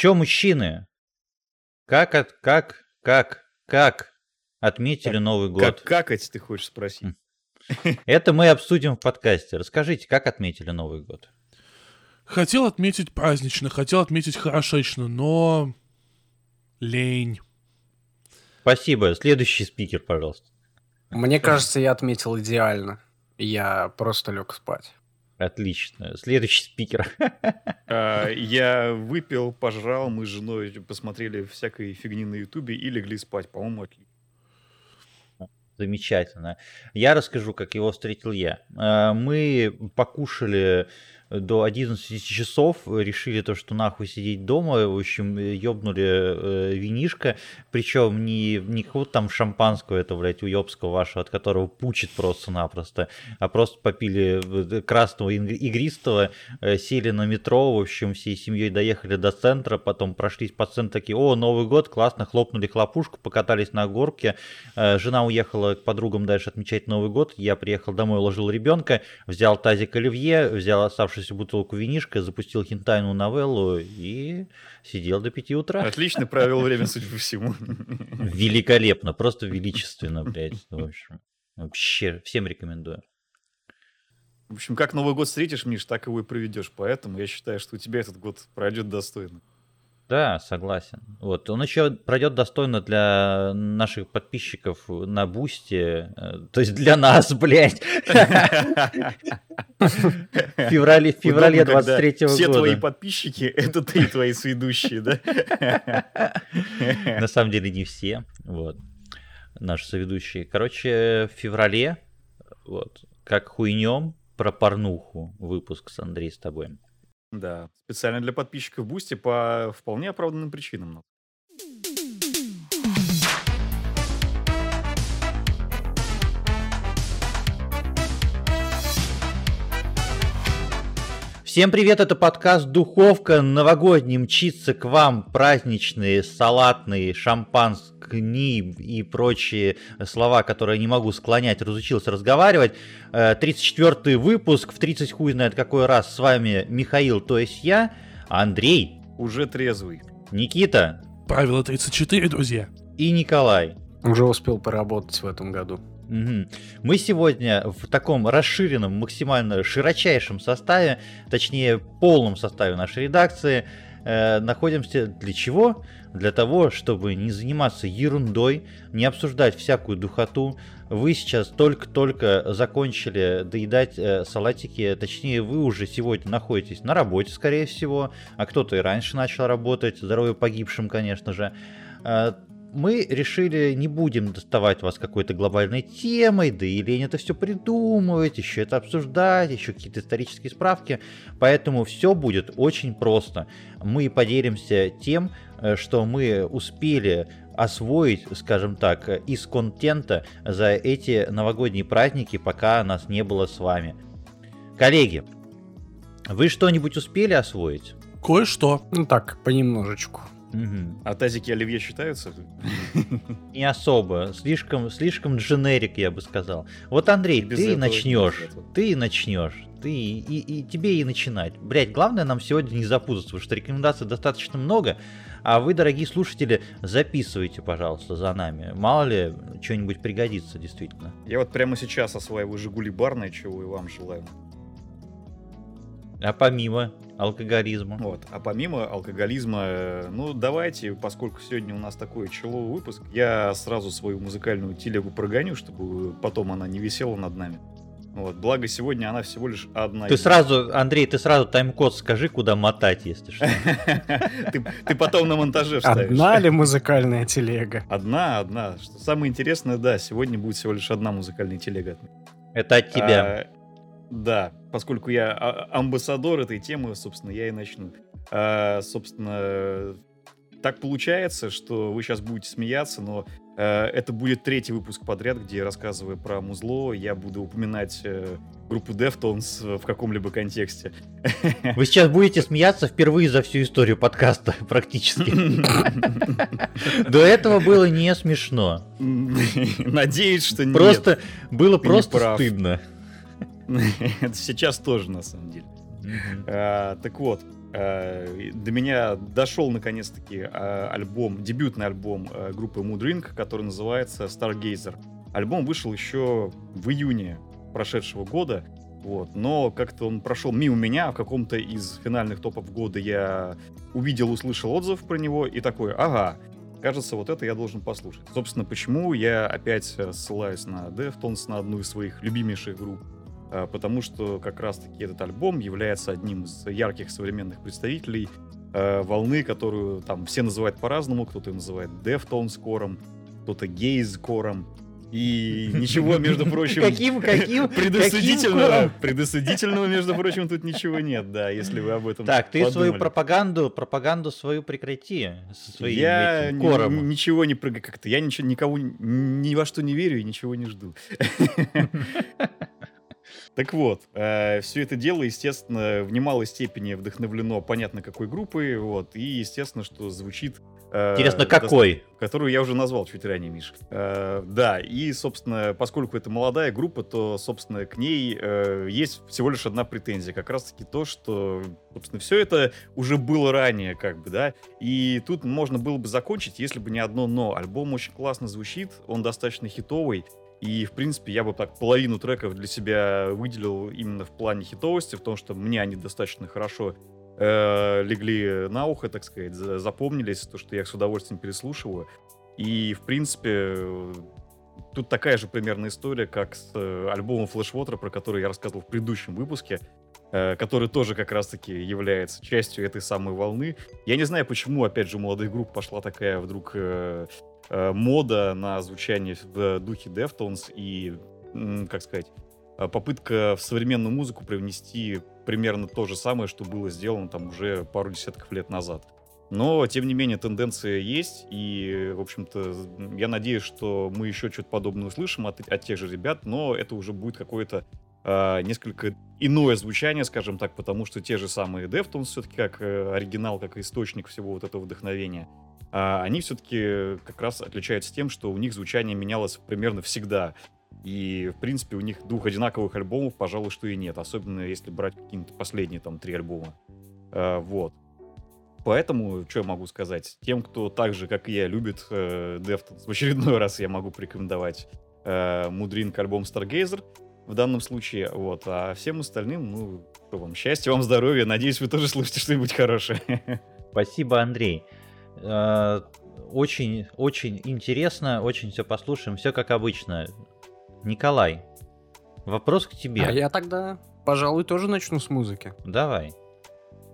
Че, мужчины? Как, от, как, как, как отметили Как- Новый год? Как какать, ты хочешь спросить? Это мы обсудим в подкасте. Расскажите, как отметили Новый год? Хотел отметить празднично, хотел отметить хорошечно, но... Лень. Спасибо. Следующий спикер, пожалуйста. Мне кажется, я отметил идеально. Я просто лег спать. Отлично. Следующий спикер. А, Я выпил, пожрал, мы с женой посмотрели всякой фигни на Ютубе и легли спать. По-моему, отлично. Замечательно. Я расскажу, как его встретил я. Э, Мы покушали до 11 часов, решили то, что нахуй сидеть дома, в общем, ёбнули э, винишко, причем не, не какого-то там шампанского, это, блядь, уёбского вашего, от которого пучит просто-напросто, а просто попили э, красного игристого, э, сели на метро, в общем, всей семьей доехали до центра, потом прошлись по центру, такие, о, Новый год, классно, хлопнули хлопушку, покатались на горке, Э, Жена уехала к подругам дальше отмечать Новый год. Я приехал домой, уложил ребенка, взял тазик оливье, взял оставшуюся бутылку винишка, запустил хентайную новеллу и сидел до 5 утра. Отлично провел время, судя по всему. Великолепно, просто величественно, блядь. В общем, вообще всем рекомендую. В общем, как Новый год встретишь, Миш, так его и проведешь. Поэтому я считаю, что у тебя этот год пройдет достойно. Да, согласен. Вот. Он еще пройдет достойно для наших подписчиков на Бусти, э, то есть для нас, блядь, в феврале, в феврале Удобно, когда 23 Все твои года. подписчики — это ты и твои сведущие, да? На самом деле не все, вот, наши соведущие. Короче, в феврале, вот, как хуйнем про порнуху выпуск с Андреем с тобой. Да, специально для подписчиков Boosty по вполне оправданным причинам. Всем привет, это подкаст «Духовка». Новогодний мчится к вам праздничные, салатные, шампанские и прочие слова, которые я не могу склонять, разучился разговаривать. Э, 34-й выпуск, в 30 хуй знает какой раз. С вами Михаил, то есть я, Андрей, Уже трезвый. Никита Правило 34, друзья. и Николай. Уже успел поработать в этом году. Мы сегодня в таком расширенном, максимально широчайшем составе, точнее полном составе нашей редакции, э, находимся для чего? Для того, чтобы не заниматься ерундой, не обсуждать всякую духоту. Вы сейчас только-только закончили доедать э, салатики, точнее вы уже сегодня находитесь на работе, скорее всего, а кто-то и раньше начал работать, здоровье погибшим, конечно же. Мы решили не будем доставать вас какой-то глобальной темой, да и лень это все придумывать, еще это обсуждать, еще какие-то исторические справки. Поэтому все будет очень просто. Мы поделимся тем, э, что мы успели освоить, скажем так, из контента за эти новогодние праздники, пока нас не было с вами. Коллеги, вы что-нибудь успели освоить? Кое-что. Ну так, понемножечку. Мгм. А тазики оливье считаются? Не особо, слишком, слишком дженерик, я бы сказал. Вот, Андрей, Без ты этого начнешь, ты начнешь, ты и, и тебе и начинать. Блять, главное нам сегодня не запутаться, потому что рекомендаций достаточно много, а вы, дорогие слушатели, записывайте, пожалуйста, за нами. Мало ли, что-нибудь пригодится, действительно. Я вот прямо сейчас осваиваю «Жигули» барные, чего и вам желаю. А помимо алкоголизма. Вот. А помимо алкоголизма, э, ну давайте, поскольку сегодня у нас такой человый выпуск, я сразу свою музыкальную телегу прогоню, чтобы потом она не висела над нами. Вот. Благо сегодня она всего лишь одна. Ты из- сразу, Андрей, ты сразу тайм-код скажи, куда мотать, если что. ты, ты потом на монтаже вставишь. Одна ли музыкальная телега? Одна, одна. Что самое интересное, да, сегодня будет всего лишь одна музыкальная телега. Это от тебя. А, да, поскольку я а- амбассадор этой темы, собственно, я и начну. А, собственно, так получается, что вы сейчас будете смеяться, но э, это будет третий выпуск подряд, где я рассказываю про музло, я буду упоминать э, группу Deftones в каком-либо контексте. Вы сейчас будете смеяться впервые за всю историю подкаста, практически. До этого было не смешно. Надеюсь, что нет. Просто было просто стыдно. Это сейчас тоже, на самом деле. А, так вот, Э, До меня дошел наконец-таки э, альбом, дебютный альбом группы Moodring, который называется Stargazer. Альбом вышел еще в июне прошедшего года, вот, но как-то он прошел мимо меня, в каком-то из финальных топов года я увидел, услышал отзыв про него и такой, ага, кажется, вот это я должен послушать. Собственно, почему я опять ссылаюсь на Deftones, на одну из своих любимейших групп, потому что как раз-таки этот альбом является одним из ярких современных представителей э, волны, которую там все называют по-разному, кто-то называет Deftones кором, кто-то Gaze кором, и ничего, между прочим... Каким, каким, Предосудительного, предосудительного, между прочим, тут ничего нет, да, если вы об этом Так, ты свою пропаганду, пропаганду свою прекрати своим Я кором. ничего не прыг- как-то, я ничего, никого ни- ни во что не верю и ничего не жду. Так вот, все это дело, естественно, в немалой степени вдохновлено, понятно, какой группой, вот, и естественно, что звучит... э, Интересно, какой? которую я уже назвал чуть ранее, Миш. Э, да, и, собственно, поскольку это молодая группа, то, собственно, к ней э, есть всего лишь одна претензия. Как раз-таки то, что, собственно, все это уже было ранее, как бы, да. И тут можно было бы закончить, если бы не одно «но». Альбом очень классно звучит, он достаточно хитовый. И, в принципе, я бы так половину треков для себя выделил именно в плане хитовости, в том, что мне они достаточно хорошо э, легли на ухо, так сказать, за- запомнились, то, что я их с удовольствием переслушиваю. И, в принципе, тут такая же примерно история, как с э, альбомом Flashwater, про который я рассказывал в предыдущем выпуске, э, который тоже как раз-таки является частью этой самой волны. Я не знаю, почему, опять же, у молодых групп пошла такая вдруг э, мода на звучание в духе Deftones и, как сказать, э, попытка в современную музыку привнести примерно то же самое, что было сделано там уже пару десятков лет назад. Но, тем не менее, тенденция есть, и, в общем-то, я надеюсь, что мы еще что-то подобное услышим от, от тех же ребят, но это уже будет какое-то а, несколько иное звучание, скажем так, потому что те же самые Deftones все-таки как э, оригинал, как источник всего вот этого вдохновения, а, они все-таки как раз отличаются тем, что у них звучание менялось примерно всегда. И, в принципе, у них двух одинаковых альбомов, пожалуй, что и нет. Особенно если брать какие-то последние там три альбома. А, вот. Поэтому, что я могу сказать? Тем, кто так же, как и я, любит э, Deftones, в очередной раз я могу порекомендовать э, Мудринг альбом Stargazer в данном случае. Вот. А всем остальным, ну, что вам, счастья, вам здоровья. Надеюсь, вы тоже слышите что-нибудь хорошее. Спасибо, Андрей. Э, Очень, очень интересно, очень все послушаем, все как обычно. Николай, вопрос к тебе. А я тогда, пожалуй, тоже начну с музыки. Давай.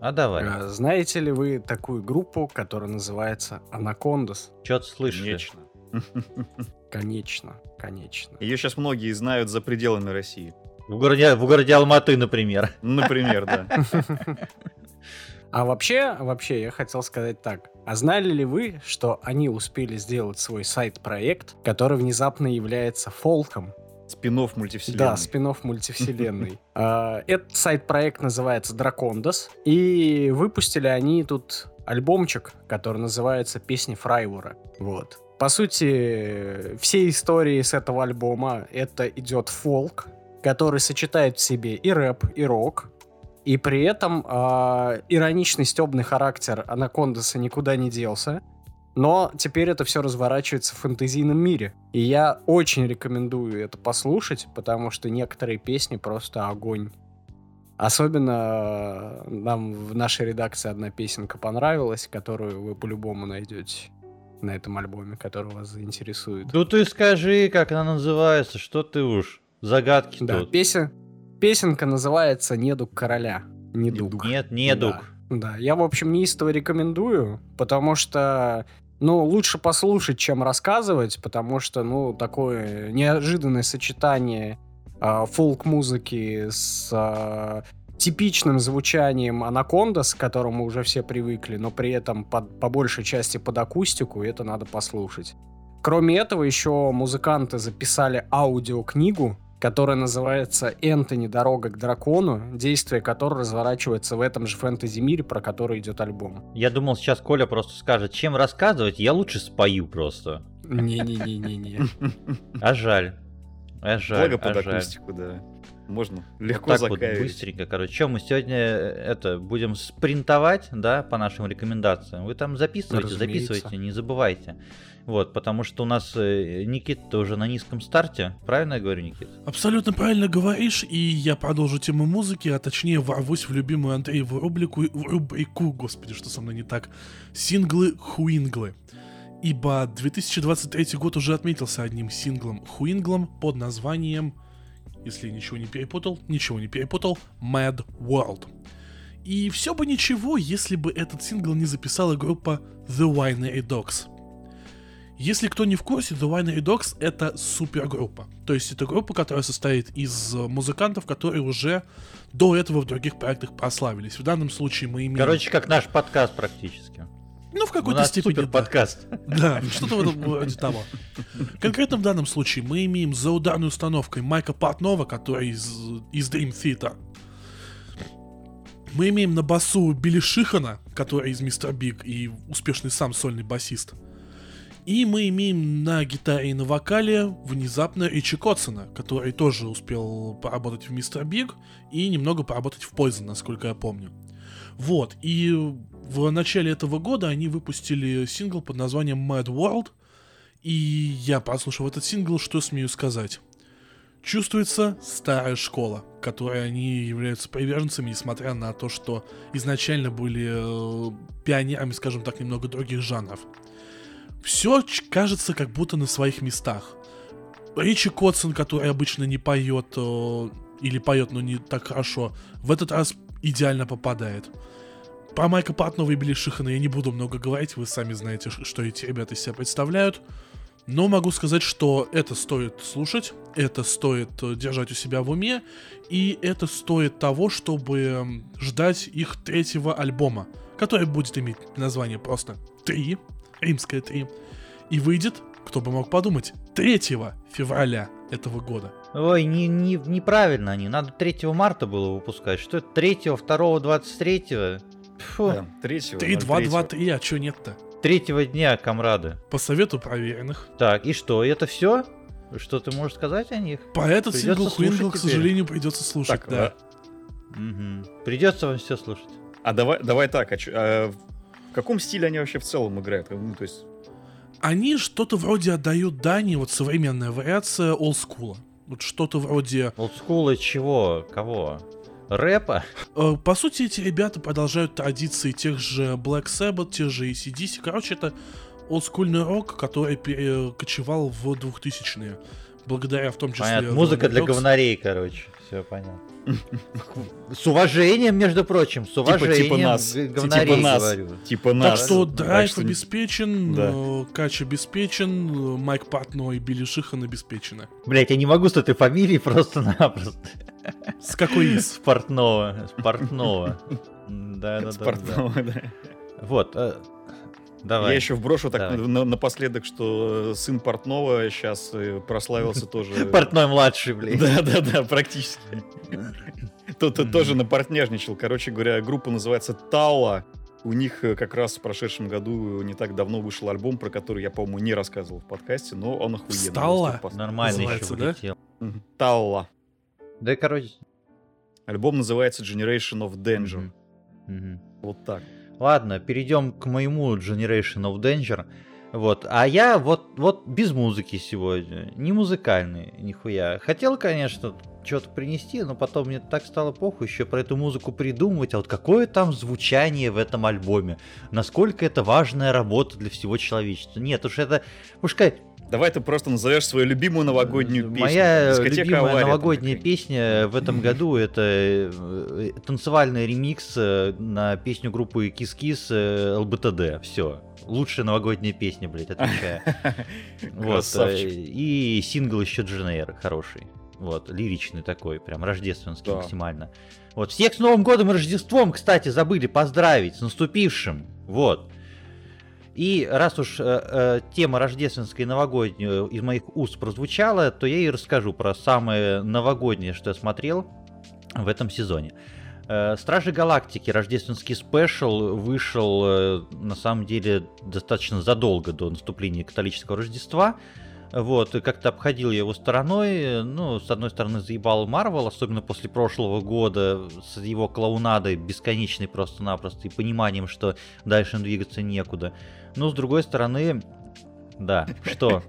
А давай. А, Знаете ли вы такую группу, которая называется Анакондас? Что ты слышишь? Конечно. Конечно, конечно. Ее сейчас многие знают за пределами России. В городе, в городе Алматы, например. Например, да. А вообще, вообще, я хотел сказать так. А знали ли вы, что они успели сделать свой сайт-проект, который внезапно является фолком? Спинов мультивселенной. Да, спин мультивселенной. А, Этот сайт-проект называется Дракондас. И выпустили они тут альбомчик, который называется «Песни Фрайвура». Вот. По сути, все истории с этого альбома это идет фолк, который сочетает в себе и рэп, и рок. И при этом а, ироничный стебный характер Анакондаса никуда не делся. Но теперь это все разворачивается в фэнтезийном мире. И я очень рекомендую это послушать, потому что некоторые песни просто огонь. Особенно э, нам в нашей редакции одна песенка понравилась, которую вы по-любому найдете на этом альбоме, который вас заинтересует. Ну ты скажи, как она называется, что ты уж. Загадки Да, тут. песен... песенка называется «Недуг короля». Недуг. Нет, не дух. Да. Да, я, в общем, неистово рекомендую, потому что, ну, лучше послушать, чем рассказывать, потому что, ну, такое неожиданное сочетание а, фолк-музыки с а, типичным звучанием Анаконда, с которым мы уже все привыкли, но при этом под- по большей части под акустику, это надо послушать. Кроме этого, еще музыканты записали аудиокнигу, которая называется «Энтони. Дорога к дракону», действие которой разворачивается в этом же фэнтези-мире, про который идет альбом. Я думал, сейчас Коля просто скажет, чем рассказывать, я лучше спою просто. Не-не-не-не-не. А жаль. А жаль, Благо под а жаль. акустику, да. Можно Вот легко так вот закаивать. быстренько, короче. Чем мы сегодня э, это будем спринтовать, да, по нашим рекомендациям. Вы там записывайте, Разумеется. записывайте, не забывайте. Вот, потому что у нас э, Никита уже на низком старте. Правильно я говорю, Никит? Абсолютно правильно говоришь, и я продолжу тему музыки, а точнее ворвусь в любимую Андрееву рубрику, в рубрику, господи, что со мной не так, синглы-хуинглы. Ибо 2023 год уже отметился одним синглом-хуинглом под названием, если ничего не перепутал, ничего не перепутал, Mad World. И все бы ничего, если бы этот сингл не записала группа The Winery Dogs. Если кто не в курсе, The Winery Dogs — это супергруппа. То есть это группа, которая состоит из э, музыкантов, которые уже до этого в других проектах прославились. В данном случае мы имеем... Короче, как наш подкаст практически. ну, в какой-то степени, супер да. подкаст. Да, что-то в этом вроде того. Конкретно в данном случае мы имеем за ударной установкой Майка Портнова, который из, из Dream Theater. Мы имеем на басу Билли Шихана, который из Mr. Big и успешный сам сольный басист. И мы имеем на гитаре и на вокале внезапно Ричи Коцена, который тоже успел поработать в Mr. Big и немного поработать в Poison, насколько я помню. Вот, и в начале этого года они выпустили сингл под названием Mad World, и я, прослушав этот сингл, что смею сказать? Чувствуется старая школа, которой они являются приверженцами, несмотря на то, что изначально были э, пионерами, скажем так, немного других жанров. Все кажется как будто на своих местах. Ричи Котсон, который обычно не поет, э, или поет, но не так хорошо, в этот раз идеально попадает. Про Майка Патнова и Билли Шихана я не буду много говорить, вы сами знаете, что эти ребята из себя представляют. Но могу сказать, что это стоит слушать, это стоит э, держать у себя в уме, и это стоит того, чтобы ждать их третьего альбома, который будет иметь название просто «Три», римское «Три», и выйдет, кто бы мог подумать, 3 февраля этого года. Ой, не, не, неправильно они. Надо 3 марта было выпускать. Что это 3, 2, 23? Фу. Да, третьего, 3, 2, 2, 03. 3, а чё нет-то? Третьего дня, комрады. По совету проверенных. Так, и что, это все? Что ты можешь сказать о них? По этот Придётся сингл Хуингл, слушать к сожалению, придется слушать, Так, да. Мгм. Придется вам все слушать. А давай, давай так, а чё- а каком стиле они вообще в целом играют? Ну, то есть, Они что-то вроде отдают Дани, вот современная вариация олдскула. Вот что-то вроде... Олдскула чего? Кого? Рэпа? э, по сути, эти ребята продолжают традиции тех же Black Sabbath, тех же ACDC. Короче, это олдскульный рок, который перекочевал в 2000-е. Благодаря в том числе... Понятно, музыка для говнарей, короче. Все понятно. С уважением, между прочим, с уважением. типа нас, г- типа нас. говорю. типа Так нас. что так драйв что- обеспечен, Да. э, кач обеспечен, э, Майк Патно и Билли Шихан обеспечены. Блять, я не могу с этой фамилией просто-напросто. С какой из? С. С Портнова. Да, да, да. Спортного, да. Вот. Э, Давай. Я еще вброшу так Давай. на- напоследок, что э, сын Портнова сейчас прославился тоже. Портной младший, блядь. Да, да, да, практически. Тот тоже напартняжничал. Короче говоря, группа называется Тауа. У них э, как раз в прошедшем году не так давно вышел альбом, про который я, по-моему, не рассказывал в подкасте, но он охуенный. Пос- Нормально еще да? Тауа. Да, короче. Альбом называется Generation of Danger. Вот так. Ладно, перейдем к моему Generation of Danger. Вот. А я вот, вот без музыки сегодня. Не музыкальный, нихуя. Хотел, конечно, что-то принести, но потом мне так стало похуй еще про эту музыку придумывать. А вот какое там звучание в этом альбоме? Насколько это важная работа для всего человечества? Нет, уж это... Пускай Давай ты просто назовешь свою любимую новогоднюю песню. Моя Дискотека любимая «Авария» новогодняя песня в этом году это э, танцевальный ремикс э, на песню группы Kiss Kiss э, ЛБТД. Все. Лучшая новогодняя песня, блядь, отвечаю. Вот. И сингл еще Дженейр хороший. Вот, лиричный такой, прям рождественский Да. максимально. Вот, всех с Новым годом и Рождеством, кстати, забыли поздравить, с наступившим. Вот. И раз уж э, э, тема рождественская и новогодняя из моих уст прозвучала, то я и расскажу про самое новогоднее, что я смотрел в этом сезоне. Э, Стражи Галактики, рождественский спешл, вышел э, на самом деле достаточно задолго до наступления католического Рождества. Вот, как-то обходил я его стороной. Ну, с одной стороны, заебал Марвел, особенно после прошлого года, с его клоунадой бесконечной просто-напросто, и пониманием, что дальше двигаться некуда. Но, с другой стороны, да, что?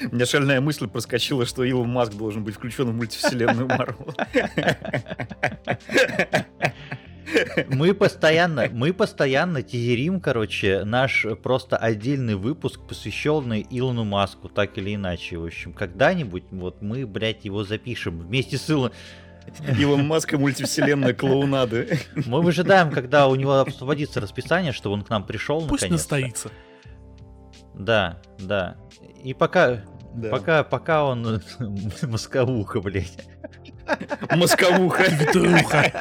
У меня шальная мысль проскочила, что Илон Маск должен быть включен в мультивселенную Марвел. Мы постоянно, мы постоянно тизерим, короче, наш просто отдельный выпуск, посвященный Илону Маску, так или иначе. В общем, когда-нибудь вот мы, блядь, его запишем вместе с Илоном. Илон Маск и мультивселенная клоунады. Мы выжидаем, когда у него освободится расписание, чтобы он к нам пришел Пусть наконец настоится. Да, да. И пока, Да. пока, пока он московуха, блядь. Московуха. Твиттеруха.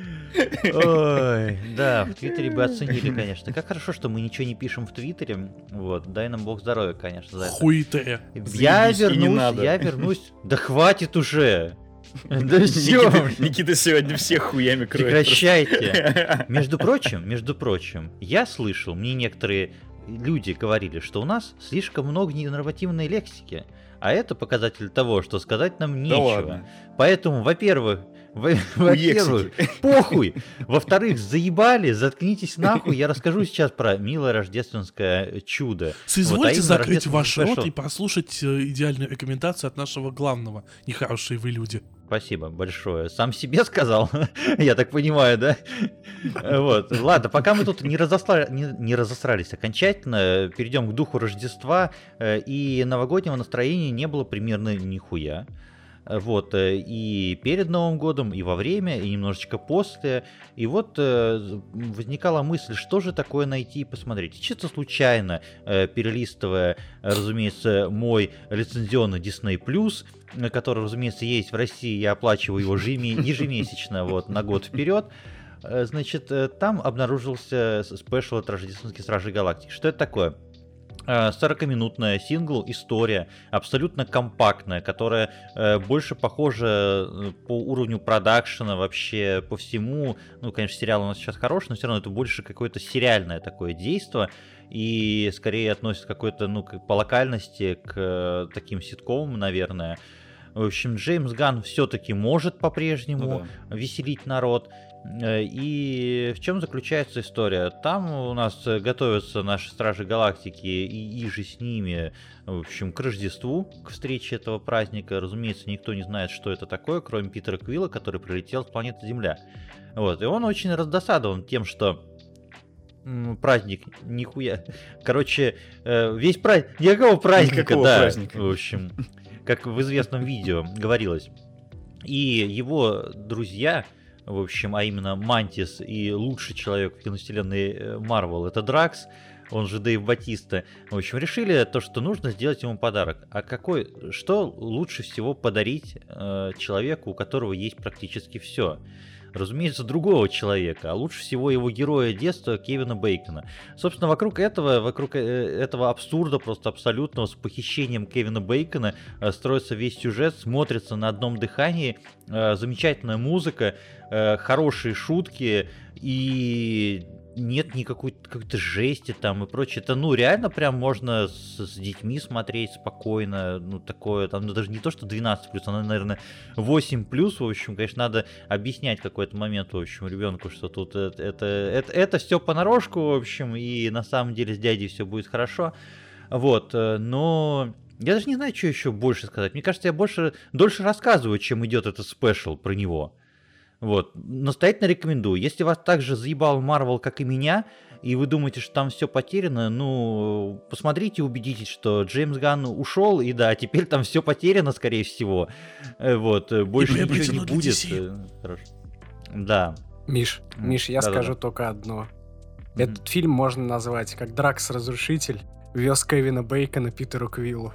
Ой, да, в Твиттере бы оценили, конечно. Как хорошо, что мы ничего не пишем в Твиттере. Вот, дай нам бог здоровья, конечно, за это. Я вернусь, я вернусь. Да хватит уже. Да все, Никита, Никита сегодня всех хуями кроет. прекращайте. Между прочим, между прочим, я слышал, мне некоторые люди говорили, что у нас слишком много ненормативной лексики. А это показатель того, что сказать нам Да нечего. ладно. Поэтому, во-первых, во- во-первых, похуй. Во-вторых, заебали, заткнитесь нахуй. Я расскажу сейчас про милое рождественское чудо. Вот, а Соизвольте закрыть ваш рот и послушать э, идеальную рекомендацию от нашего главного. Нехорошие вы люди. Спасибо большое. Сам себе сказал, я так понимаю, да? Вот, ладно, пока мы тут не, разосла- не, не разосрались окончательно, перейдем к духу Рождества, э, и новогоднего настроения не было примерно нихуя. Э, Вот, э, и перед Новым годом, и во время, и немножечко после. И вот э, возникала мысль, что же такое найти и посмотреть. Чисто случайно, перелистывая, разумеется, мой лицензионный Disney+, который, разумеется, есть в России, я оплачиваю его ежемесячно, вот, на год вперед. Значит, там обнаружился спешл от рождественских Стражей Галактики. Что это такое? Э, 40-минутная сингл история, абсолютно компактная, которая э, больше похожа э, по уровню продакшена вообще по всему. Ну, конечно, сериал у нас сейчас хороший, но все равно это больше какое-то сериальное такое действие. И скорее относится какой-то, ну, по локальности к э, таким ситкомам, наверное. В общем, Джеймс Ганн все-таки может по-прежнему Ну веселить народ. Э, И в чем заключается история? Там у нас э, готовятся наши Стражи Галактики и, и же с ними, в общем, к Рождеству, к встрече этого праздника. Разумеется, никто не знает, что это такое, кроме Питера Квилла, который прилетел с планеты Земля. Вот, и он очень раздосадован тем, что праздник нихуя. Короче, э, весь праздник... Никакого праздника, Никакого да. праздника. В общем, как в известном видео говорилось. И его друзья, в общем, а именно Мантис и лучший человек в киновселенной э, Марвел, это Дракс, он же Дэйв Батиста, в общем, решили то, что нужно сделать ему подарок. А какой, что лучше всего подарить э, человеку, у которого есть практически все? Разумеется, другого человека, а лучше всего его героя детства Кевина Бейкона. Собственно, вокруг этого, вокруг э, этого абсурда просто абсолютного с похищением Кевина Бейкона э, строится весь сюжет, смотрится на одном дыхании, э, замечательная музыка, хорошие шутки и нет никакой какой-то жести там и прочее. Это, ну, реально прям можно с, с детьми смотреть спокойно, ну, такое, там, ну, даже не то, что 12 плюс, оно, наверное, 8 плюс, в общем, конечно, надо объяснять какой-то момент, в общем, ребенку, что тут это, это, это, это все понарошку, в общем, и на самом деле с дядей все будет хорошо. Вот, э, но я даже не знаю, что еще больше сказать. Мне кажется, я больше, дольше рассказываю, чем идет этот спешл про него. Вот, настоятельно рекомендую. Если вас так же заебал Марвел, как и меня, и вы думаете, что там все потеряно, ну, посмотрите, убедитесь, что Джеймс Ганн ушел, и да, теперь там все потеряно, скорее всего. Э, Вот, э, больше ничего не будет. DC. э, хорошо. Да. Миш, Миш, я да-да-да. скажу только одно. Мгм. Этот фильм можно назвать как Дракс Разрушитель вез Кевина Бейкона Питеру Квиллу.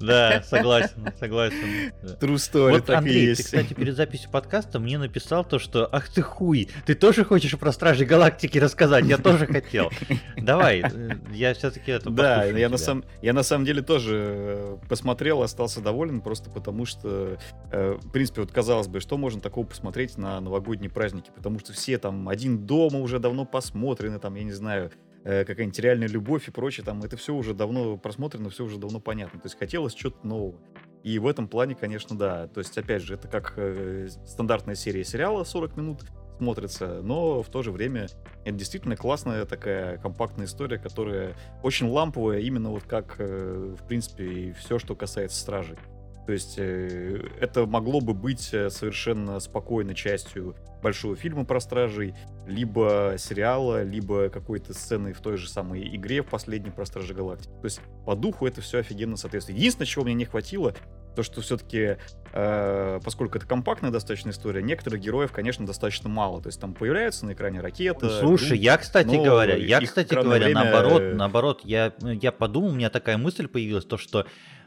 Да, согласен, согласен. True story, Вот, так и Андрей, ты, есть. кстати, перед записью подкаста мне написал то, что «Ах ты хуй, ты тоже хочешь про Стражи Галактики рассказать? Я тоже хотел». Давай, я все-таки это Да, я на, сам, я на самом деле тоже э, посмотрел, остался доволен, просто потому что, э, в принципе, вот казалось бы, что можно такого посмотреть на новогодние праздники, потому что все там «Один дома» уже давно посмотрены, там, я не знаю, э, какая-нибудь реальная любовь и прочее, там, это все уже давно просмотрено, все уже давно понятно, то есть хотелось чего-то нового. И в этом плане, конечно, да. То есть, опять же, это как э, стандартная серия сериала 40 минут смотрится, но в то же время это действительно классная такая компактная история, которая очень ламповая, именно вот как, э, в принципе, и все, что касается Стражей. То есть э, это могло бы быть э, совершенно спокойной частью большого фильма про Стражей, либо сериала, либо какой-то сцены в той же самой игре в последней про Стражи Галактики. То есть по духу это все офигенно соответствует. Единственное, чего мне не хватило, то, что все-таки, поскольку это компактная достаточно история, некоторых героев, конечно, достаточно мало. То есть там появляется на экране ракета. Слушай, Грут, я, кстати говоря, я, кстати говоря, время, наоборот, э, наоборот, я, я подумал, у меня такая мысль появилась, то, что э,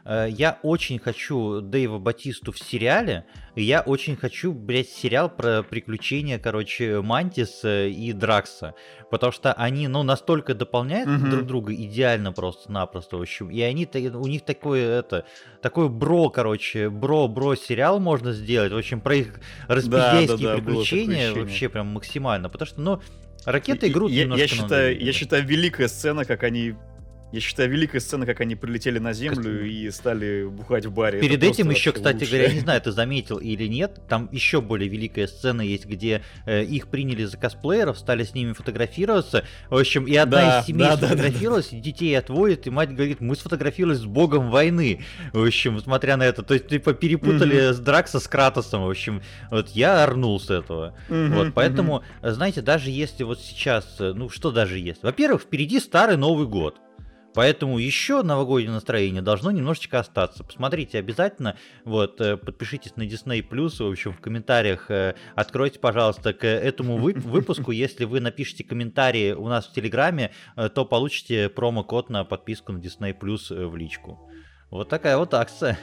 я очень хочу Дэйва Батисту в сериале, я очень хочу, блядь, сериал про приключения, короче, Мантиса и Дракса, потому что они, ну, настолько дополняют Мгм. друг друга идеально просто-напросто, в общем, и они, у них такое, это, такой бро, короче, бро-бро сериал можно сделать, в общем, про их распиздейские да, было такое приключения вообще прям максимально, потому что, ну, ракеты и И- Грут я, немножко я считаю, я считаю, великая сцена, как они... Я считаю, великая сцена, как они прилетели на Землю и стали бухать в баре. Это Перед просто этим еще, кстати лучшее. говоря, я не знаю, ты заметил или нет, там еще более великая сцена есть, где э, их приняли за косплееров, стали с ними фотографироваться. В общем, и одна Да, из семей да, да, да, да. сфотографировалась, и детей отводит, и мать говорит, мы сфотографировались с богом войны. В общем, смотря на это, то есть, типа, перепутали с Дракса с Кратосом. В общем, вот я орнул с этого. Мгм, Вот, поэтому, э, знаете, даже если вот сейчас, э, ну что даже есть? Во-первых, впереди старый Новый год. Поэтому еще новогоднее настроение должно немножечко остаться. Посмотрите обязательно, вот, э, подпишитесь на Disney+, в общем, в комментариях э, откройте, пожалуйста, к этому вы- выпуску. Если вы напишите комментарии у нас в Телеграме, э, то получите промокод на подписку на Disney+, в личку. Вот такая вот акция.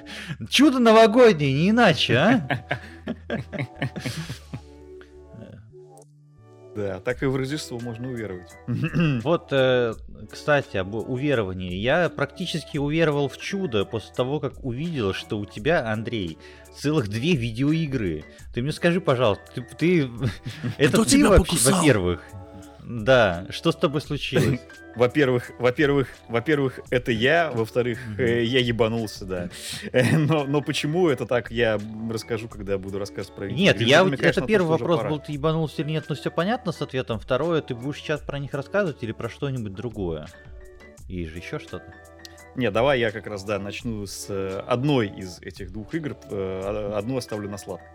Чудо новогоднее, не иначе, а? Да, так и в Рождество можно уверовать. Вот, э, кстати, об уверовании. Я практически уверовал в чудо после того, как увидел, что у тебя, Андрей, целых две видеоигры. Ты мне скажи, пожалуйста, ты... ты- Это ты во-первых? Да, что с тобой случилось? Во-первых, во-первых, во-первых, это я, во-вторых, э, я ебанулся, да. Э, Но, но почему это так, я расскажу, когда буду рассказывать про Нет, видеоигры. я, Мне, это конечно, первый тоже вопрос был, ты ебанулся или нет, но все понятно с ответом. Второе, ты будешь сейчас про них рассказывать или про что-нибудь другое? И же еще что-то. Не, давай я как раз, да, начну с э, одной из этих двух игр, а- одну оставлю на сладко.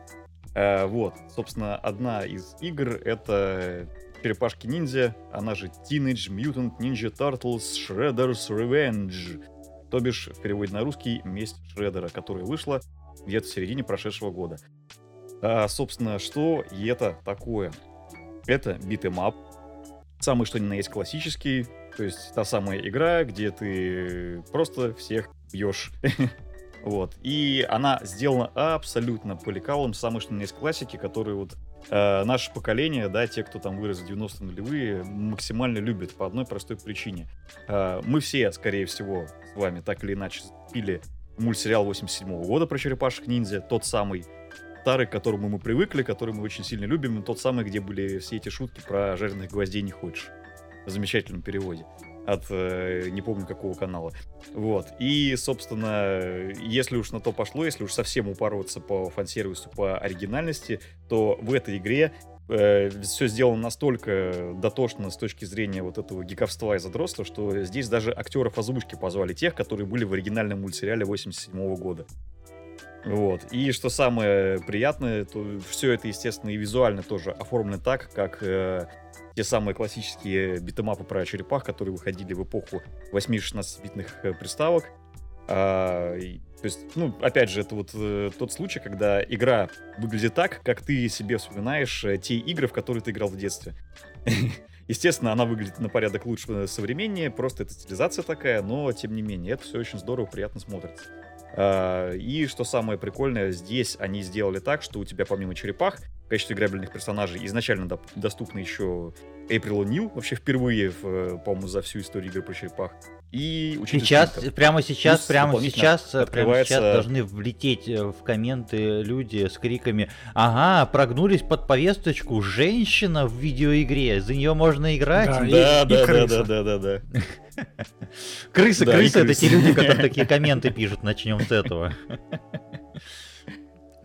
Вот, собственно, одна из игр — это Черепашки-ниндзя, она же Teenage Mutant Ninja Turtles Shredder's Revenge. То бишь, в переводе на русский, «Месть Шреддера», которая вышла где-то в середине прошедшего года. А, собственно, что и это такое? Это beat 'em up, самый что ни на есть классический, то есть та самая игра, где ты просто всех бьешь. Вот. И она сделана абсолютно по лекалам самой что ни на есть классики, которые вот э, наше поколение, да, те, кто там вырос в 90-е нулевые, максимально любят по одной простой причине. Э, мы все, скорее всего, с вами так или иначе пили мультсериал 87 года про черепашек ниндзя, тот самый старый, к которому мы привыкли, который мы очень сильно любим, тот самый, где были все эти шутки про жареных гвоздей не хочешь. В замечательном переводе от э, не помню какого канала. Вот. И, собственно, если уж на то пошло, если уж совсем упороться по фан-сервису, по оригинальности, то в этой игре все сделано настолько дотошно с точки зрения вот этого гиковства и задротства, что здесь даже актеров озвучки позвали тех, которые были в оригинальном мультсериале 87 года. Вот. И что самое приятное, то все это, естественно, и визуально тоже оформлено так, как э, те самые классические битэмапы про черепах, которые выходили в эпоху 8-16-битных э, приставок. А, и, то есть, ну, опять же, это вот э, тот случай, когда игра выглядит так, как ты себе вспоминаешь э, те игры, в которые ты играл в детстве. Естественно, она выглядит на порядок лучше, современнее, просто это стилизация такая, но тем не менее, это все очень здорово, приятно смотрится. А, и что самое прикольное, здесь они сделали так, что у тебя помимо черепах качестве играбельных персонажей изначально доп- доступны еще Эйприл Нил, вообще впервые, в, по-моему, за всю историю игры про черепах. И учитель Сейчас, Спинкер. прямо сейчас, Плюс прямо сейчас, прямо открывается- сейчас должны влететь э, в комменты люди с криками «Ага, прогнулись под повесточку, женщина в видеоигре, за нее можно играть?» Да, и- Да, да, да, крыса. да, да, да, да. Крысы, Да, и крысы это те люди, которые такие комменты пишут, начнем с этого.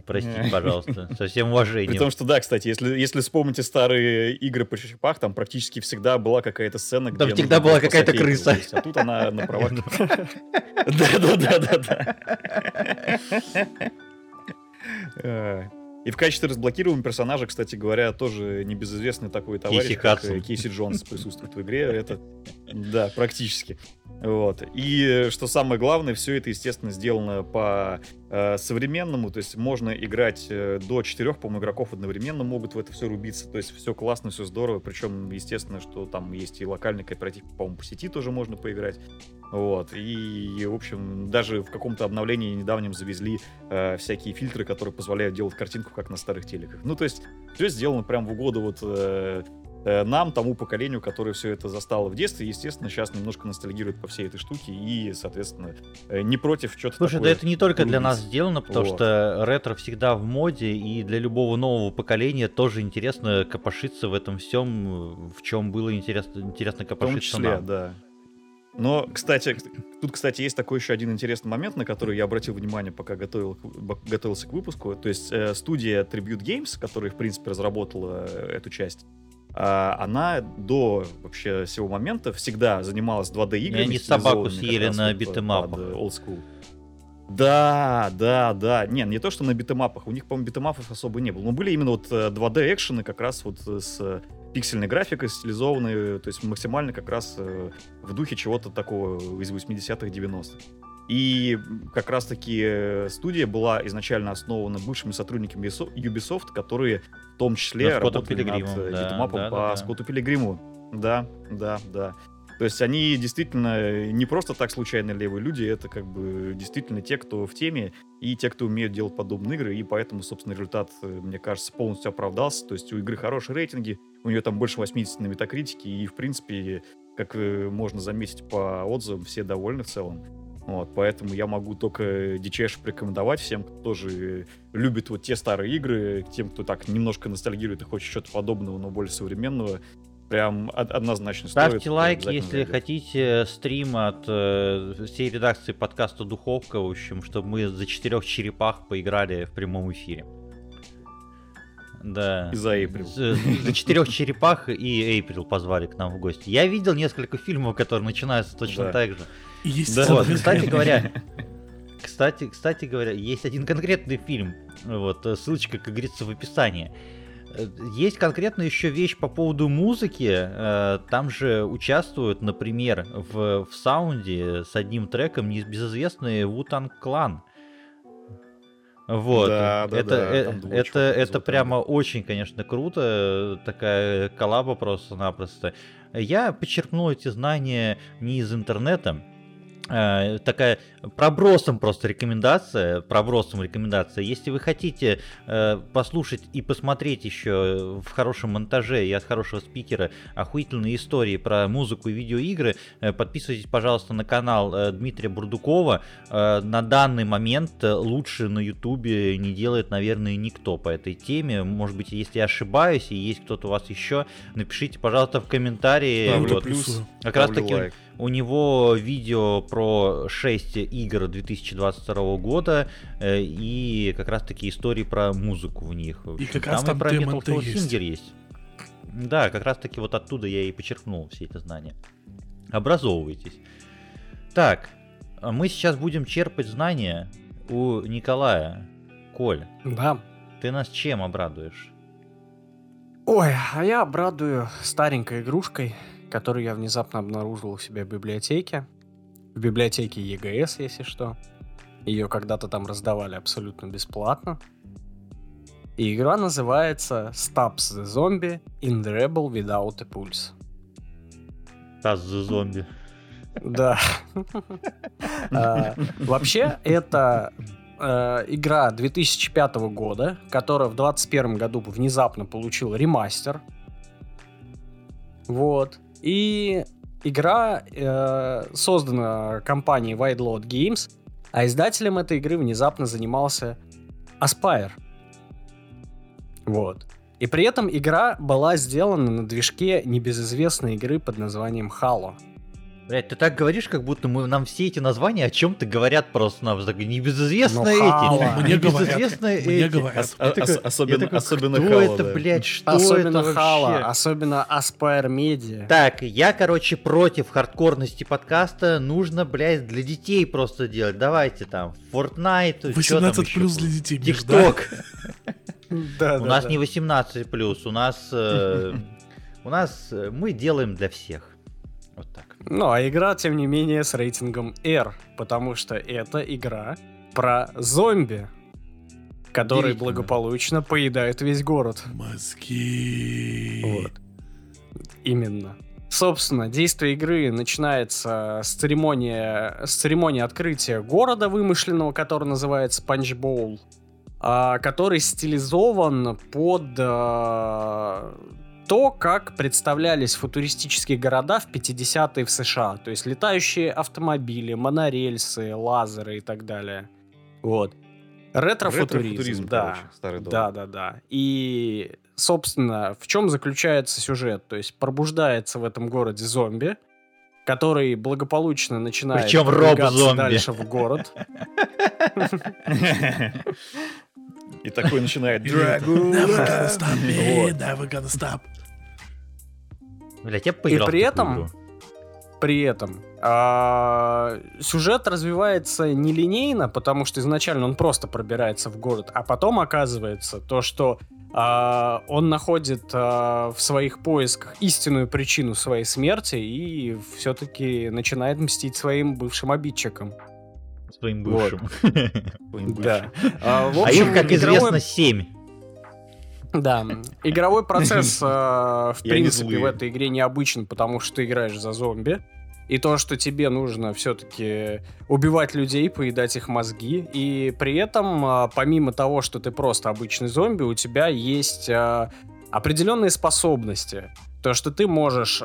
Простите, пожалуйста, со всем При уважением. том, что да, кстати, если, если вспомните старые игры по черепах, там практически всегда была какая-то сцена, где... Там всегда была какая-то крыса. есть, А тут она на правах... Да-да-да-да-да. И в качестве разблокируемого персонажа, кстати говоря, тоже небезызвестный такой товарищ, Кейси как э, Кейси Джонс присутствует в игре. Это, да, практически. Вот. И э, что самое главное, все это, естественно, сделано по э, современному, то есть можно играть э, до четырех, по-моему, игроков одновременно могут в это все рубиться, то есть все классно, все здорово, причем, естественно, что там есть и локальный кооператив, по-моему, по сети тоже можно поиграть, вот, и, в общем, даже в каком-то обновлении недавнем завезли э, всякие фильтры, которые позволяют делать картинку, как на старых телеках, ну, то есть все сделано прям в угоду вот э, э, нам, тому поколению, которое все это застало в детстве, естественно, сейчас немножко ностальгирует по всей этой штуке и, соответственно, э, не против что-то Слушай, да такое это не только для нас сделано, потому Вот. что ретро всегда в моде, и для любого нового поколения тоже интересно копошиться в этом всем, в чем было интересно, интересно В том копошиться числе, нам. да. Но, кстати, тут, кстати, есть такой еще один интересный момент, на который я обратил внимание, пока готовил, готовился к выпуску. То есть э, студия Tribute Games, которая, в принципе, разработала э, эту часть, а, она до вообще всего момента всегда занималась 2D играми. они собаку съели на э, битэмапах. э, Old School. Да, да, да. Не, не то, что на битэмапах. У них, по-моему, битэмапов особо не было. Но были именно вот э, 2D экшены как раз вот э, с э, пиксельной графикой, стилизованные, то есть максимально как раз э, в духе чего-то такого из 80-х, 90-х. И как раз-таки э, студия была изначально основана бывшими сотрудниками Ubiso- Ubisoft, которые в том числе Скоттом работали над э, да, битэмапом да, по да, да. Скотту Пилигриму. Да, да, да. То есть они действительно не просто так случайно левые люди, это как бы действительно те, кто в теме, и те, кто умеют делать подобные игры, и поэтому, собственно, результат, мне кажется, полностью оправдался. То есть у игры хорошие рейтинги, у нее там больше 80 на метакритике, и, в принципе, как э, можно заметить по отзывам, все довольны в целом. Вот, поэтому я могу только дичайше порекомендовать всем, кто тоже э, любит вот те старые игры, тем, кто так немножко ностальгирует и хочет что-то подобного, но более современного, прям од- однозначно Ставьте стоит. лайк, если зайдет. хотите стрим от э, всей редакции подкаста Духовка, в общем, чтобы мы за четырех черепах поиграли в прямом эфире. Да. И за Эйприл. За, четырех черепах и Эйприл позвали к нам в гости. Я видел несколько фильмов, которые начинаются точно Да. так же. Есть Да. Вот, кстати говоря, кстати, кстати говоря, есть один конкретный фильм. Вот, э, ссылочка, как говорится, в описании. Э, Есть конкретно еще вещь по поводу музыки. Э, Там же участвуют, например, в, в саунде с одним треком небезызвестный Вутан Клан. Вот. Да, да, это, да, э, это, это зовут, прямо очень, конечно, круто. Такая коллаба просто-напросто. Я почерпнул эти знания не из интернета. Э, такая пробросом просто рекомендация, пробросом рекомендация. Если вы хотите э, послушать и посмотреть еще в хорошем монтаже и от хорошего спикера охуительные истории про музыку и видеоигры, э, подписывайтесь, пожалуйста, на канал э, Дмитрия Бурдукова. Э, на данный момент э, лучше на Ютубе не делает, наверное, никто по этой теме. Может быть, если я ошибаюсь и есть кто-то у вас еще, напишите, пожалуйста, в комментарии. Ставлю Вот. плюс. Как раз таки лайк. У него видео про 6 игр 2022 года э, и как раз таки истории про музыку в них. И как раз там про Demon Metal Slow есть. Singer есть. Да, как раз таки вот оттуда я и почерпнул все эти знания. Образовывайтесь. Так, а мы сейчас будем черпать знания у Николая. Коль, Да. ты нас чем обрадуешь? Ой, а я обрадую старенькой игрушкой, которую я внезапно обнаружил у себя в библиотеке. В библиотеке ЕГС, если что. Ее когда-то там раздавали абсолютно бесплатно. И игра называется Stabs the Zombie in the Rebel Without a Pulse. As the Zombie. Да. А, Вообще, это э, игра 2005 года, которая в 2021 году внезапно получила ремастер. Вот. И игра э, создана компанией Wide Load Games, а издателем этой игры внезапно занимался Aspire. Вот. И при этом игра была сделана на движке небезызвестной игры под названием Halo. Блять, ты так говоришь, как будто мы, нам все эти названия о чем-то говорят просто нам. Небезызвестные Ну, эти. Мне говорят, небезызвестные мне эти. говорят. Ос- Я такой- ос- особенно, такой, особенно кто Хала, это, да. блядь, что особенно это Хала, вообще? особенно Aspire Media. Так, я, короче, против хардкорности подкаста. Нужно, блядь, для детей просто делать. Давайте там, Fortnite, чё там 18 ещё плюс было? для детей? ТикТок. Да, У да, нас да. не 18 плюс, у нас... э, У нас э, мы делаем для всех. Вот так. Ну, а игра, тем не менее, с рейтингом R, потому что это игра про зомби, которые Удивительно. благополучно поедают весь город. Мозги. Вот. Именно. Собственно, действие игры начинается с церемонии, с церемонии открытия города вымышленного, который называется Панч Боул, а, который стилизован под а, то, как представлялись футуристические города в 50-е в США. То есть летающие автомобили, монорельсы, лазеры и так далее. Вот. Ретро-футуризм, Ретро-футуризм, да. короче, старый дом. Да, да, да. И, собственно, в чем заключается сюжет? То есть пробуждается в этом городе зомби, который благополучно начинает Причем роб-зомби. дальше в город. И такой начинает. Блять, я поиграл при в такую этом-. При этом а, сюжет развивается нелинейно, потому что изначально он просто пробирается в город, а потом оказывается то, что а, он находит а, в своих поисках истинную причину своей смерти и все-таки начинает мстить своим бывшим обидчикам. Своим Вот. бывшим. Да. А, в А общем, их, как игровой- известно, 7. Да, игровой процесс, э, в принципе, в этой игре необычен, потому что ты играешь за зомби. И то, что тебе нужно все-таки убивать людей, поедать их мозги. И при этом, э, помимо того, что ты просто обычный зомби, у тебя есть э, определенные способности. То, что ты можешь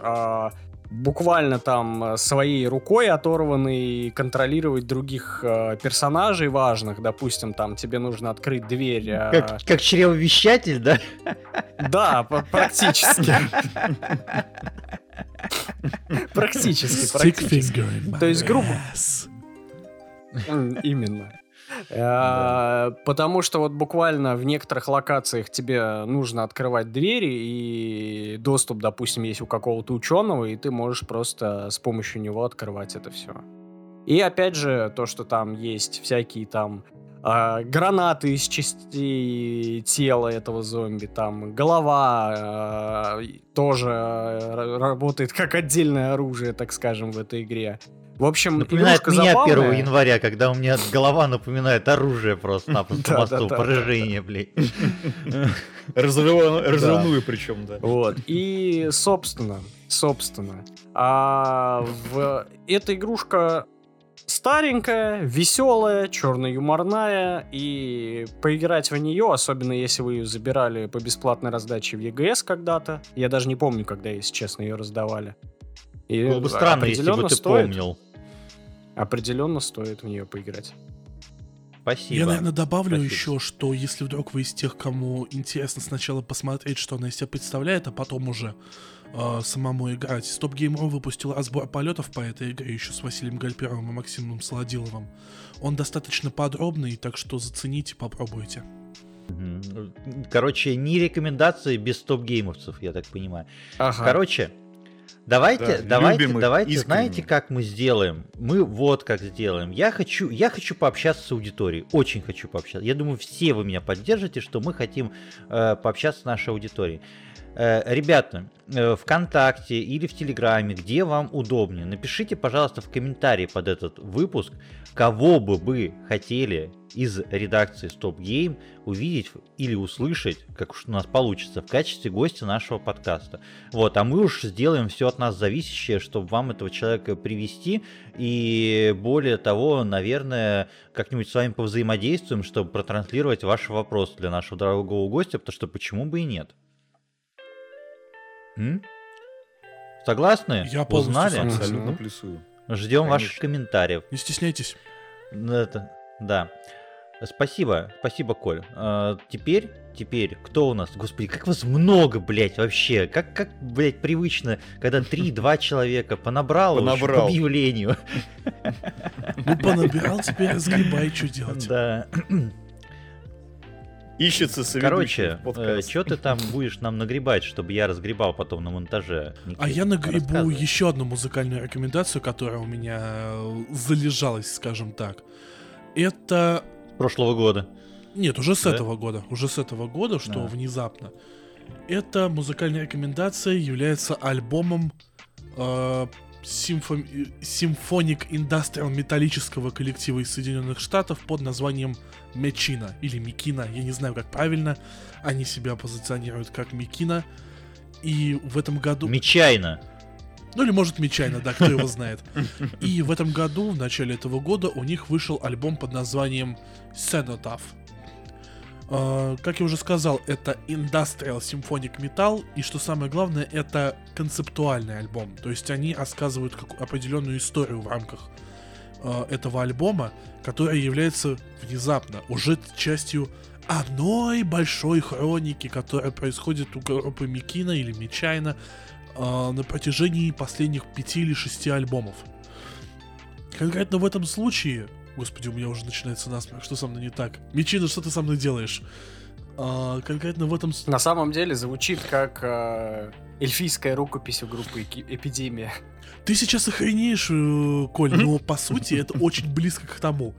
буквально там э, своей рукой оторванной контролировать других э, персонажей важных. Допустим, там тебе нужно открыть дверь. э, Как, как чревовещатель, да? да, практически. Практически, практически. То есть, грубо- Именно. Э, Потому что вот буквально в некоторых локациях тебе нужно открывать двери, и доступ, допустим, есть у какого-то ученого, и ты можешь просто с помощью него открывать это все. И опять же, то, что там есть всякие там а, гранаты из частей тела этого зомби, там голова а, и тоже а, ра- работает как отдельное оружие, так скажем, в этой игре. В общем, Напоминает меня забавная. 1 января, когда у меня голова напоминает оружие просто-напросто мосту, поражение, блядь. Разрывную причем, да. Вот. И, собственно, собственно, а, в... эта игрушка старенькая, веселая, черно-юморная, и поиграть в нее, особенно если вы ее забирали по бесплатной раздаче в ЕГС когда-то, я даже не помню, когда, если честно, ее раздавали. И Было бы странно, если бы ты стоит, помнил. Определенно стоит в нее поиграть. Спасибо. Я, наверное, добавлю Спасибо. еще, что если вдруг вы из тех, кому интересно сначала посмотреть, что она из себя представляет, а потом уже э, самому играть. Стоп Game.ru выпустил разбор полетов по этой игре еще с Василием Гальперовым и Максимом Солодиловым. Он достаточно подробный, так что зацените, попробуйте. Короче, не рекомендации без топ-геймовцев, я так понимаю. Ага. Короче, давайте, Да, давайте, давайте, искренне. знаете, как мы сделаем? Мы вот как сделаем. Я хочу, я хочу пообщаться с аудиторией, очень хочу пообщаться. Я думаю, все вы меня поддержите, что мы хотим э, пообщаться с нашей аудиторией. Э, ребята, э, ВКонтакте или в Телеграме, где вам удобнее, напишите, пожалуйста, в комментарии под этот выпуск, кого бы вы хотели из редакции Stop Game увидеть или услышать, как уж у нас получится, в качестве гостя нашего подкаста. Вот, а мы уж сделаем все от нас зависящее, чтобы вам этого человека привести, и более того, наверное, как-нибудь с вами повзаимодействуем, чтобы протранслировать ваши вопросы для нашего дорогого гостя, потому что почему бы и нет. М? Согласны? Я полностью Узнали? согласен. Абсолютно плюсую. Ждем ваших комментариев. Не стесняйтесь. Ну, Это, да. Спасибо, спасибо, Коль. А, теперь, теперь, кто у нас? Господи, как вас много, блядь, вообще. Как, как, блядь, привычно, когда три-два человека понабрал, уж Понабрал. по объявлению. Ну, понабирал, теперь разгребай, что делать. Да. Ищется Короче, подкаст. что ты там будешь нам нагребать, чтобы я разгребал потом на монтаже? А Никит? я нагребу еще одну музыкальную рекомендацию, которая у меня э, залежалась, скажем так. Это... Прошлого года. Нет, уже с Да? этого года. Уже с этого года, что А. внезапно. Эта музыкальная рекомендация является альбомом э, симфо- э, Symphonic Industrial металлического коллектива из Соединенных Штатов под названием Мечина или Микина, я не знаю, как правильно. Они себя позиционируют как Микина. И в этом году... Мечайно. Ну или может Мичайна, да, кто его знает. И в этом году, в начале этого года, у них вышел альбом под названием Cenotaph. А, Как я уже сказал, это Industrial Symphonic Metal, и что самое главное, это концептуальный альбом. То есть они рассказывают как- определенную историю в рамках а, этого альбома, которая является внезапно уже частью одной большой хроники, которая происходит у группы Микина или Мичайна а, на протяжении последних пяти или шести альбомов. Конкретно в этом случае... Господи, у меня уже начинается насмех, что со мной не так? Мичина, что ты со мной делаешь? А, конкретно в этом... На самом деле звучит как э, эльфийская рукопись у группы Эпидемия. Ты сейчас охренеешь, э, Коль, но по сути это очень близко к тому.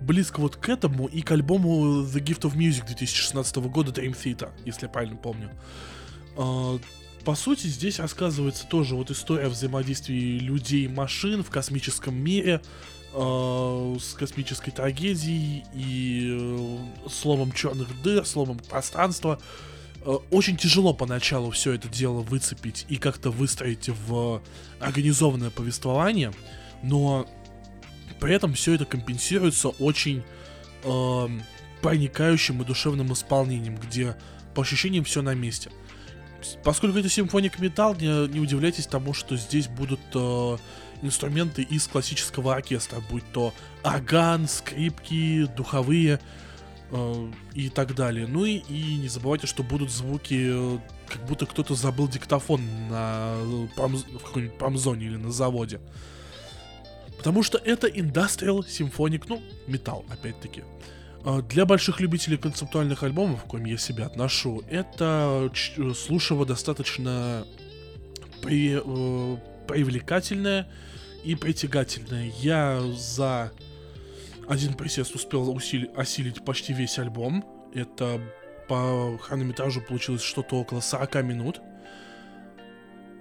Близко вот к этому и к альбому The Gift of Music 2016 года Dream Theater, если я правильно помню. По сути, здесь рассказывается тоже вот история взаимодействия людей и машин в космическом мире, а, с космической трагедией и э, словом черных дыр, словом пространства. Э, Очень тяжело поначалу все это дело выцепить и как-то выстроить в организованное повествование, но при этом все это компенсируется очень эм, проникающим и душевным исполнением, где по ощущениям все на месте. Поскольку это симфоник металл, не, не удивляйтесь тому, что здесь будут э, инструменты из классического оркестра, будь то орган, скрипки, духовые э, и так далее. Ну и, и не забывайте, что будут звуки, э, как будто кто-то забыл диктофон на э, промз- в какой-нибудь промзоне или на заводе. Потому что это Industrial Symphonic, ну, металл, опять-таки. Для больших любителей концептуальных альбомов, к коим я себя отношу, это э, слушаво достаточно при, э, привлекательное и притягательное. Я за один присест успел усили- осилить почти весь альбом. Это по хронометражу получилось что-то около 40 минут.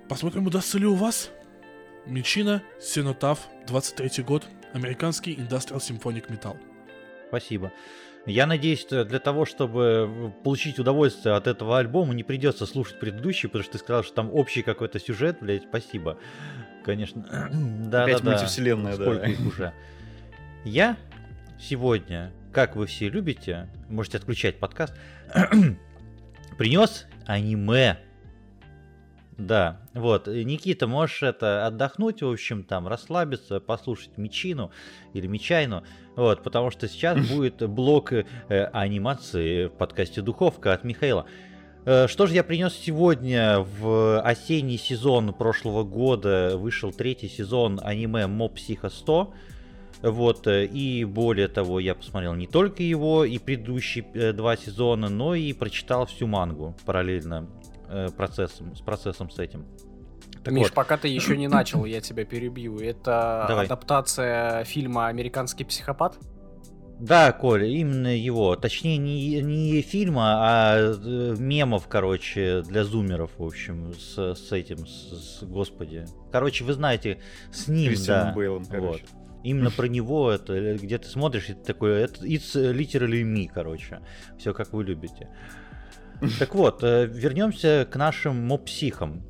Посмотрим, удастся ли у вас. Мичина, Сенотав, 23 год, американский Industrial Symphonic Metal. Спасибо. Я надеюсь, что для того, чтобы получить удовольствие от этого альбома, не придется слушать предыдущий, потому что ты сказал, что там общий какой-то сюжет, блядь, спасибо. Конечно. да, Опять да, да. мультивселенная, да. Сколько их уже. Я сегодня, как вы все любите, можете отключать подкаст, принес аниме. Да, вот, Никита, можешь это отдохнуть, в общем, там, расслабиться, послушать Мичину или Мичайну, вот, потому что сейчас будет блок э, анимации в подкасте «Духовка» от Михаила. Э, Что же я принес сегодня в осенний сезон прошлого года вышел третий сезон аниме Mob Psycho 100. Вот, э, и более того, я посмотрел не только его и предыдущие э, два сезона, но и прочитал всю мангу параллельно э, процессом, с процессом с этим. Так Миш, вот. пока ты еще не начал, я тебя перебью. Это Давай. адаптация фильма «Американский психопат»? Да, Коля, именно его. Точнее, не, не фильма, а э, мемов, короче, для зумеров, в общем, с, с этим, с, с, господи. Короче, вы знаете, с ним, Кристианом да. Бейлом, короче. Вот. Именно про него это, э, где ты смотришь, и ты такой, это it's literally me, короче. Все как вы любите. Так вот, э, вернемся к нашим мопсихам.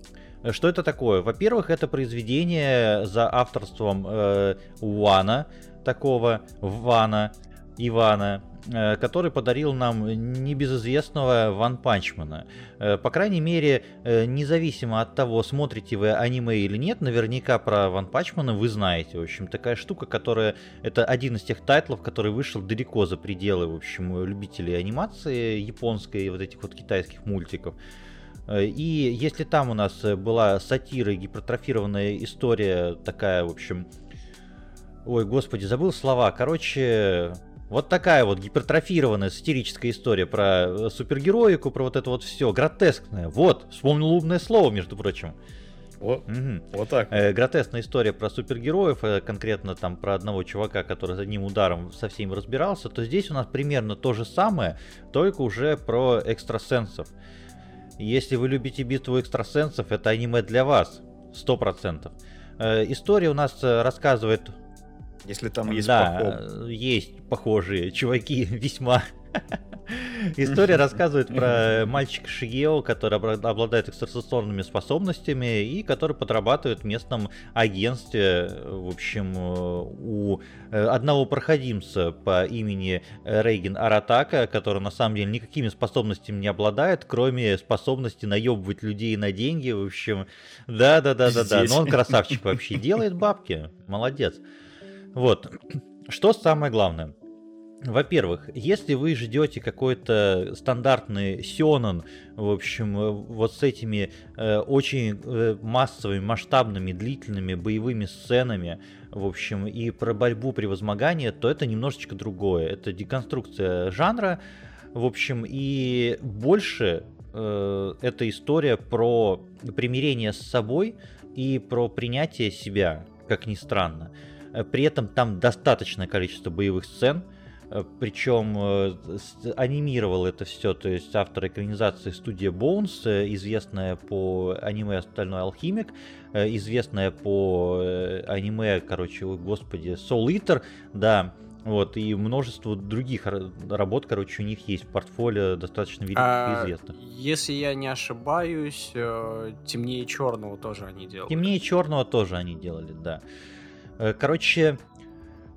Что это такое? Во-первых, это произведение за авторством э, Уана, такого Вана, Ивана, э, который подарил нам небезызвестного One Punch Man а. Э, по крайней мере, э, независимо от того, смотрите вы аниме или нет, наверняка про One Punch Man а вы знаете. В общем, такая штука, которая... Это один из тех тайтлов, который вышел далеко за пределы, в общем, любителей анимации японской и вот этих вот китайских мультиков. И если там у нас была сатира гипертрофированная история такая, в общем... Ой, господи, забыл слова. Короче, вот такая вот гипертрофированная сатирическая история про э, супергероику, про вот это вот все, гротескное. Вот, вспомнил умное слово, между прочим. Вот, угу. вот так. Э, гротескная история про супергероев, э, конкретно там про одного чувака, который с одним ударом со всеми разбирался, то здесь у нас примерно то же самое, только уже про экстрасенсов. Если вы любите битву экстрасенсов, это аниме для вас, сто процентов. Э, история у нас э, рассказывает если там есть Да, поход. есть похожие чуваки весьма. История рассказывает про мальчика Шигео, который обладает экстрасенсорными способностями и который подрабатывает в местном агентстве, в общем, у э, одного проходимца по имени Рейген Аратака, который на самом деле никакими способностями не обладает, кроме способности наебывать людей на деньги, в общем, да-да-да-да-да, но он красавчик вообще, делает бабки, молодец. Вот. Что самое главное? Во-первых, если вы ждете какой-то стандартный сёнон, в общем, э, вот с этими э, очень э, массовыми, масштабными, длительными боевыми сценами, в общем, и про борьбу превозмогания, то это немножечко другое. Это деконструкция жанра, в общем, и больше э, это история про примирение с собой и про принятие себя, как ни странно. Э, при этом там достаточное количество боевых сцен, э, причем э, анимировал это все, то есть автор экранизации студия Bones, известная по аниме «Остальной алхимик», известная по аниме, короче, господи, Soul Eater, да, вот, и множество других работ, короче, у них есть в портфолио достаточно великих а, и известных. Если я не ошибаюсь, темнее черного тоже они делали. Темнее черного тоже они делали, да. Э, короче,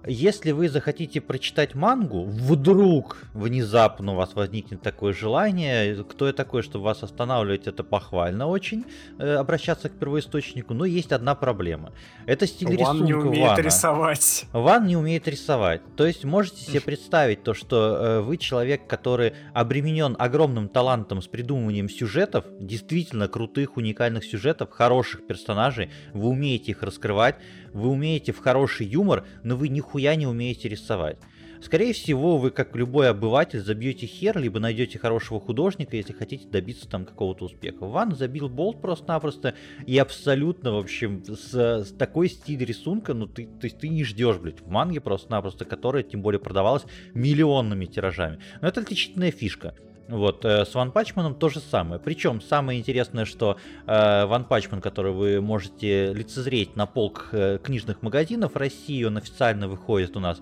если вы захотите прочитать мангу, вдруг внезапно у вас возникнет такое желание, кто я такой, чтобы вас останавливать, это похвально очень, э, обращаться к первоисточнику, но есть одна проблема. Это стиль Ван рисунка не умеет Вана. рисовать. Ван не умеет рисовать. То есть можете себе представить то, что э, вы человек, который обременен огромным талантом с придумыванием сюжетов, действительно крутых, уникальных сюжетов, хороших персонажей, вы умеете их раскрывать, вы умеете в хороший юмор, но вы нихуя не умеете рисовать. Скорее всего, вы, как любой обыватель, забьете хер, либо найдете хорошего художника, если хотите добиться там какого-то успеха. Ван забил болт просто-напросто и абсолютно, в общем, с, с такой стиль рисунка, ну ты, то есть ты не ждешь, блядь, в манге просто-напросто, которая тем более продавалась миллионными тиражами. Но это отличительная фишка. Вот, э, с Ван Пачманом то же самое. Причем самое интересное, что э, One Punch Man, который вы можете лицезреть на полках э, книжных магазинов России, он официально выходит у нас,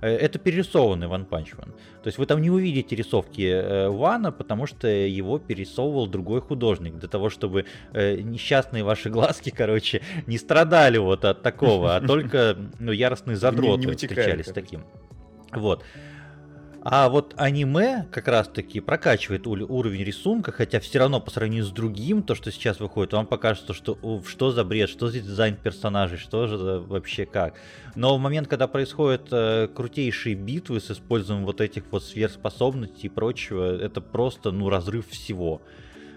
э, это перерисованный One Punch Man. То есть вы там не увидите рисовки э, Вана, потому что его перерисовывал другой художник, для того, чтобы э, несчастные ваши глазки, короче, не страдали вот от такого, а только ну, яростные задроты встречались с таким. Вот. А вот аниме как раз-таки прокачивает уровень рисунка, хотя все равно по сравнению с другим, то, что сейчас выходит, вам покажется, что что за бред, что за дизайн персонажей, что же вообще как. Но в момент, когда происходят э, крутейшие битвы с использованием вот этих вот сверхспособностей и прочего, это просто, ну, разрыв всего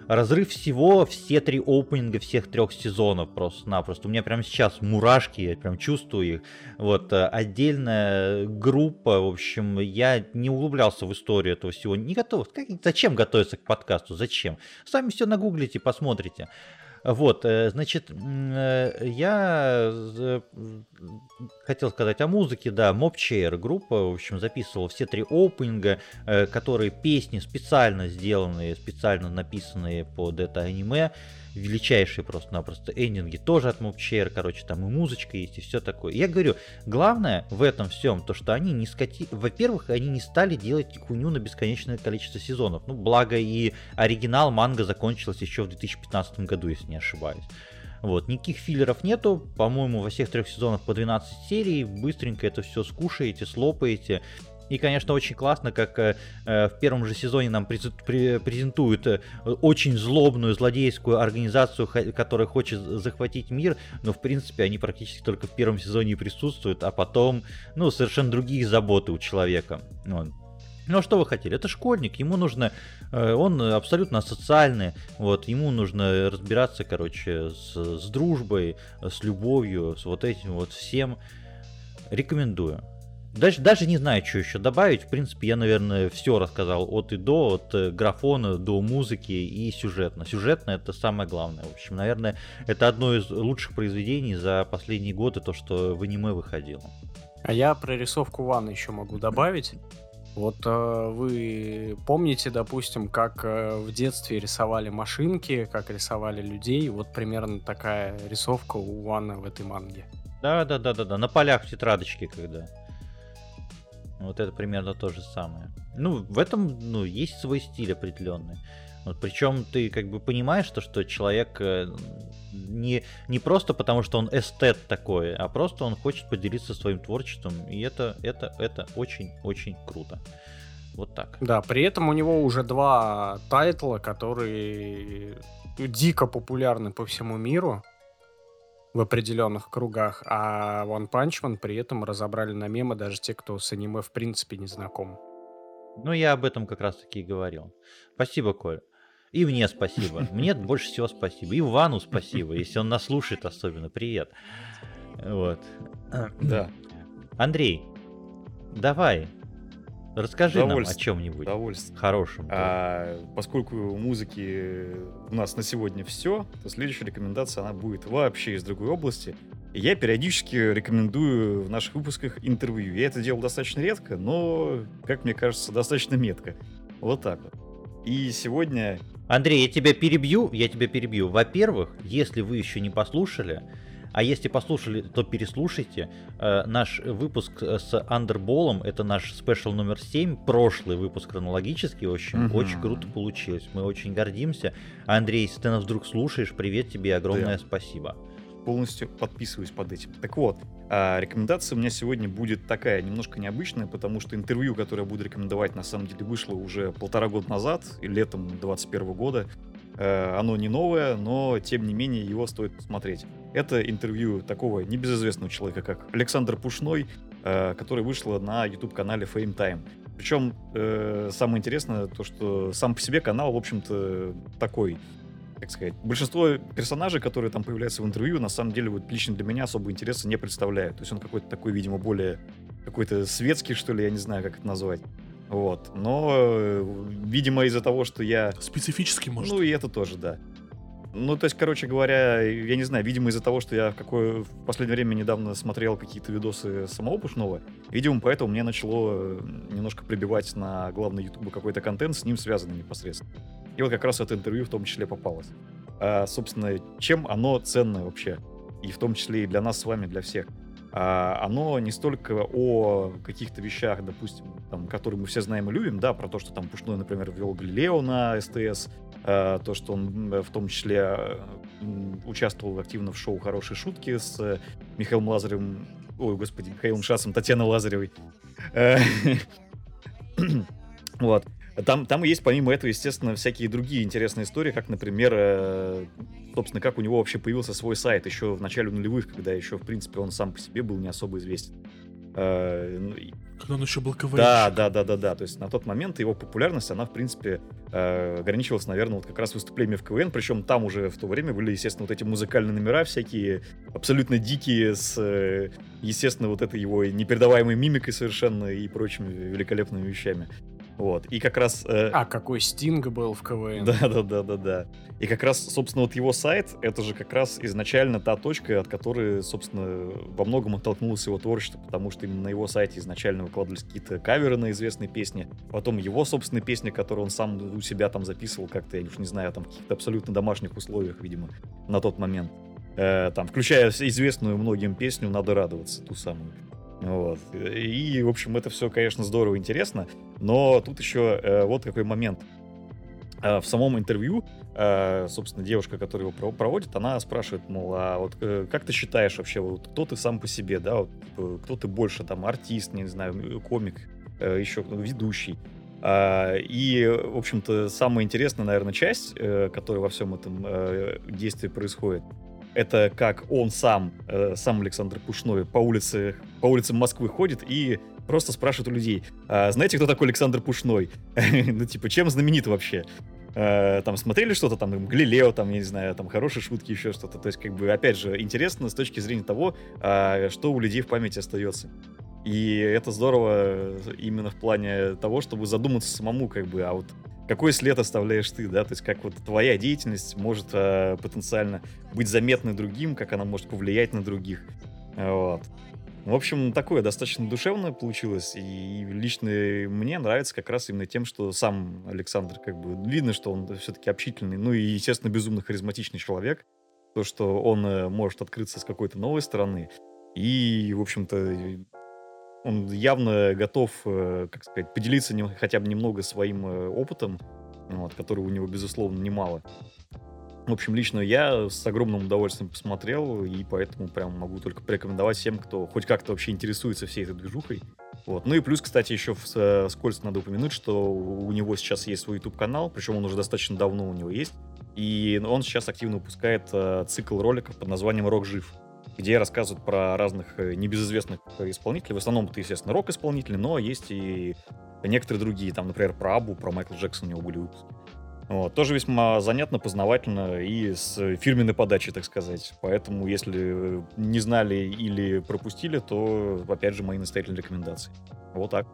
разрыв всего, все три опенинга всех трех сезонов просто-напросто. У меня прямо сейчас мурашки, я прям чувствую их. Вот, э, отдельная группа, в общем, я не углублялся в историю этого всего, не готов. Как, зачем готовиться к подкасту, зачем? Сами все нагуглите, посмотрите. Вот, э, значит, э, я хотел сказать о музыке, да, Mobchair группа, в общем, записывала все три опенинга, которые песни специально сделанные, специально написанные под это аниме, величайшие просто-напросто эндинги, тоже от Mobchair, короче, там и музычка есть, и все такое. Я говорю, главное в этом всем, то, что они не скати... Во-первых, они не стали делать хуйню на бесконечное количество сезонов. Ну, благо и оригинал манга закончилась еще в 2015 году, если не ошибаюсь. Вот, никаких филлеров нету, по-моему, во всех трех сезонах по 12 серий, быстренько это все скушаете, слопаете, и, конечно, очень классно, как э, э в первом же сезоне нам презентуют э, очень злобную злодейскую организацию, которая хочет захватить мир, но, в принципе, они практически только в первом сезоне и присутствуют, а потом, ну, совершенно другие заботы у человека. Вот. Ну а что вы хотели? Это школьник, ему нужно, э, он абсолютно социальный, вот, ему нужно разбираться, короче, с, с дружбой, с любовью, с вот этим вот всем. Рекомендую. Даже, даже не знаю, что еще добавить. В принципе, я, наверное, все рассказал от и до, от э, графона до музыки и сюжетно. Сюжетно это самое главное. В общем, наверное, это одно из лучших произведений за последние годы, то, что в аниме выходило. А я про рисовку Ванны еще могу добавить. Вот э, вы помните, допустим, как э, в детстве рисовали машинки, как рисовали людей? Вот примерно такая рисовка у Ванны в этой манге. Да, да, да, да, да. На полях в тетрадочке, когда. Вот это примерно то же самое. Ну, в этом, ну, есть свой стиль определенный. Вот, причем ты как бы понимаешь, то, что человек э, не, не просто потому, что он эстет такой, а просто он хочет поделиться своим творчеством. И это, это, это очень-очень круто. Вот так. Да, при этом у него уже два тайтла, которые дико популярны по всему миру в определенных кругах, а One Punch Man при этом разобрали на мемы даже те, кто с аниме в принципе не знаком. Ну, я об этом как раз таки и говорил. Спасибо, Коль. И мне спасибо. Мне больше всего спасибо. И Вану спасибо, если он нас слушает особенно. Привет. Вот. Да. Андрей, давай, Расскажи нам о чем-нибудь хорошем. А, поскольку у музыки у нас на сегодня все, то следующая рекомендация, она будет вообще из другой области. я периодически рекомендую в наших выпусках интервью. Я это делал достаточно редко, но, как мне кажется, достаточно метко. Вот так вот. И сегодня... Андрей, я тебя перебью, я тебя перебью. Во-первых, если вы еще не послушали, а если послушали, то переслушайте. Э, наш выпуск с Андерболом, это наш спешл номер 7, прошлый выпуск хронологический, в общем, угу. очень круто получилось. Мы очень гордимся. Андрей, если ты нас вдруг слушаешь, привет тебе огромное да. спасибо полностью подписываюсь под этим. Так вот, а, рекомендация у меня сегодня будет такая, немножко необычная, потому что интервью, которое я буду рекомендовать, на самом деле вышло уже полтора года назад, летом 2021 года. Э, оно не новое, но тем не менее его стоит посмотреть. Это интервью такого небезызвестного человека, как Александр Пушной, э, который вышло на YouTube-канале Fame Time. Причем э, самое интересное то, что сам по себе канал, в общем-то, такой, как сказать, большинство персонажей, которые там появляются в интервью, на самом деле вот лично для меня особо интереса не представляют. То есть он какой-то такой, видимо, более какой-то светский, что ли, я не знаю, как это назвать. Вот. Но, э, видимо, из-за того, что я... Специфически, может? Ну, и это тоже, да. Ну, то есть, короче говоря, я не знаю, видимо, из-за того, что я в, какое, в последнее время недавно смотрел какие-то видосы самого Пушного, видимо, поэтому мне начало э, немножко прибивать на главный YouTube какой-то контент с ним связанный непосредственно. И вот как раз это интервью в том числе попалось. А, собственно, чем оно ценное вообще? И в том числе и для нас с вами, для всех. А, оно не столько о каких-то вещах, допустим, там, которые мы все знаем и любим, да, про то, что там Пушной, например, ввел Галилео на СТС, а, то, что он в том числе участвовал активно в шоу «Хорошие шутки» с Михаилом Лазаревым, ой, господи, Михаилом Шасом, Татьяной Лазаревой. Э, вот. Там, там есть, помимо этого, естественно, всякие другие интересные истории, как, например, э, собственно, как у него вообще появился свой сайт еще в начале нулевых, когда еще, в принципе, он сам по себе был не особо известен. Э, ну когда он еще был КВН. Да, да, да, да, да. То есть на тот момент его популярность, она, в принципе, э, ограничивалась, наверное, вот как раз выступлениями в КВН. Причем там уже в то время были, естественно, вот эти музыкальные номера всякие, абсолютно дикие, с, э, естественно, вот этой его непередаваемой мимикой совершенно и прочими великолепными вещами. Вот. И как раз... э, А, какой Стинг был в КВН. Да, да, да, да, да. И как раз, собственно, вот его сайт, это же как раз изначально та точка, от которой, собственно, во многом оттолкнулось его творчество, потому что именно на его сайте изначально выкладывались какие-то каверы на известные песни, потом его собственные песни, которые он сам у себя там записывал как-то, я уж не знаю, там в каких-то абсолютно домашних условиях, видимо, на тот момент. Э, там, включая известную многим песню «Надо радоваться», ту самую. Вот. И, в общем, это все, конечно, здорово интересно, но тут еще э, вот какой момент. Э, в самом интервью, э, собственно, девушка, которая его про- проводит, она спрашивает, мол, а вот э, как ты считаешь вообще, вот кто ты сам по себе, да, вот, кто ты больше, там, артист, не знаю, комик, еще кто- ведущий. А, И, в общем-то, самая интересная, наверное, часть, которая во всем этом действии происходит, это как он сам, э, сам Александр Пушной, по улице, по улицам Москвы ходит и просто спрашивает у людей, «А знаете, кто такой Александр Пушной? Ну, типа, чем знаменит вообще? Э, Там смотрели что-то, там, Галилео, там, я не знаю, там, хорошие шутки, еще что-то. То есть, как бы, опять же, интересно с точки зрения того, а, что у людей в памяти остается. И это здорово именно в плане того, чтобы задуматься самому, как бы, а вот какой след оставляешь ты, да, то есть как вот твоя деятельность может э, потенциально быть заметной другим, как она может повлиять на других. Вот. В общем, такое достаточно душевное получилось, и лично мне нравится как раз именно тем, что сам Александр, как бы, видно, что он все-таки общительный, ну и, естественно, безумно харизматичный человек, то, что он э, может открыться с какой-то новой стороны, и, в общем-то, он явно готов, э, как сказать, поделиться хотя бы немного своим э, опытом, вот, который у него, безусловно, немало. В общем, лично я с огромным удовольствием посмотрел, и поэтому прям могу только порекомендовать всем, кто хоть как-то вообще интересуется всей этой движухой. Вот. Ну и плюс, кстати, еще э, вскользь надо упомянуть, что у него сейчас есть свой YouTube-канал, причем он уже достаточно давно у него есть, и он сейчас активно выпускает цикл роликов под названием «Рок жив», где рассказывают про разных э, небезызвестных исполнителей. В основном это, естественно, рок-исполнители, но есть и некоторые другие, там, например, про Абу, про Майкла Джексона у него были выпуски. Вот, тоже весьма занятно, познавательно и с фирменной подачей, так сказать. Поэтому, если не знали или пропустили, то, опять же, мои настоятельные рекомендации. Вот так.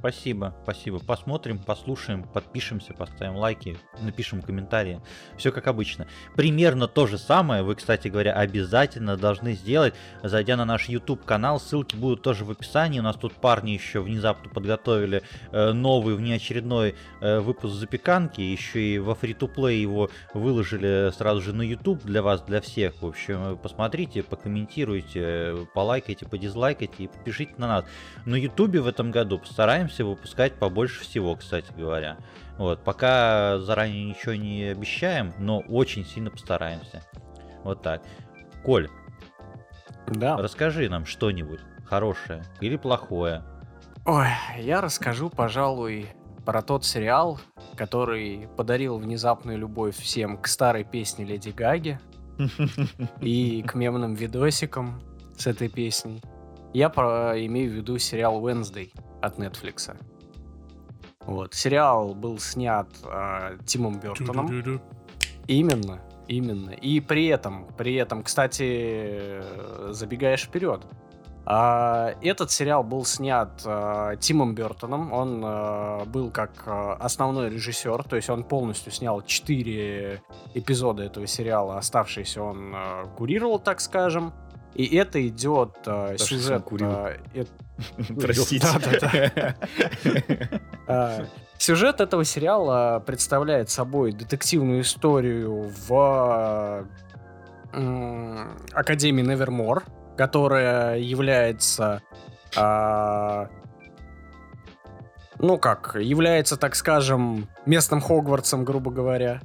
Спасибо, спасибо. Посмотрим, послушаем, подпишемся, поставим лайки, напишем комментарии. Все как обычно. Примерно то же самое вы, кстати говоря, обязательно должны сделать, зайдя на наш YouTube канал. Ссылки будут тоже в описании. У нас тут парни еще внезапно подготовили э, новый внеочередной э, выпуск запеканки. Еще и во free-to-play его выложили сразу же на YouTube для вас, для всех. В общем, посмотрите, покомментируйте, полайкайте, подизлайкайте и подпишите на нас. На Ютубе в этом году постараемся выпускать побольше всего, кстати говоря. Вот, пока заранее ничего не обещаем, но очень сильно постараемся. Вот так. Коль, Да. расскажи нам что-нибудь хорошее или плохое. Ой, я расскажу, пожалуй, про тот сериал, который подарил внезапную любовь всем к старой песне Леди Гаги и к мемным видосикам с этой песней. Я про, имею в виду сериал Wednesday от Netflix. Вот. Сериал был снят а, Тимом Бертоном. Именно, именно. И при этом, при этом, кстати, э, забегаешь вперед. а, этот сериал был снят а, Тимом Бертоном. Он а, был как основной режиссер, то есть он полностью снял четыре эпизода этого сериала. Оставшиеся он курировал, так скажем. И это идет он сюжет. а, э- Простите. А, Сюжет этого сериала представляет собой детективную историю в Академии Невермор, которая является а, ну как, является, так скажем, местным Хогвартсом, грубо говоря.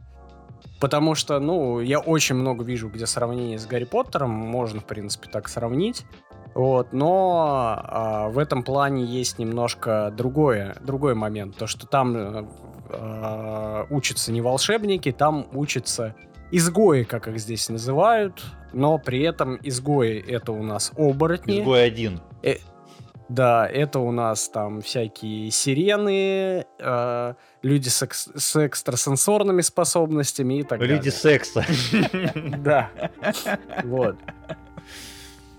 Потому что, ну, я очень много вижу, где сравнение с Гарри Поттером, можно, в принципе, так сравнить. Вот, но а, в этом плане есть немножко другое, другой момент. То, что там э, а, учатся не волшебники, там учатся изгои, как их здесь называют. Но при этом изгои это у нас оборотни. Изгой один. Да, это у нас там всякие сирены, э, люди с, экс- с экстрасенсорными способностями и так Люди далее. секса. Да. Вот.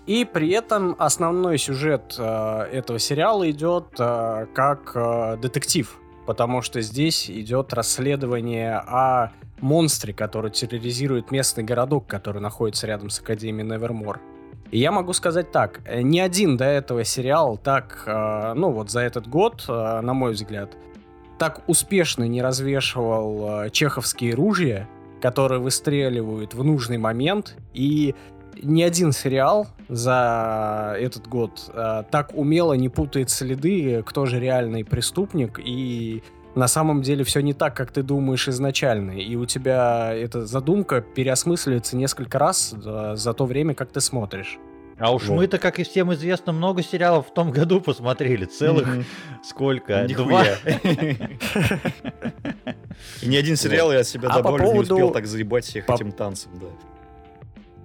И при этом основной сюжет э, этого сериала идет э, как э, детектив. потому что здесь идет расследование о монстре, который терроризирует местный городок, который находится рядом с Академией Невермор. И я могу сказать так, э, ни один до этого сериал так, э, ну вот за этот год, э, на мой взгляд, так успешно не развешивал чеховские ружья, которые выстреливают в нужный момент, и ни один сериал за этот год так умело не путает следы, кто же реальный преступник, и на самом деле все не так, как ты думаешь изначально. И у тебя эта задумка переосмысливается несколько раз за, за то время, как ты смотришь. А уж вот. мы-то, как и всем известно, много сериалов в том году посмотрели. Целых mm-hmm. сколько? Два. И ни один сериал я от себя а добавлю не успел так заебать всех этим танцем, да.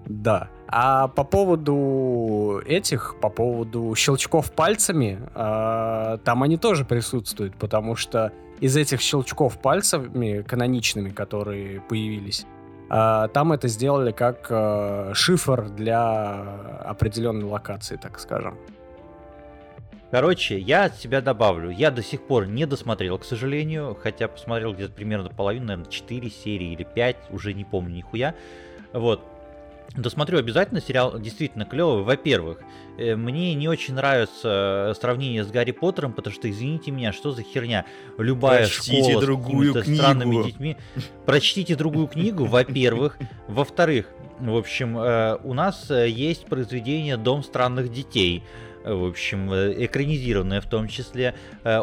Да. А по поводу этих, по поводу щелчков пальцами, э, там они тоже присутствуют, потому что из этих щелчков пальцами каноничными, которые появились, э, там это сделали как э, шифр для определенной локации, так скажем. Короче, я от себя добавлю. Я до сих пор не досмотрел, к сожалению. Хотя посмотрел где-то примерно половину, наверное, 4 серии или 5, уже не помню нихуя. Вот. Досмотрю обязательно, сериал действительно клевый. Во-первых, э, мне не очень нравится сравнение с Гарри Поттером, потому что, извините меня, что за херня? Любая Прочтите школа другую с книгу. странными детьми. Прочтите другую книгу, во-первых. Во-вторых, в общем, э, у нас э, есть произведение «Дом странных детей», в общем, экранизированное в том числе.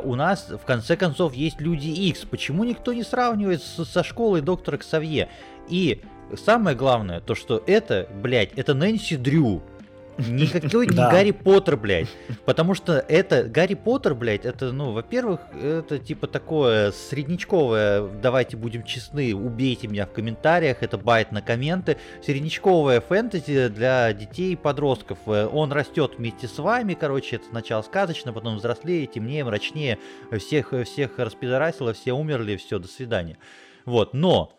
У нас, в конце концов, есть Люди X. Почему никто не сравнивает со школой доктора Ксавье? И самое главное, то что это, блядь, это Нэнси Дрю. Никакой не Гарри Поттер, блядь. Потому что это, Гарри Поттер, блядь, это, ну, во-первых, это типа такое среднячковое, давайте будем честны, убейте меня в комментариях, это байт на комменты. Среднячковое фэнтези для детей и подростков. Он растет вместе с вами, короче, это сначала сказочно, потом взрослее, темнее, мрачнее. Всех, всех распидорасило, все умерли, все, до свидания. Вот, но Э,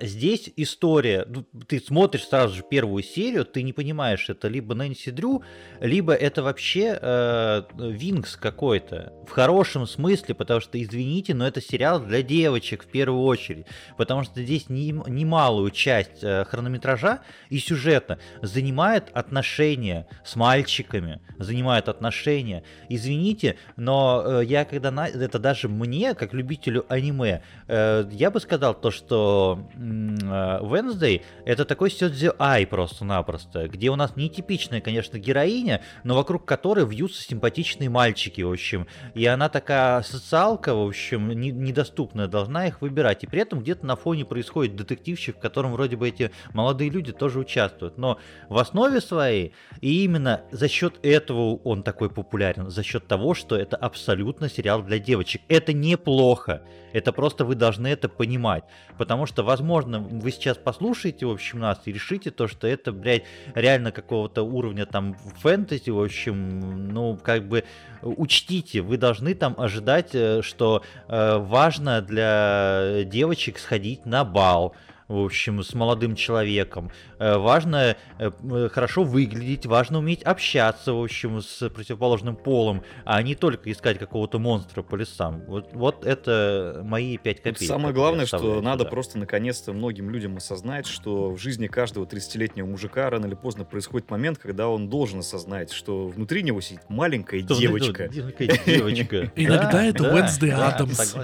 здесь история, ну, ты смотришь сразу же первую серию, ты не понимаешь, это либо Нэнси Дрю, либо это вообще э, Винкс какой-то. В хорошем смысле, потому что, извините, но это сериал для девочек в первую очередь. Потому что здесь немалую часть э, хронометража и сюжета занимает отношения с мальчиками, занимает отношения. Извините, но э, я когда... На... Это даже мне, как любителю аниме, э, я бы сказал то, что Э, Wednesday это такой Сёдзи Ай просто-напросто, где у нас нетипичная, конечно, героиня, но вокруг которой вьются симпатичные мальчики, в общем. И она такая социалка, в общем, не, недоступная, должна их выбирать. И при этом где-то на фоне происходит детективчик, в котором вроде бы эти молодые люди тоже участвуют. Но в основе своей, и именно за счет этого он такой популярен, за счет того, что это абсолютно сериал для девочек. Это неплохо. Это просто вы должны это понимать. Потому что возможно, вы сейчас послушаете, в общем, нас и решите то, что это, блядь, реально какого-то уровня там фэнтези, в общем, ну, как бы учтите, вы должны там ожидать, э, что э, важно для девочек сходить на бал, в общем, с молодым человеком. Э, важно э, э, хорошо выглядеть, важно уметь общаться, в общем, с противоположным полом, а не только искать какого-то монстра по лесам. Вот, вот это мои пять копеек. Самое главное, что надо просто наконец-то многим людям осознать, что в жизни каждого 30-летнего мужика рано или поздно происходит момент, когда он должен осознать, что внутри него сидит маленькая девочка. Девочка. Иногда это Wednesday Адамс.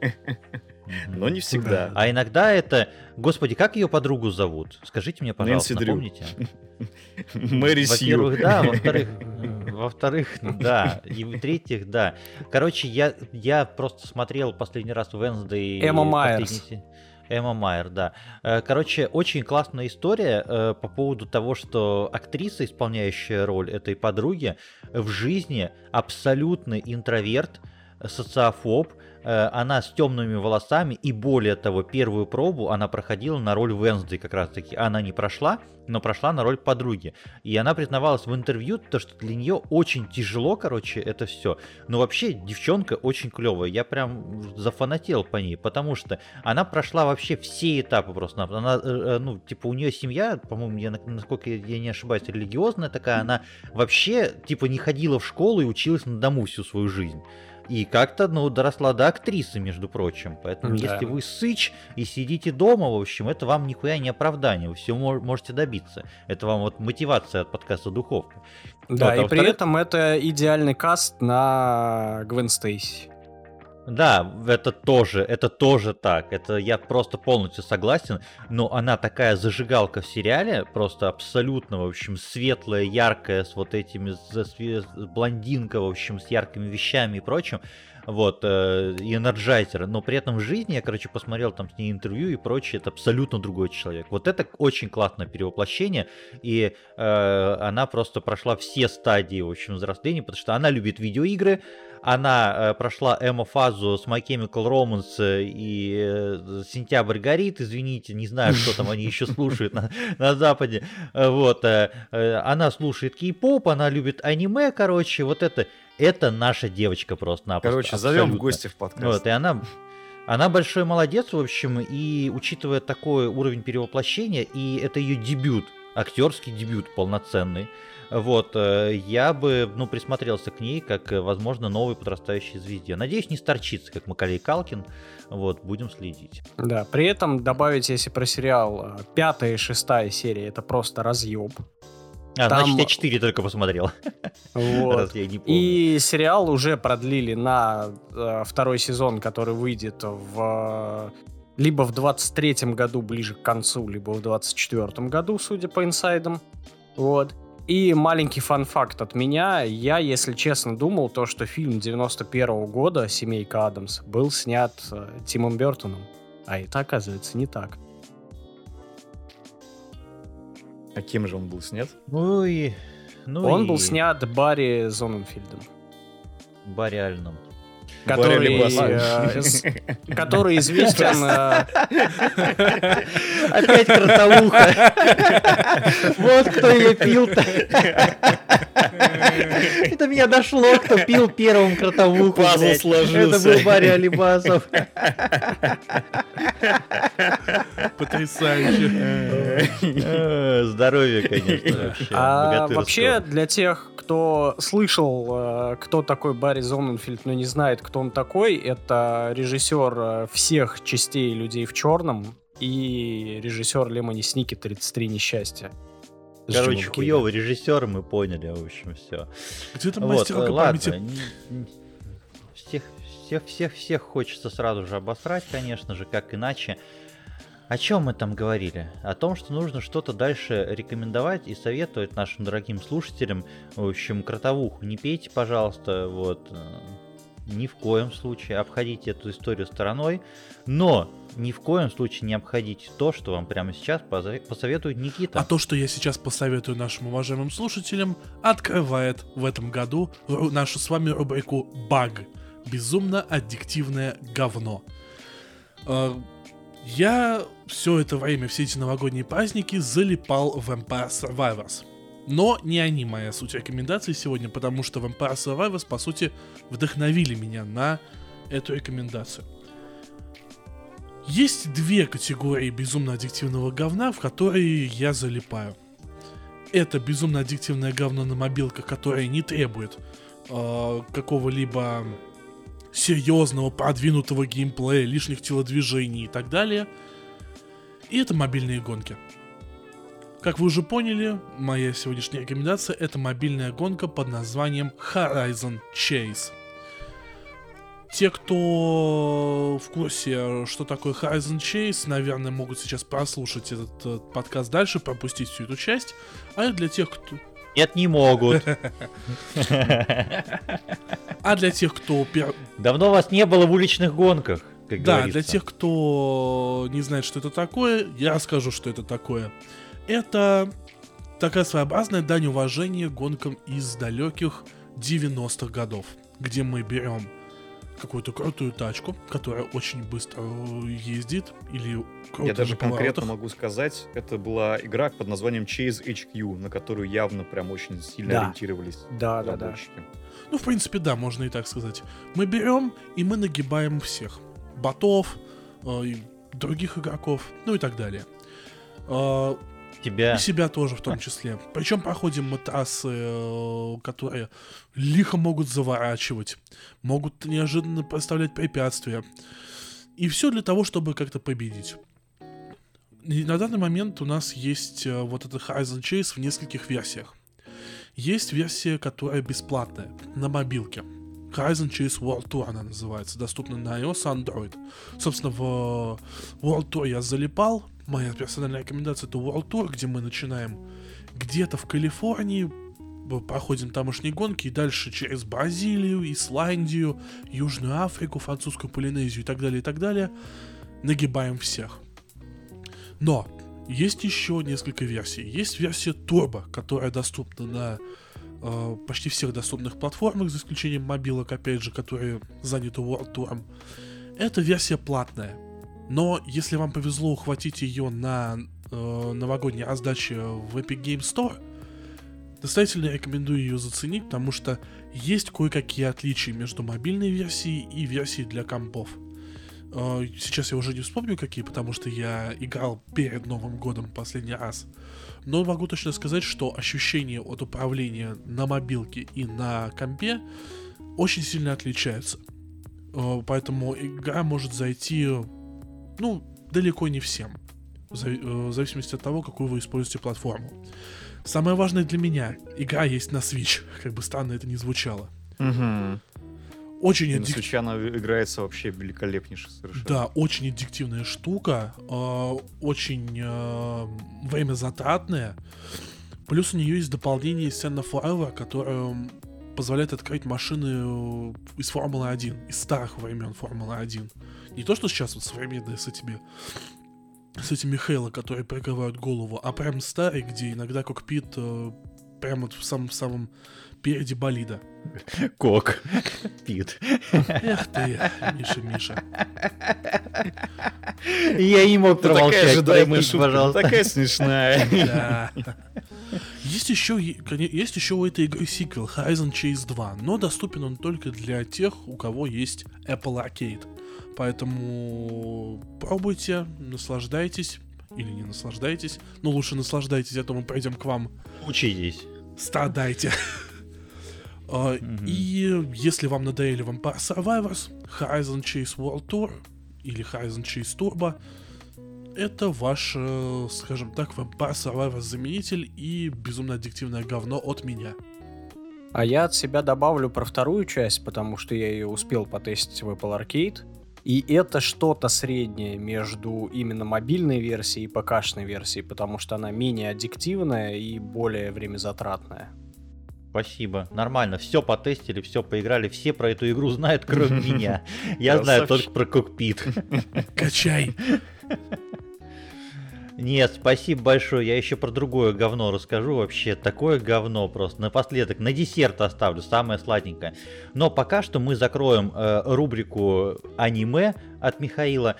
Но не всегда. А иногда это... Господи, как ее подругу зовут? Скажите мне, пожалуйста, напомните. Мэри Сью. Во-первых, да, во-вторых, во-вторых, да, и в-третьих, да. Короче, я, я просто смотрел последний раз Wednesday... Эмма Майерс. Эмма Майер, да. Э, короче, очень классная история э, по поводу того, что актриса, исполняющая роль этой подруги, в жизни абсолютный интроверт, социофоб, Э, она с темными волосами, и более того, первую пробу она проходила на роль Венсды как раз таки. Она не прошла, но прошла на роль подруги. И она признавалась в интервью, то, что для нее очень тяжело, короче, это все. Но вообще девчонка очень клевая. Я прям зафанател по ней, потому что она прошла вообще все этапы просто. Она, э, э, ну, типа, у нее семья, по-моему, я, насколько я не ошибаюсь, религиозная такая, она вообще, типа, не ходила в школу и училась на дому всю свою жизнь. И как-то, ну, доросла до актрисы, между прочим. Поэтому, Да. если вы сыч и сидите дома, в общем, это вам нихуя не оправдание. Вы все можете добиться. Это вам вот мотивация от подкаста «Духовка». Да, Вот, а и при этом это идеальный каст на Гвен Стейси. Да, это тоже, это тоже так. Это я просто полностью согласен. Но она такая зажигалка в сериале, просто абсолютно, в общем, светлая, яркая, с вот этими засве- блондинка, в общем, с яркими вещами и прочим. Вот, э, и энерджайзер. Но при этом в жизни я, короче, посмотрел там с ней интервью и прочее, это абсолютно другой человек. Вот это очень классное перевоплощение. И э, она просто прошла все стадии, в общем, взросления, потому что она любит видеоигры, она э, прошла эмо-фазу с My Chemical Romance э, и э, Сентябрь горит, извините, не знаю, что там они еще слушают на, Западе. Э, Вот, она слушает кей-поп, она любит аниме, короче, вот это, это наша девочка просто-напросто. Короче, зовем в гости в подкаст. Вот, и она, она большой молодец, в общем, и учитывая такой уровень перевоплощения, и это ее дебют, актерский дебют полноценный, вот, э, я бы, ну, присмотрелся к ней как, э, возможно, новой подрастающей звезде. Надеюсь, не старчится, как Макалей Калкин, вот, будем следить. Да, при этом добавить, если про сериал, э, пятая и шестая серия, это просто разъеб. А, Там- значит, я 4 только посмотрел, Вот. И сериал уже продлили на э, второй сезон, который выйдет в э, либо в 23-м году ближе к концу, либо в 24-м году, судя по инсайдам. Вот. И маленький фан-факт от меня. Я, если честно, думал то, что фильм 91 года «Семейка Адамс» был снят э, Тимом Бертоном. А это, оказывается, не так. А кем же он был снят? Ну и... Ну Он и был снят Барри Зоненфильдом. Бариальным. Который, э, который известен... э, Опять кротовуха. Вот кто ее пил-то. Это меня дошло, кто пил первым кротовуху. Пазл сложился. Это был Барри Алибасов. Потрясающе. Э, Здоровье, конечно, вообще. А вообще, для тех, кто слышал, кто такой Барри Зоненфильд, но не знает, кто он такой, это режиссер э, всех частей «Людей в черном» и режиссер Лемони Сники «33 несчастья». Короче, хуёвый режиссер, мы поняли, в общем, все. Где там Вот, мастер э, ладно. памяти? н- н- Всех, всех, всех, всех хочется сразу же обосрать, конечно же, как иначе. О чем мы там говорили? О том, что нужно что-то дальше рекомендовать и советовать нашим дорогим слушателям. В общем, кротовуху не пейте, пожалуйста, вот. Э, Ни в коем случае обходите эту историю стороной. Но ни в коем случае не обходите то, что вам прямо сейчас посоветует Никита. А то, что я сейчас посоветую нашим уважаемым слушателям, открывает в этом году ру- нашу с вами рубрику «Баг». Безумно аддиктивное говно. Э, Я все это время, все эти новогодние праздники залипал в Vampire Survivors. Но не они моя суть рекомендаций сегодня, потому что Vampire Survivors, по сути, вдохновили меня на эту рекомендацию. Есть две категории безумно аддиктивного говна, в которые я залипаю. Это безумно аддиктивное говно на мобилках, которое не требует э, какого-либо серьезного, продвинутого геймплея, лишних телодвижений и так далее. И это мобильные гонки. Как вы уже поняли, моя сегодняшняя рекомендация это мобильная гонка под названием Horizon Chase. Те, кто в курсе, что такое Horizon Chase, наверное, могут сейчас прослушать этот э, подкаст дальше, пропустить всю эту часть. А для тех, кто... Нет, не могут. А для тех, кто... Давно вас не было в уличных гонках, как Да, говорится. для тех, кто не знает, что это такое, я расскажу, что это такое. Это такая своеобразная дань уважения гонкам из далеких 90-х годов, где мы берем какую-то крутую тачку, которая очень быстро ездит, или круто Я даже конкретно могу сказать, это была игра под названием Chase HQ, на которую явно прям очень сильно Да. ориентировались Да, да, да. разработчики. Ну, в принципе, да, можно и так сказать. Мы берем и мы нагибаем всех. Ботов, э, других игроков, ну и так далее. Э, Тебя. И себя тоже в том числе. Причем проходим мы трассы, э, которые лихо могут заворачивать, могут неожиданно представлять препятствия. И все для того, чтобы как-то победить. И на данный момент у нас есть э, вот этот Horizon Chase в нескольких версиях. Есть версия, которая бесплатная, на мобилке. Horizon Chase World Tour она называется, доступна на iOS и Android. Собственно, в World Tour я залипал. Моя персональная рекомендация это World Tour, где мы начинаем где-то в Калифорнии, проходим тамошние гонки и дальше через Бразилию, Исландию, Южную Африку, французскую Полинезию и так далее, и так далее, нагибаем всех. Но есть еще несколько версий. Есть версия Turbo, которая доступна на э, почти всех доступных платформах, за исключением мобилок, опять же, которые заняты World Tour. Эта версия платная. Но если вам повезло ухватить ее на э, новогодней раздаче в Epic Game Store, настоятельно рекомендую ее заценить, потому что есть кое-какие отличия между мобильной версией и версией для компов. Э, сейчас я уже не вспомню какие, потому что я играл перед Новым годом последний раз. Но могу точно сказать, что ощущение от управления на мобилке и на компе очень сильно отличаются. Э, поэтому игра может зайти, ну, далеко не всем. Э, в зависимости от того, какую вы используете платформу. Самое важное для меня, игра есть на Switch, как бы странно это ни звучало. Угу. Очень аддик... На Switch она играется вообще великолепнейше совершенно. Да, очень аддиктивная штука, э, очень э, время затратная. Плюс у нее есть дополнение Senna Forever, которое позволяет открыть машины из Формулы 1, из старых времен Формулы 1. Не то, что сейчас вот современные с этими с этими Хейла, которые прикрывают голову, а прям старый, где иногда кокпит э, прямо вот в самом-самом переди болида. Кок. Пит. Эх ты, Миша, Миша. Я не мог промолчать. Такая шутка, пожалуйста. Такая смешная. Да. Есть еще, есть еще у этой игры сиквел Horizon Chase 2, но доступен он только для тех, у кого есть Apple Arcade. Поэтому пробуйте, наслаждайтесь. Или не наслаждайтесь. Но лучше наслаждайтесь, а то мы пойдем к вам. Учитесь. Страдайте. Mm-hmm. И если вам надоели Vampire Survivors, Horizon Chase World Tour или Horizon Chase Turbo, это ваш, скажем так, Vampire Survivors заменитель и безумно аддиктивное говно от меня. А я от себя добавлю про вторую часть, потому что я ее успел потестить в Apple Arcade. И это что-то среднее между именно мобильной версией и ПК-шной версией, потому что она менее аддиктивная и более времязатратная. Спасибо. Нормально. Все потестили, все поиграли. Все про эту игру знают, кроме меня. Я знаю только про кокпит. Качай. Нет, спасибо большое. Я еще про другое говно расскажу. Вообще, такое говно просто. Напоследок, на десерт оставлю, самое сладенькое. Но пока что мы закроем э, рубрику аниме от Михаила.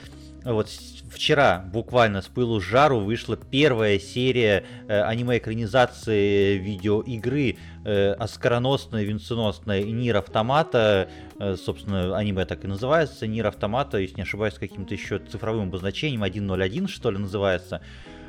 Вот вчера буквально с пылу жару вышла первая серия э, аниме-экранизации видеоигры э, оскароносная, венценосная Нир Автомата. Э, собственно, аниме так и называется. Нир Автомата, если не ошибаюсь, с каким-то еще цифровым обозначением. 1.01, что ли, называется.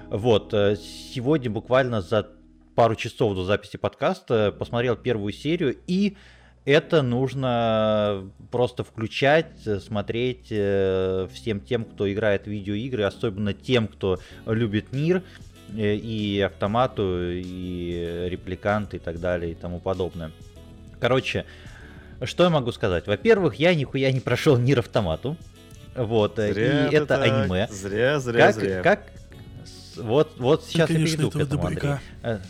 Вот, э, сегодня буквально за пару часов до записи подкаста посмотрел первую серию и это нужно просто включать, смотреть э, всем тем, кто играет в видеоигры, особенно тем, кто любит мир э, и автомату, и репликанты и так далее и тому подобное. Короче, что я могу сказать? Во-первых, я нихуя не прошел Нир автомату. Вот, э, зря и это так. аниме. Зря, зря, как, зря. Как, вот, вот сейчас Ты, конечно, я перейду к этому, добряка. Андрей.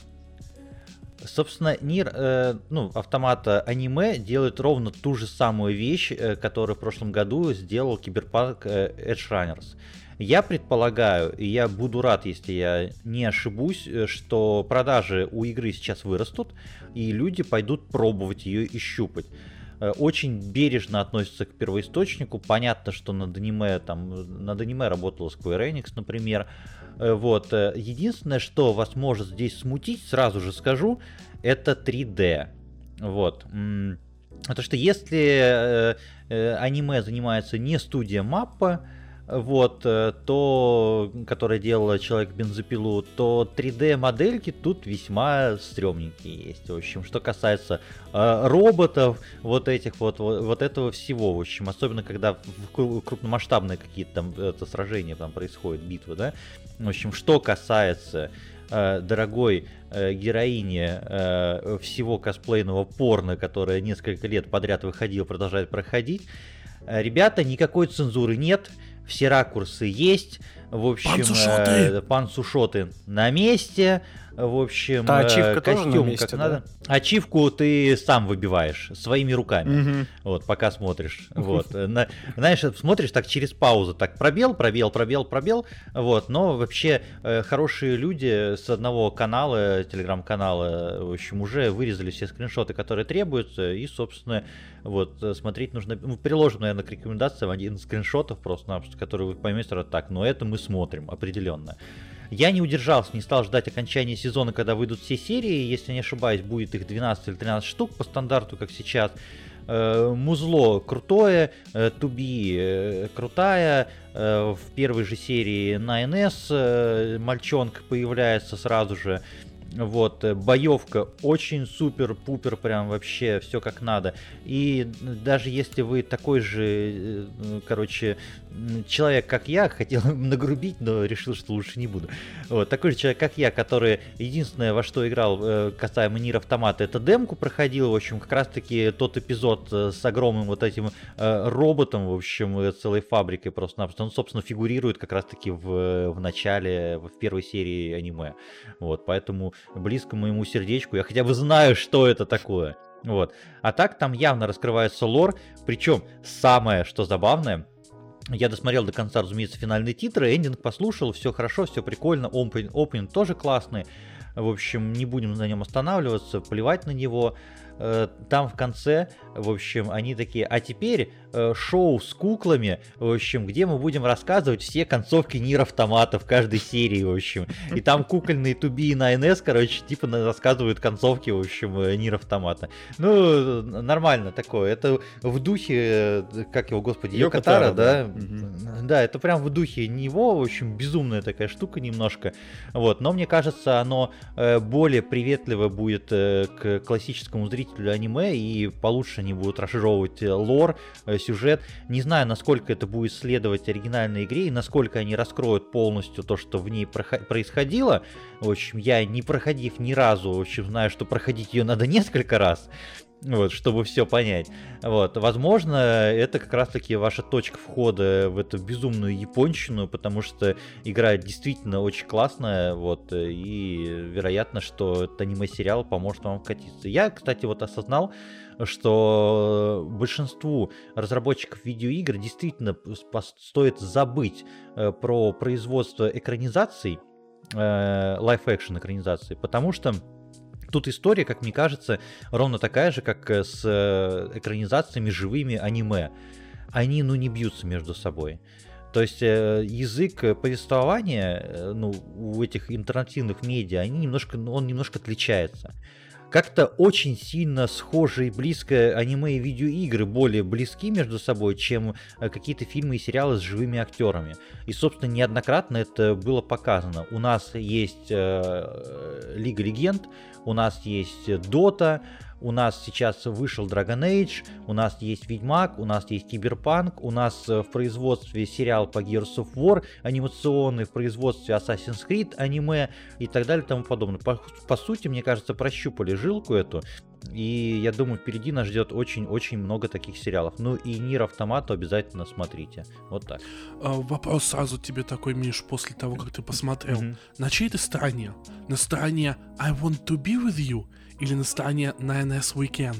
Собственно, Нир, э, ну, автомата аниме делает ровно ту же самую вещь, э, которую в прошлом году сделал Киберпанк э, Edge Runners. Я предполагаю, и я буду рад, если я не ошибусь, э, что продажи у игры сейчас вырастут, и люди пойдут пробовать ее и щупать э, очень бережно относятся к первоисточнику. Понятно, что над аниме, там, над аниме работала Square Enix, например. Э, вот. Э, единственное, что вас может здесь смутить, сразу же скажу, это 3D. Вот. Потому что если э, аниме занимается не студия Маппа, вот, то, которое делала человек бензопилу, то 3D-модельки тут весьма стрёмненькие есть. В общем, что касается э, роботов, вот этих вот, вот, вот этого всего, в общем, особенно когда крупномасштабные какие-то там это, сражения там происходят, битвы, да. В общем, что касается э, дорогой э, героини э, всего косплейного порно, которое несколько лет подряд выходило, продолжает проходить, э, ребята, никакой цензуры нет все ракурсы есть. В общем, панцушоты, э, панцушоты на месте. В общем, а ачивка э, костюм тоже на месте, как да? надо. Ачивку ты сам выбиваешь своими руками. Мгм. Вот, пока смотришь. Вот. на- знаешь, смотришь так через паузу, так пробел, пробел, пробел, пробел. Вот. Но вообще э, хорошие люди с одного канала, телеграм-канала, в общем, уже вырезали все скриншоты, которые требуются. И, собственно, вот, э, смотреть нужно... Ну, приложим, наверное, к рекомендациям один из скриншотов просто-напросто, который вы поймете так. Но это мы смотрим, определенно. Я не удержался, не стал ждать окончания сезона, когда выйдут все серии. Если не ошибаюсь, будет их 12 или 13 штук по стандарту, как сейчас. Э, Музло крутое, Туби э, крутая. э, В первой же серии на НС мальчонка появляется сразу же. Вот, э, боевка очень супер-пупер, прям вообще все как надо. И даже если вы такой же, э, ну, короче, человек, как я, хотел нагрубить, но решил, что лучше не буду. Вот, такой же человек, как я, который единственное, во что играл э, касаемо Нир Автомата, это демку проходил, в общем, как раз-таки тот эпизод э, с огромным вот этим э, роботом, в общем, э, целой фабрикой просто-напросто. Он, собственно, фигурирует как раз-таки в, в начале, в первой серии аниме. Вот, поэтому близко моему сердечку. Я хотя бы знаю, что это такое. Вот. А так там явно раскрывается лор. Причем самое, что забавное, я досмотрел до конца, разумеется, финальные титры, эндинг послушал, все хорошо, все прикольно, опенинг тоже классный. В общем, не будем на нем останавливаться, плевать на него. Э, Там в конце, в общем, они такие, а теперь э, шоу с куклами, в общем, где мы будем рассказывать все концовки Нир Автомата в каждой серии, в общем. И там кукольные туби на НС, короче, типа рассказывают концовки, в общем, э, Нир Автомата. Ну, нормально такое. Это в духе, э, как его, господи, Йокотара, да? да. Мгм. Да, это прям в духе него, в общем, безумная такая штука немножко. Вот, но мне кажется, оно э, более приветливо будет к классическому зрителю аниме, и получше они будут расшифровывать э, лор, э, сюжет. Не знаю, насколько это будет следовать оригинальной игре, и насколько они раскроют полностью то, что в ней происходило. В общем, я не проходив ни разу, в общем, знаю, что проходить ее надо несколько раз. Вот, чтобы все понять. Вот, возможно, это как раз-таки ваша точка входа в эту безумную японщину, потому что игра действительно очень классная, вот, и вероятно, что этот аниме-сериал поможет вам вкатиться. Я, кстати, вот осознал, что большинству разработчиков видеоигр действительно стоит забыть э, про производство экранизаций, live-action экранизаций, потому что Тут история, как мне кажется, ровно такая же, как э, с э, экранизациями живыми аниме. Они, ну, не бьются между собой. То есть э, язык э, повествования, э, ну, у этих интерактивных медиа, они немножко, он немножко отличается. Как-то очень сильно схожие и близко аниме и видеоигры более близки между собой, чем э, какие-то фильмы и сериалы с живыми актерами. И, собственно, неоднократно это было показано. У нас есть э, Лига Легенд, у нас есть Дота, у нас сейчас вышел Dragon Age, у нас есть Ведьмак, у нас есть Киберпанк, у нас э, в производстве сериал по Gears of War анимационный, в производстве Assassin's Creed аниме и так далее и тому подобное. По, по сути, мне кажется, прощупали жилку эту, и я думаю, впереди нас ждет очень-очень много таких сериалов. Ну и Нир Автомату обязательно смотрите. Вот так. А, Вопрос сразу тебе такой, Миш, после того, как ты посмотрел. Мгм. На чьей ты стороне? На стороне I want to be with you или на стороне 9S Weekend?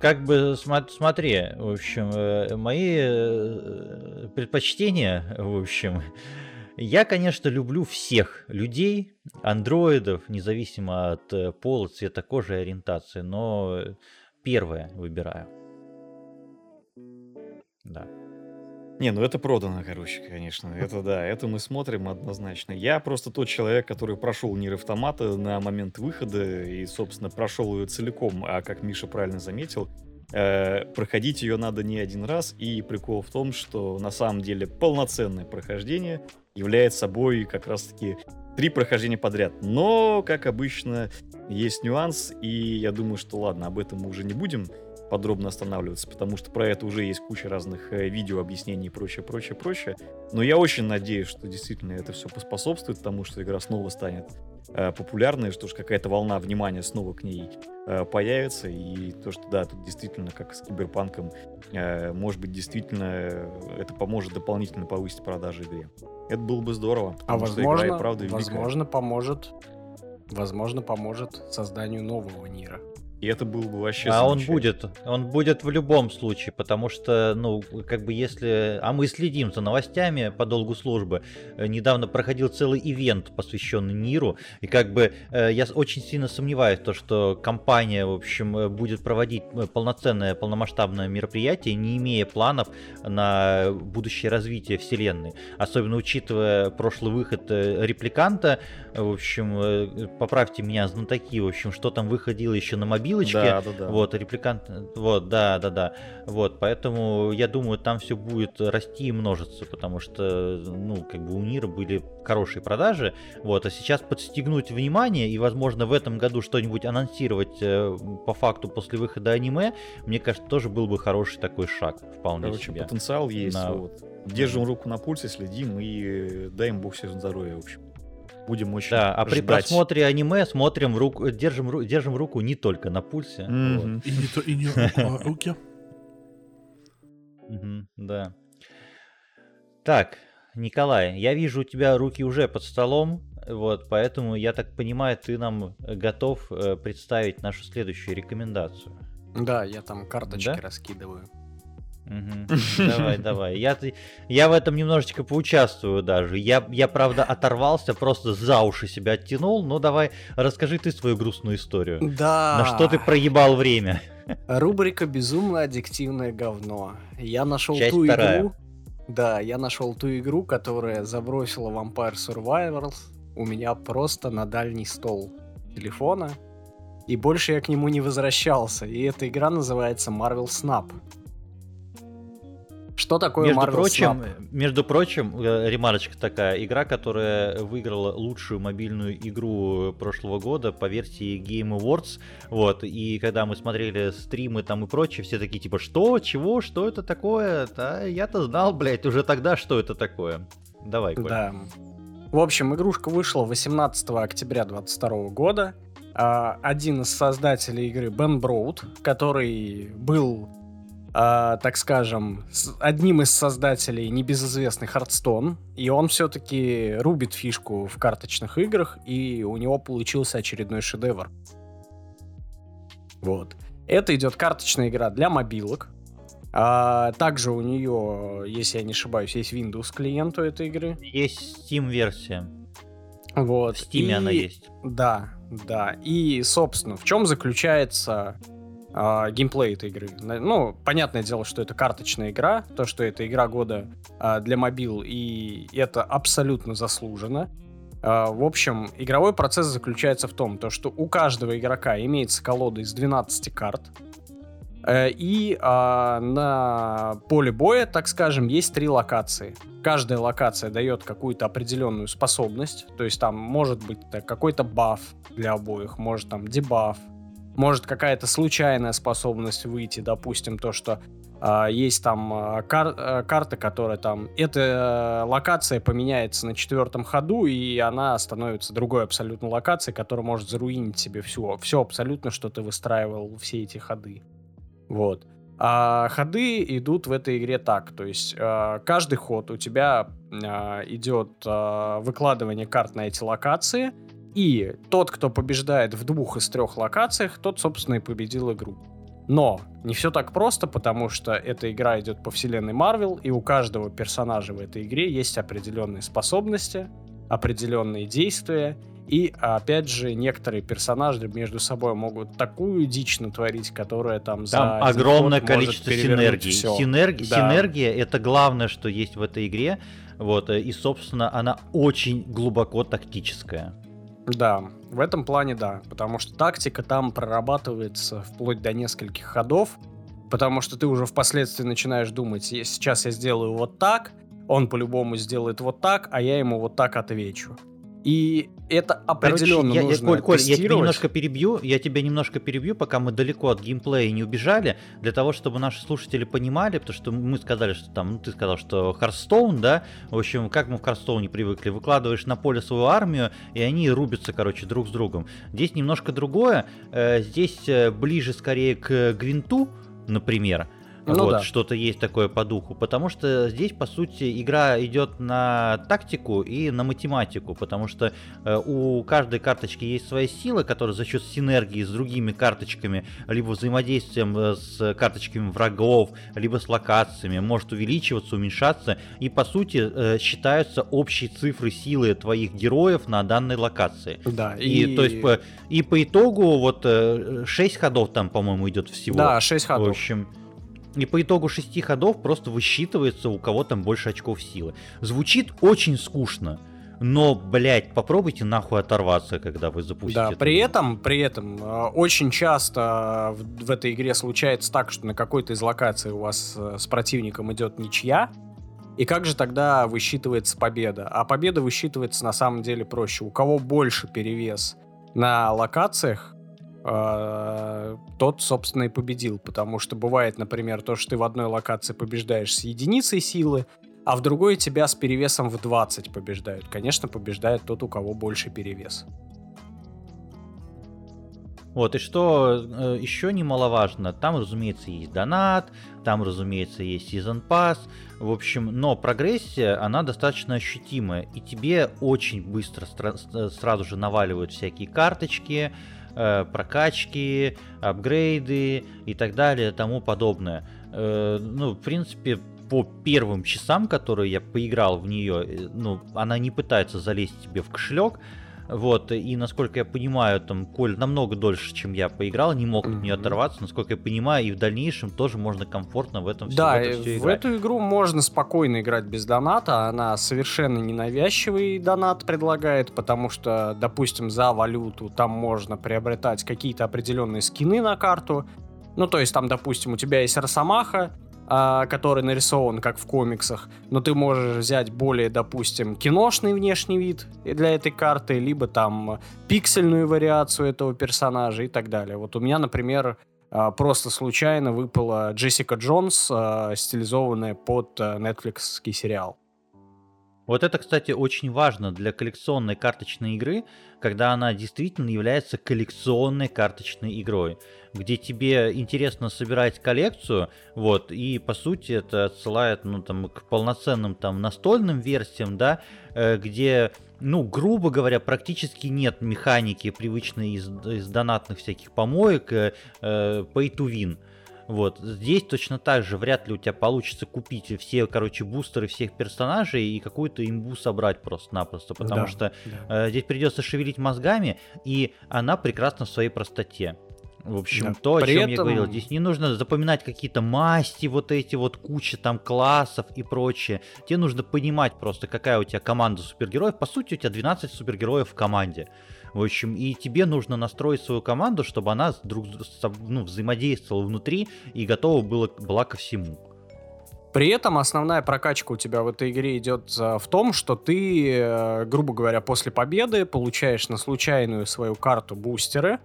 Как бы смо- смотри, в общем, э, мои э, предпочтения, в общем, я, конечно, люблю всех людей, андроидов, независимо от э, пола, цвета кожи и ориентации, но первое выбираю. Да. Не, ну это продано, короче, конечно. Это да, это мы смотрим однозначно. Я просто тот человек, который прошел Нир Автомата на момент выхода и, собственно, прошел ее целиком. А как Миша правильно заметил, э, проходить ее надо не один раз, и прикол в том, что на самом деле полноценное прохождение является собой как раз-таки три прохождения подряд. Но, как обычно, есть нюанс, и я думаю, что ладно, об этом мы уже не будем подробно останавливаться, потому что про это уже есть куча разных э, видео, объяснений и прочее, прочее, прочее. Но я очень надеюсь, что действительно это все поспособствует тому, что игра снова станет э, популярной, что ж какая-то волна внимания снова к ней э, появится, и то, что да, тут действительно, как с Киберпанком, э, может быть, действительно это поможет дополнительно повысить продажи игре. Это было бы здорово. А что игра и возможно, правда великая. возможно, поможет, возможно, поможет созданию нового мира. И это было бы вообще А он будет, он будет в любом случае, потому что, ну, как бы если... А мы следим за новостями по долгу службы. Э, Недавно проходил целый ивент, посвященный Ниру, и как бы э, я очень сильно сомневаюсь, то, что компания, в общем, э, будет проводить полноценное, полномасштабное мероприятие, не имея планов на будущее развитие вселенной. Особенно учитывая прошлый выход репликанта, в общем, э, поправьте меня, знатоки, в общем, что там выходило еще на мобилочке. Да, да, да. Вот, репликант, вот, да, да, да. Вот, поэтому я думаю, там все будет расти и множиться, потому что, ну, как бы у Нира были хорошие продажи, вот, а сейчас подстегнуть внимание и, возможно, в этом году что-нибудь анонсировать э, по факту после выхода аниме, мне кажется, тоже был бы хороший такой шаг, вполне Короче, себе. потенциал есть. На- Вот. Держим руку на пульсе, следим и э, дай им бог всем здоровья, в общем. Будем очень Да, а при ждать. просмотре аниме смотрим руку, держим, ру- держим руку не только на пульсе. вот. Мгм. И не, то, и не руку, а руки. Да. Так, Николай, я вижу у тебя руки уже под столом, вот, поэтому я так понимаю, ты нам готов э, представить нашу следующую рекомендацию. Да, я там карточки Да? раскидываю. Давай, давай. Я, я в этом немножечко поучаствую даже. Я, я, правда, оторвался, просто за уши себя оттянул. Ну, давай, расскажи ты свою грустную историю. Да. На что ты проебал время? Рубрика «Безумно аддиктивное говно». Я нашел Часть ту вторая. игру... Да, я нашел ту игру, которая забросила Vampire Survivors у меня просто на дальний стол телефона. И больше я к нему не возвращался. И эта игра называется Marvel Snap. Что такое Между Marvel прочим, Snap? между прочим, э, ремарочка такая, игра, которая выиграла лучшую мобильную игру прошлого года по версии Game Awards, вот, и когда мы смотрели стримы там и прочее, все такие типа, что, чего, что это такое? Да, я-то знал, блядь, уже тогда, что это такое. Давай, Коль. Да. В общем, игрушка вышла 18 октября 2022 года. А, Один из создателей игры Бен Броуд, который был, а, так скажем, с- одним из создателей небезызвестный Hearthstone, и он все-таки рубит фишку в карточных играх, и у него получился очередной шедевр. Вот. Это идет карточная игра для мобилок. А, также у нее, если я не ошибаюсь, есть Windows клиент у этой игры. Есть Steam-версия. Вот. В Steam она и- есть. Да, да. И, собственно, в чем заключается а, геймплей этой игры? Ну, понятное дело, что это карточная игра, то, что это игра года а, для мобил, и это абсолютно заслуженно. А, в общем, игровой процесс заключается в том, то, что у каждого игрока имеется колода из 12 карт, Э, И а, на поле боя, так скажем, есть три локации. Каждая локация дает какую-то определенную способность. То есть там может быть так, какой-то баф для обоих, может там дебаф, может какая-то случайная способность выйти, допустим, то, что а, есть там а, кар- а, карта, которая там... Эта э, локация поменяется на четвертом ходу, и она становится другой абсолютно локацией, которая может заруинить себе все, все абсолютно, что ты выстраивал, все эти ходы. Вот. А ходы идут в этой игре так, то есть а, каждый ход у тебя а, идет а, выкладывание карт на эти локации, и тот, кто побеждает в двух из трех локациях, тот, собственно, и победил игру. Но не все так просто, потому что эта игра идет по вселенной Марвел, и у каждого персонажа в этой игре есть определенные способности, определенные действия, и, опять же, некоторые персонажи между собой могут такую дичь натворить, которая там за Там огромное количество всё. Синерги- Да. Синергия это главное, что есть в этой игре. Вот, э, и, собственно, она очень глубоко тактическая. Да, в этом плане да, потому что тактика там прорабатывается вплоть до нескольких ходов, Потому что ты уже впоследствии начинаешь думать, сейчас я сделаю вот так, он по-любому сделает вот так, а я ему вот так отвечу. И это определенно Короче, нужно я, Коль, Коль, я тебя немножко перебью, я тебя немножко перебью, пока мы далеко от геймплея не убежали, для того, чтобы наши слушатели понимали, потому что мы сказали, что там, ну ты сказал, что Харстоун, да, в общем, как мы в Харстоуне привыкли, выкладываешь на поле свою армию, и они рубятся, короче, друг с другом. Здесь немножко другое, э, здесь э, ближе скорее к Гвинту, например, Ну вот, да. что-то есть такое по духу. Потому что здесь, по сути, игра идет на тактику и на математику. Потому что э, у каждой карточки есть своя сила, которая за счет синергии с другими карточками, либо взаимодействием э, с карточками врагов, либо с локациями, может увеличиваться, уменьшаться. И, по сути, э, считаются общие цифры силы твоих героев на данной локации. Да, И, то есть, по, и по итогу, вот 6 ходов там, по-моему, идет всего. Да, 6 В ходов. общем, и по итогу шести ходов просто высчитывается, у кого там больше очков силы. Звучит очень скучно. Но, блядь, попробуйте нахуй оторваться, когда вы запустите. Да, эту при этом, при этом э, очень часто в, в этой игре случается так, что на какой-то из локаций у вас э, с противником идет ничья, и как же тогда высчитывается победа? А победа высчитывается на самом деле проще. У кого больше перевес на локациях, тот, собственно, и победил. Потому что бывает, например, то, что ты в одной локации побеждаешь с единицей силы, а в другой тебя с перевесом в 20 побеждают. Конечно, побеждает тот, у кого больше перевес. Вот, и что э, еще немаловажно, там, разумеется, есть донат, там, разумеется, есть сезон пас, в общем, но прогрессия, она достаточно ощутимая, и тебе очень быстро с- сразу же наваливают всякие карточки, э, прокачки, апгрейды и так далее, тому подобное. Э, ну, в принципе, по первым часам, которые я поиграл в нее, э, ну, она не пытается залезть тебе в кошелек, вот, и насколько я понимаю, там, Коль намного дольше, чем я поиграл, не мог от нее оторваться, насколько я понимаю, и в дальнейшем тоже можно комфортно в этом всё- Да, в это и всё в играть. эту игру можно спокойно играть без доната. Она совершенно ненавязчивый донат предлагает, потому что, допустим, за валюту там можно приобретать какие-то определенные скины на карту. Ну, то есть там, допустим, у тебя есть Росомаха, а, который нарисован как в комиксах, но ты можешь взять более, допустим, киношный внешний вид для этой карты, либо там пиксельную вариацию этого персонажа и так далее. Вот у меня, например, а, просто случайно выпала Джессика Джонс, а, стилизованная под а, Netflix сериал. Вот это, кстати, очень важно для коллекционной карточной игры, когда она действительно является коллекционной карточной игрой, где тебе интересно собирать коллекцию, вот, и по сути это отсылает, ну, там, к полноценным там настольным версиям, да, э, где, ну, грубо говоря, практически нет механики, привычной из, из донатных всяких помоек, э, э, pay to win. Вот, здесь точно так же вряд ли у тебя получится купить все, короче, бустеры всех персонажей и какую-то имбу собрать просто-напросто, потому Да, что да. э, здесь придется шевелить мозгами, и она прекрасна в своей простоте. В общем, Да. то, о При чем я этом- говорил, здесь не нужно запоминать какие-то масти, вот эти вот куча там классов и прочее. Тебе нужно понимать просто, какая у тебя команда супергероев. По сути, у тебя 12 супергероев в команде. В общем, и тебе нужно настроить свою команду, чтобы она друг ну, взаимодействовала внутри и готова была, была ко всему. При этом основная прокачка у тебя в этой игре идет а, в том, что ты, э, грубо говоря, после победы получаешь на случайную свою карту бустеры,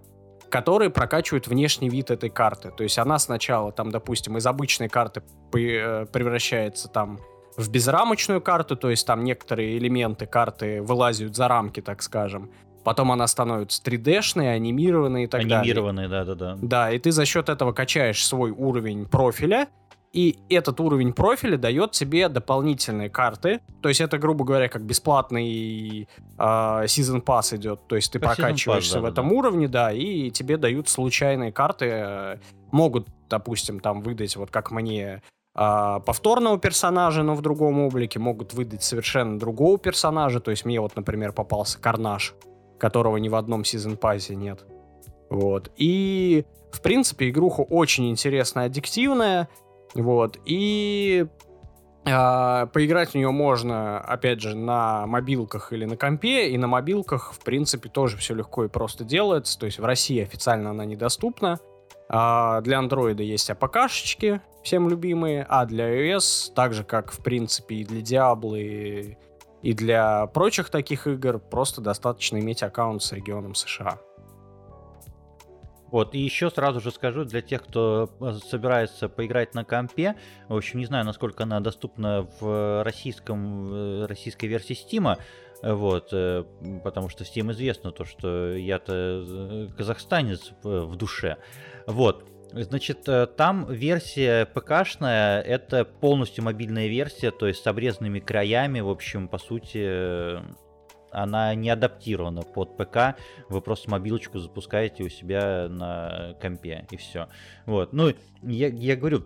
которые прокачивают внешний вид этой карты. То есть она сначала, там, допустим, из обычной карты э, превращается там в безрамочную карту, то есть там некоторые элементы карты вылазят за рамки, так скажем. Потом она становится 3D-шной, анимированной и так далее. Анимированные, да-да-да. Да, и ты за счет этого качаешь свой уровень профиля, и этот уровень профиля дает тебе дополнительные карты. То есть это, грубо говоря, как бесплатный э, Season Pass идет. То есть ты Season прокачиваешься Pass, в да-да-да. этом уровне, да, и тебе дают случайные карты. э, Могут, допустим, там выдать, вот как мне, а, повторного персонажа, но в другом облике, могут выдать совершенно другого персонажа. То есть мне вот, например, попался Карнаж, которого ни в одном Season Pass нет. Вот. И, в принципе, игруха очень интересная, аддиктивная. Вот. И а, поиграть в нее можно, опять же, на мобилках или на компе. И на мобилках, в принципе, тоже все легко и просто делается. То есть в России официально она недоступна. А для андроида есть АПКшечки, всем любимые, а для iOS, так же как, в принципе, и для Diablo, и, и для прочих таких игр, просто достаточно иметь аккаунт с регионом США. Вот, и еще сразу же скажу, для тех, кто э, собирается поиграть на компе, в общем, не знаю, насколько она доступна в российском, э, российской версии Стима, вот, э, потому что всем известно то, что я-то казахстанец в душе. Вот, Значит, там версия ПКшная, это полностью мобильная версия, то есть с обрезанными краями, в общем, по сути, она не адаптирована под ПК, вы просто мобилочку запускаете у себя на компе, и все. Вот, ну, я, я говорю,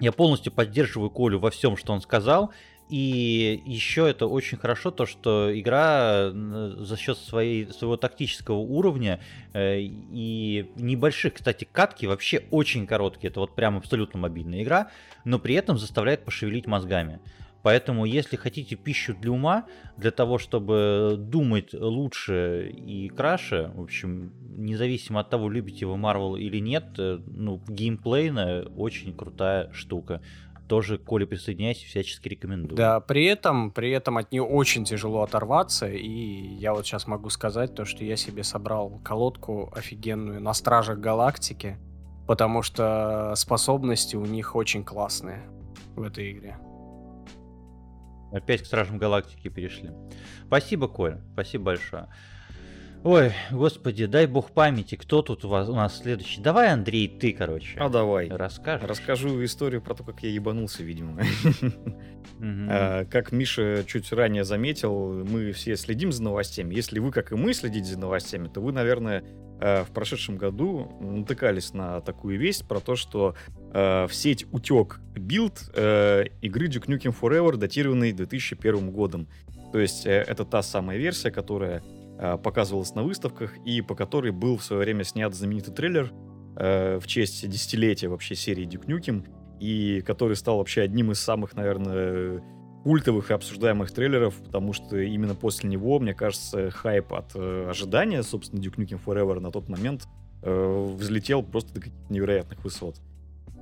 я полностью поддерживаю Колю во всем, что он сказал, и еще это очень хорошо, то что игра за счет своей, своего тактического уровня э, и небольших, кстати, катки вообще очень короткие. Это вот прям абсолютно мобильная игра, но при этом заставляет пошевелить мозгами. Поэтому, если хотите пищу для ума, для того, чтобы думать лучше и краше, в общем, независимо от того, любите вы Marvel или нет, э, ну, геймплейная очень крутая штука. Тоже, Коля, присоединяйся, всячески рекомендую. Да, при этом, при этом от нее очень тяжело оторваться, и я вот сейчас могу сказать то, что я себе собрал колодку офигенную на Стражах Галактики, потому что способности у них очень классные в этой игре. Опять к Стражам Галактики перешли. Спасибо, Коля. Спасибо большое. Ой, господи, дай бог памяти, кто тут у, вас, у нас следующий? Давай, Андрей, ты, короче. А давай. Расскажешь? Расскажу историю про то, как я ебанулся, видимо. А, как Миша чуть ранее заметил, мы все следим за новостями. Если вы, как и мы, следите за новостями, то вы, наверное, э, в прошедшем году натыкались на такую весть про то, что э, в сеть утек билд э, игры Duke Nukem Forever, датированный 2001 годом. То есть это та самая версия, которая Э, показывалась на выставках и по которой был в свое время снят знаменитый трейлер э, в честь десятилетия вообще серии Nukem, и который стал вообще одним из самых, наверное, культовых и обсуждаемых трейлеров, потому что именно после него, мне кажется, хайп от э, ожидания, собственно, Duke Nukem Forever на тот момент э, взлетел просто до каких-то невероятных высот.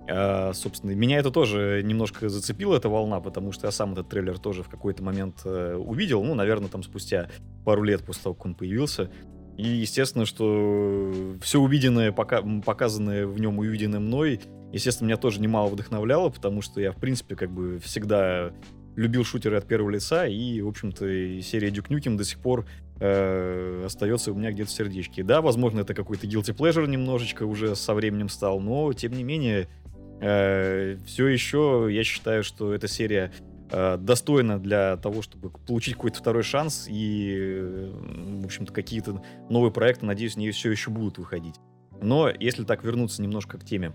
А, собственно, меня это тоже немножко зацепило, эта волна, потому что я сам этот трейлер тоже в какой-то момент э, увидел, ну, наверное, там спустя пару лет после того, как он появился. И, естественно, что все увиденное, пока, показанное в нем увиденное мной, естественно, меня тоже немало вдохновляло, потому что я, в принципе, как бы всегда любил шутеры от первого лица, и, в общем-то, серия Duke Nukem до сих пор э, остается у меня где-то в сердечке. Да, возможно, это какой-то guilty pleasure немножечко уже со временем стал, но, тем не менее, Э, все еще я считаю, что эта серия э, достойна для того, чтобы получить какой-то второй шанс и, в общем-то, какие-то новые проекты, надеюсь, не все еще будут выходить. Но если так вернуться немножко к теме,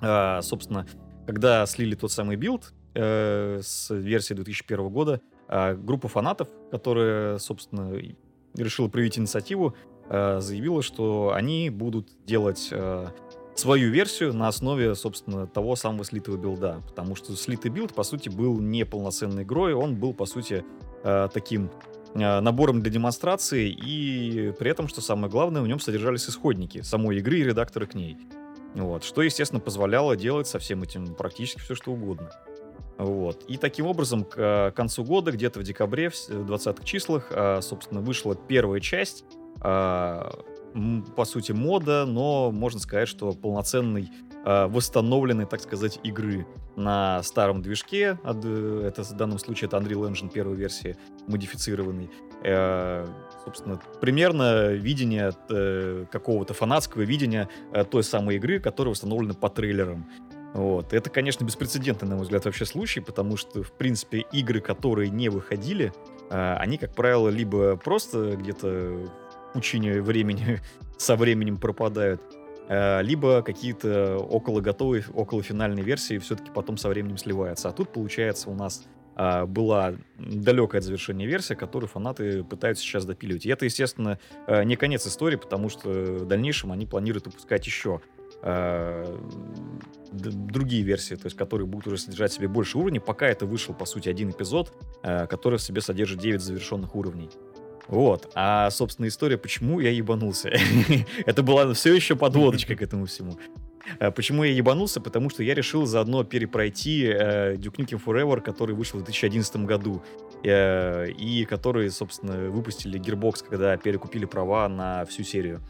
э, собственно, когда слили тот самый билд с версии 2001 года, группа фанатов, которая, собственно, решила проявить инициативу, заявила, что они будут делать свою версию на основе, собственно, того самого слитого билда. Потому что слитый билд, по сути, был не полноценной игрой, он был, по сути, э, таким э, набором для демонстрации, и при этом, что самое главное, в нем содержались исходники самой игры и редакторы к ней. Вот, что, естественно, позволяло делать со всем этим практически все, что угодно. Вот. И таким образом, к э, концу года, где-то в декабре, в 20-х числах, собственно, вышла первая часть по сути, мода, но можно сказать, что полноценный э, восстановленной, так сказать, игры на старом движке. Э, это в данном случае это Unreal Engine первой версии, модифицированный. Э, собственно, примерно видение э, какого-то фанатского видения э, той самой игры, которая установлена по трейлерам. Вот. Это, конечно, беспрецедентный, на мой взгляд, вообще случай, потому что, в принципе, игры, которые не выходили, э, они, как правило, либо просто где-то пучине времени со временем пропадают, э, либо какие-то около готовые, около финальной версии все-таки потом со временем сливаются. А тут, получается, у нас а, была далекая от завершения версия, которую фанаты пытаются сейчас допиливать. И это, естественно, э, не конец истории, потому что в дальнейшем они планируют выпускать еще э, другие версии, то есть которые будут уже содержать в себе больше уровней. Пока это вышел, по сути, один эпизод, который в себе содержит 9 завершенных уровней. Вот. А, собственно, история, почему я ебанулся. Это была все еще подводочка к этому всему. А Почему я ебанулся? Потому что я решил заодно перепройти э, Duke Nukem Forever, который вышел в 2011 году. э, и который, собственно, выпустили Gearbox, когда перекупили права на всю серию.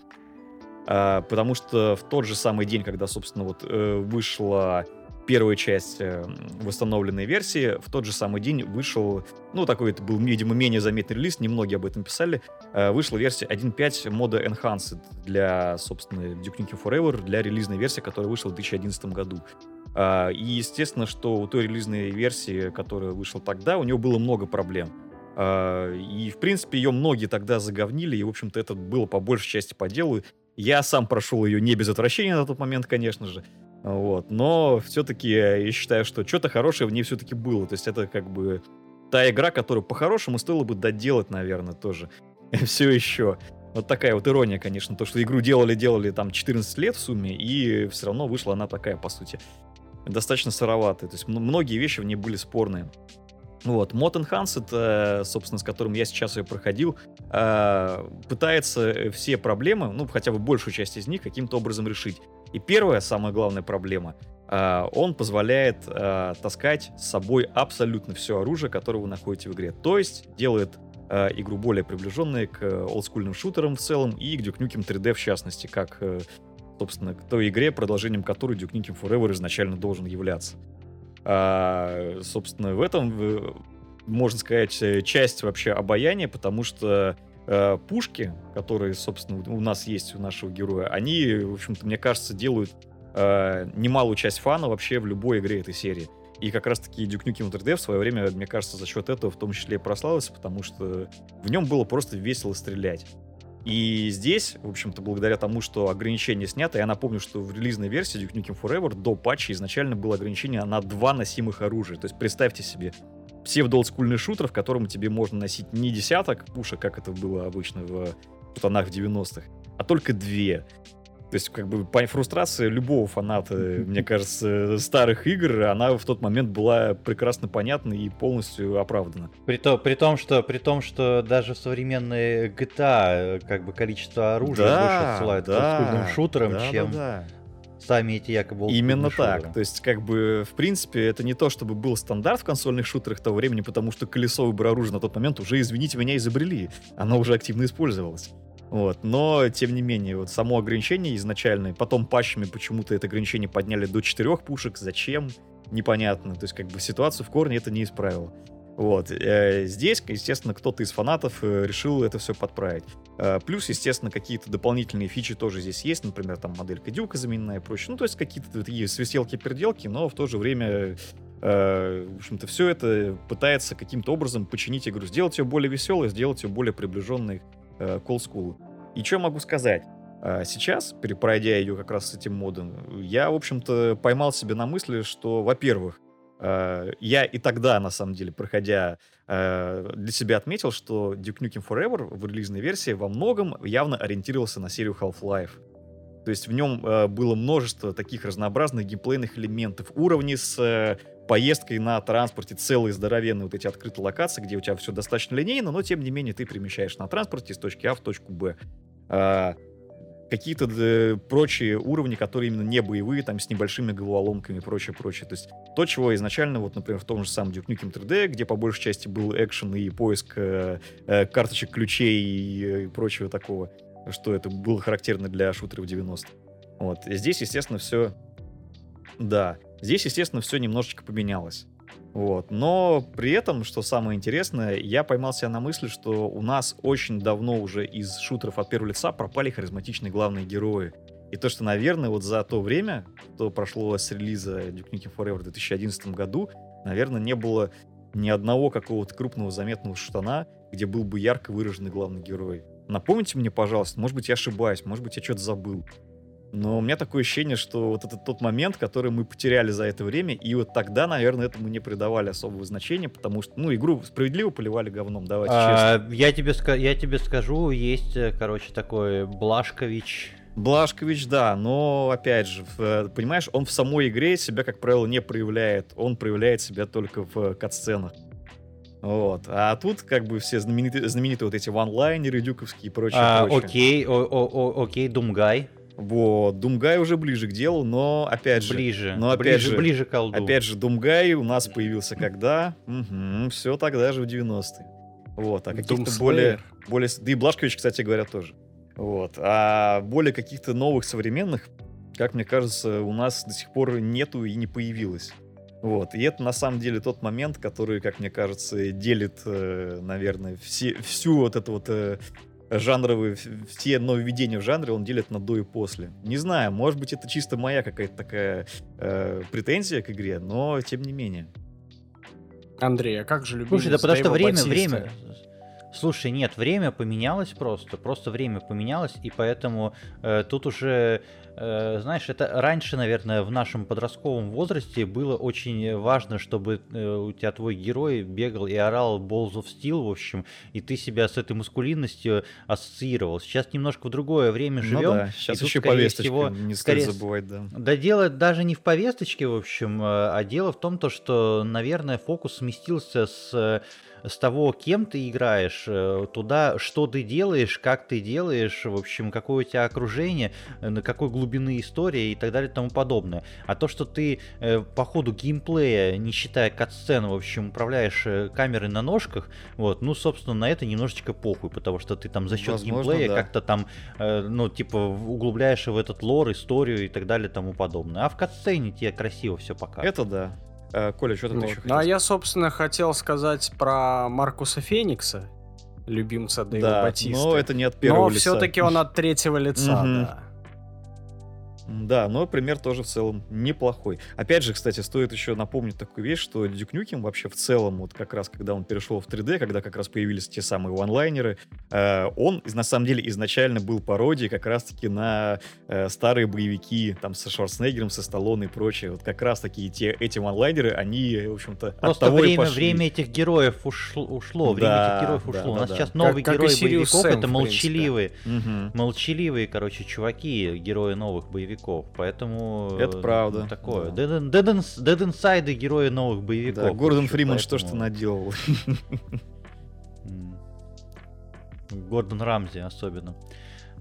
А, потому что в тот же самый день, когда, собственно, вот э, вышла первая часть э, восстановленной версии, в тот же самый день вышел, ну, такой это был, видимо, менее заметный релиз, немногие об этом писали, э, вышла версия 1.5 мода Enhanced для, собственно, Duke Nukem Forever, для релизной версии, которая вышла в 2011 году. А, И естественно, что у той релизной версии, которая вышла тогда, у него было много проблем. И, в принципе, ее многие тогда заговнили, и, в общем-то, это было по большей части по делу. Я сам прошел ее не без отвращения на тот момент, конечно же. Вот. Но все-таки я считаю, что что-то хорошее в ней все-таки было. То есть это как бы та игра, которую по-хорошему стоило бы доделать, наверное, тоже. Все еще. Вот такая вот ирония, конечно, то, что игру делали-делали там 14 лет в сумме, и все равно вышла она такая, по сути, достаточно сыроватая. То есть многие вещи в ней были спорные. Вот, Mod Enhanced, э, собственно, с которым я сейчас ее проходил, э, пытается все проблемы, ну, хотя бы большую часть из них, каким-то образом решить. И первая, самая главная проблема, э, он позволяет э, таскать с собой абсолютно все оружие, которое вы находите в игре. То есть делает э, игру более приближенной к олдскульным шутерам в целом и к Duke Nukem 3D в частности, как, э, собственно, к той игре, продолжением которой Duke Nukem Forever изначально должен являться. А, собственно, в этом, э, можно сказать, часть вообще обаяния, потому что э, пушки, которые, собственно, у нас есть у нашего героя, они, в общем-то, мне кажется, делают э, немалую часть фана вообще в любой игре этой серии. И как раз-таки Duke Nukem 3D в свое время, мне кажется, за счет этого в том числе и прославился, потому что в нем было просто весело стрелять. И здесь, в общем-то, благодаря тому, что ограничение снято, я напомню, что в релизной версии Duke Nukem Forever до патча изначально было ограничение на два носимых оружия. То есть представьте себе псевдоолдскульный шутер, в котором тебе можно носить не десяток пушек, как это было обычно в тонах в 90-х, а только две. То есть, как бы, по фрустрации любого фаната, мне кажется, старых игр, она в тот момент была прекрасно понятна и полностью оправдана. При, то, при, том, что, при том, что даже в современные GTA э, как бы количество оружия больше отсылают к олдскульным шутерам, да, чем да, да. Сами эти якобы Именно так. шутеры. То есть, как бы, в принципе, это не то, чтобы был стандарт в консольных шутерах того времени, потому что колесо выбора оружия на тот момент уже, извините меня, изобрели. Оно уже активно использовалось. Вот. Но, тем не менее, вот само ограничение изначальное, потом патчами почему-то это ограничение подняли до четырех пушек. Зачем? Непонятно. То есть, как бы, ситуацию в корне это не исправило. Вот. Э, Здесь, естественно, кто-то из фанатов э, решил это все подправить. Э, Плюс, естественно, какие-то дополнительные фичи тоже здесь есть. Например, там моделька дюка замененная и прочее. Ну, то есть какие-то такие свистелки-переделки, но в то же время в общем-то, все это пытается каким-то образом починить игру, сделать ее более веселой, сделать ее более приближенной к олдскулу. И что могу сказать? Сейчас, перепройдя ее как раз с этим модом, я, в общем-то, поймал себя на мысли, что, во-первых, я и тогда, на самом деле, проходя, э, для себя отметил, что Duke Nukem Forever в релизной версии во многом явно ориентировался на серию Half-Life. То есть в нем э, было множество таких разнообразных геймплейных элементов, уровни с э, поездкой на транспорте, целые здоровенные вот эти открытые локации, где у тебя все достаточно линейно, но тем не менее ты перемещаешь на транспорте из точки А в точку Б. какие-то э, прочие уровни, которые именно не боевые, там с небольшими головоломками и прочее, прочее. То есть то, чего изначально, вот, например, в том же самом Duke Nukem 3D, где по большей части был экшен и поиск э, э, карточек ключей и, э, и прочего такого, что это было характерно для шутеров 90-х. Вот. И здесь, естественно, все... Да, здесь, естественно, все немножечко поменялось. Вот. Но при этом, что самое интересное, я поймал себя на мысли, что у нас очень давно уже из шутеров от первого лица пропали харизматичные главные герои. И то, что, наверное, вот за то время, что прошло с релиза Duke Nukem Forever в 2011 году, наверное, не было ни одного какого-то крупного заметного штана, где был бы ярко выраженный главный герой. Напомните мне, пожалуйста, может быть, я ошибаюсь, может быть, я что-то забыл. Но у меня такое ощущение, что вот это тот момент, который мы потеряли за это время, и вот тогда, наверное, этому не придавали особого значения, потому что, ну, игру справедливо поливали говном, давайте честно. А, я, тебе, я тебе скажу, есть, э, короче, такой Блашкович. Блашкович, да, но, опять же, в, э, понимаешь, он в самой игре себя, как правило, не проявляет. Он проявляет себя только в катсценах. Вот. А тут как бы все знаменитые, знаменитые вот эти ванлайнеры дюковские и прочее, А, прочее. окей, о- о- о- окей, Думгай. Вот, Думгай уже ближе к делу, но опять же... Ближе. но опять ближе, же- ближе к колду. Опять же, Думгай у нас появился когда? все тогда же в 90-е. Вот, а каких-то более, более... Да и Блашкович, кстати говоря, тоже. Вот. А более каких-то новых современных, как мне кажется, у нас до сих пор нету и не появилось. Вот. И это на самом деле тот момент, который, как мне кажется, делит, э, наверное, все, всю вот эту вот э, жанровые, все нововведения в жанре он делит на до и после. Не знаю, может быть, это чисто моя какая-то такая э, претензия к игре, но тем не менее. Андрей, а как же любимец Слушай, да потому что время, Батиста? время... Слушай, нет, время поменялось просто, просто время поменялось, и поэтому э, тут уже, знаешь, это раньше, наверное, в нашем подростковом возрасте было очень важно, чтобы э, у тебя твой герой бегал и орал Balls of Steel, в общем, и ты себя с этой маскулинностью ассоциировал. Сейчас немножко в другое время Ну живем. да, сейчас и тут, еще скорее повесточка, всего, не скорее стоит забывать, да. да дело даже не в повесточке, в общем, э, а дело в том, то, что, наверное, фокус сместился с, э, с того, кем ты играешь, э, туда, что ты делаешь, как ты делаешь, в общем, какое у тебя окружение, э, на какой глубины история и так далее и тому подобное. А то, что ты э, по ходу геймплея, не считая катсцен, в общем, управляешь камерой на ножках, вот, ну, собственно, на это немножечко похуй, потому что ты там за счет Возможно, геймплея да. как-то там, ну, типа, углубляешь в этот лор, историю и так далее и тому подобное. А в катсцене тебе красиво все показывают. Это да. Э, Коля, что ты Вот. еще Ну хотел а я, собственно, хотел сказать про Маркуса Феникса, любимца Дэйва Да, Батиста. но это не от первого Но лица. все-таки он от третьего лица, да. Да, но пример тоже в целом неплохой. Опять же, кстати, стоит еще напомнить такую вещь, что Duke Nukem вообще в целом, вот как раз когда он перешел в 3D, когда как раз появились те самые онлайнеры, э, он из- на самом деле изначально был пародией как раз-таки на э, старые боевики, там, со Шварценеггером, со Сталлоне и прочее. Вот как раз-таки те, эти онлайнеры, они, в общем-то, от Просто того и время, пошли. время этих героев ушло, ушло время Да, этих героев да, ушло. У да, нас да. сейчас новый как и герой Сириус боевиков, Сэм, это молчаливые. Мгм. Молчаливые, короче, чуваки, герои новых боевиков, поэтому... Это э, правда, Такое. да. Dead, Dead, Ins- Dead Inside герои новых боевиков. Да, Гордон еще, Фриман, что ж ты поэтому, наделал? Гордон Рамзи особенно.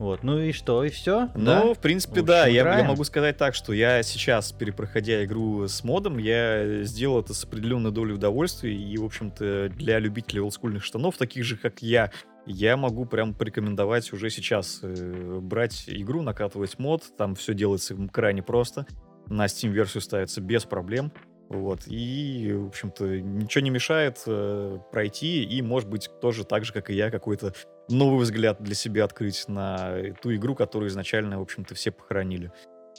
Вот, ну и что, и все? Ну, в принципе, В да. общем, Я, я играем. могу сказать так, что я сейчас, перепроходя игру с модом, я сделал это с определенной долей удовольствия. И, в общем-то, для любителей олдскульных штанов, таких же, как я, я могу прям порекомендовать уже сейчас э, брать игру, накатывать мод. Там все делается крайне просто. На Steam-версию ставится без проблем. Вот. И, в общем-то, ничего не мешает э, пройти и, может быть, тоже так же, как и я, какой-то новый взгляд для себя открыть на ту игру, которую изначально, в общем-то, все похоронили.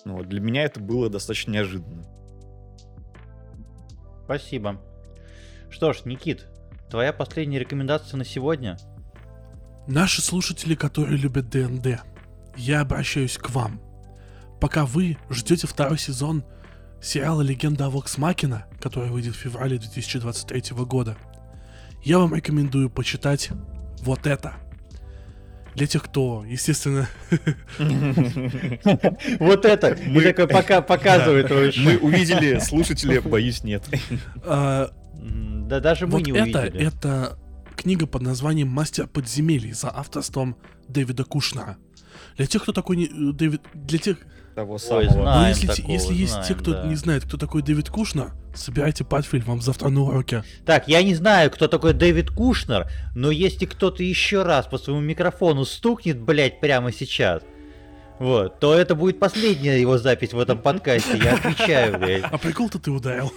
Ну, вот, для меня это было достаточно неожиданно. Спасибо. Что ж, Никит, твоя последняя рекомендация на сегодня? Наши слушатели, которые любят ДНД, я обращаюсь к вам. Пока вы ждете второй сезон сериала «Легенда о Вокс Макина», который выйдет в феврале 2023 года, я вам рекомендую почитать вот это. Для тех, кто, естественно, Вот это! Мы такой пока показывает Мы увидели, слушатели, боюсь, нет. М, Да даже мы не увидели. это книга под названием «Мастер подземелий» за авторством Дэвида Кушнера. Для тех, кто такой не, э, Дэвид... Для тех... Того Ой, самого. Ну, Знаем если, те- такого, если есть те, знаем, кто да. не знает, кто такой Дэвид Кушнер, собирайте портфель, вам завтра на уроке. Так, я не знаю, кто такой Дэвид Кушнер, но если кто-то еще раз по своему микрофону стукнет, блядь, прямо сейчас, вот, то это будет последняя его запись в этом подкасте, я отвечаю, блядь. А прикол-то ты ударил.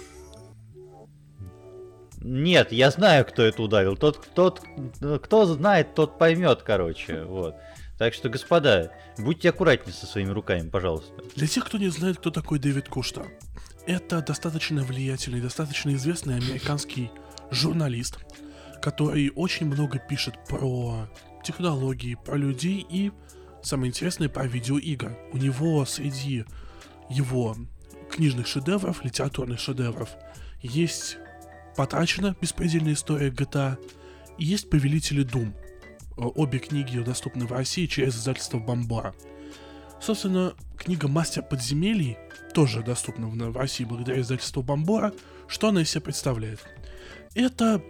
Нет, я знаю, кто это ударил. Тот, тот, кто знает, тот поймет, короче, вот. Так что, господа, будьте аккуратнее со своими руками, пожалуйста. Для тех, кто не знает, кто такой Дэвид Кушнер, это достаточно влиятельный, достаточно известный американский журналист, который очень много пишет про технологии, про людей и, самое интересное, про видеоигры. У него среди его книжных шедевров, литературных шедевров, есть потрачена беспредельная история GTA и есть Повелители Дум. Э, Обе книги доступны в России через издательство Бомбора. Собственно, книга «Мастер подземелий» тоже доступна в России благодаря издательству Бомбора. Что она из себя представляет? Это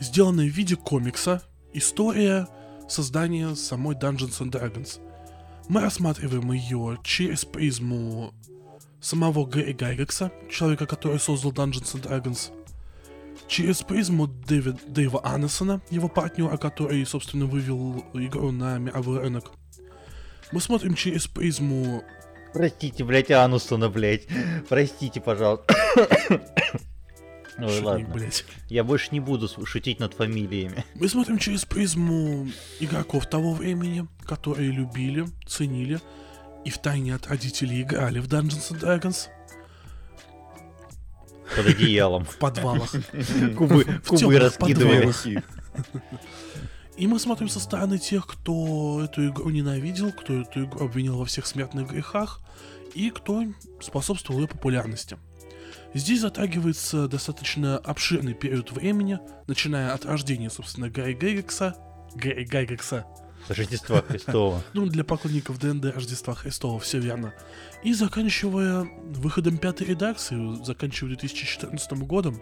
сделанная в виде комикса история создания самой Dungeons and Dragons. Мы рассматриваем ее через призму самого Гэри Гайрекса, человека, который создал Dungeons and Dragons, через призму Дэвид, Дэйва Аннесона, его партнера, который, собственно, вывел игру на мировой рынок. Мы смотрим через призму... Простите, блядь, Анусона, блядь. Простите, пожалуйста. Ой, Шутник, ладно. блядь. Я больше не буду шутить над фамилиями. Мы смотрим через призму игроков того времени, которые любили, ценили и втайне от родителей играли в Dungeons and Dragons Под одеялом. в подвалах. Кубы, В кубы раскидывали. подвалах. И мы смотрим со стороны тех, кто эту игру ненавидел, кто эту игру обвинил во всех смертных грехах и кто способствовал ее популярности. Здесь затрагивается достаточно обширный период времени, начиная от рождения, собственно, Гарри Гайгекса, Гарри Гайгекса, Рождества Христова. ну, для поклонников ДНД Рождества Христова, все верно. И заканчивая выходом пятой редакции, заканчивая 2014 годом,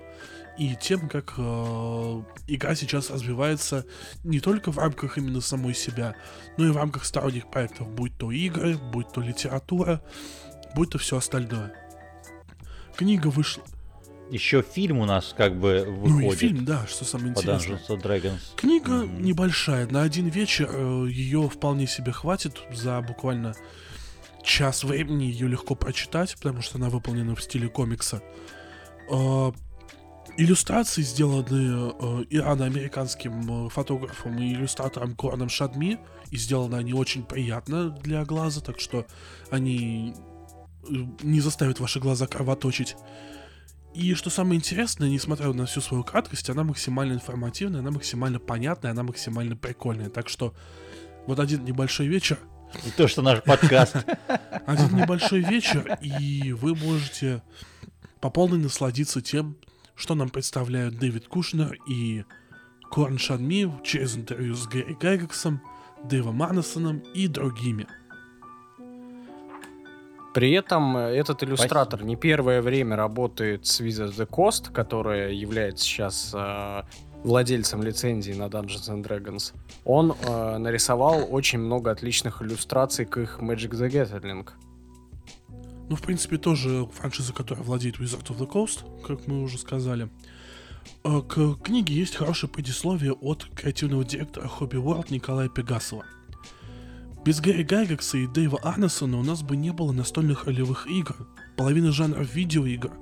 и тем, как э, игра сейчас развивается не только в рамках именно самой себя, но и в рамках сторонних проектов, будь то игры, будь то литература, будь то все остальное. Книга вышла. Еще фильм у нас как бы Ну и выходит фильм, да, что самое по интересное. Dungeons and Dragons. Книга Мгм. небольшая, на один вечер ее вполне себе хватит за буквально час времени ее легко прочитать, потому что она выполнена в стиле комикса. Э, Иллюстрации сделаны э, ирано-американским э, фотографом и иллюстратором Кораном Шадми, и сделаны они очень приятно для глаза, так что они э, не заставят ваши глаза кровоточить. И что самое интересное, несмотря на всю свою краткость, она максимально информативная, она максимально понятная, она максимально прикольная. Так что вот один небольшой вечер, И то, что наш подкаст. один небольшой вечер, и вы можете по полной насладиться тем, что нам представляют Дэвид Кушнер и Корн Шанми через интервью с Гэри Гайгексом, Дэйвом Аннесоном и другими. При этом э, этот иллюстратор не первое время работает с Wizards the Coast, которая является сейчас э, владельцем лицензии на Dungeons and Dragons. Он э, нарисовал очень много отличных иллюстраций к их Magic the Gathering. Ну, в принципе, тоже франшиза, которая владеет Wizard of the Coast, как мы уже сказали. Э, К книге есть хорошее предисловие от креативного директора Hobby World Николая Пегасова. Без Гэри Гайгекса и Дэйва Арнесона у нас бы не было настольных ролевых игр, половины жанров видеоигр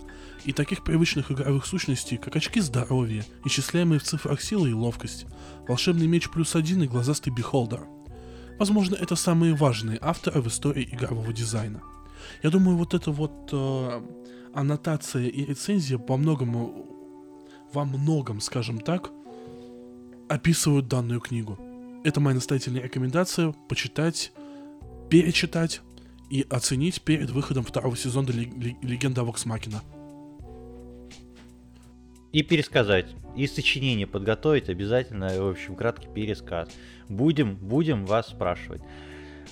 и таких привычных игровых сущностей, как очки здоровья, исчисляемые в цифрах сила и ловкость, волшебный меч плюс один и глазастый бихолдер. Возможно, это самые важные авторы в истории игрового дизайна. Я думаю, вот эта вот э, аннотация и рецензия по многому, во многом, скажем так, описывают данную книгу. Это моя настоятельная рекомендация почитать, перечитать и оценить перед выходом второго сезона Ле- Ле- Легенда Vox Machina. И пересказать. И сочинение подготовить обязательно. В общем, краткий пересказ. Будем, будем вас спрашивать.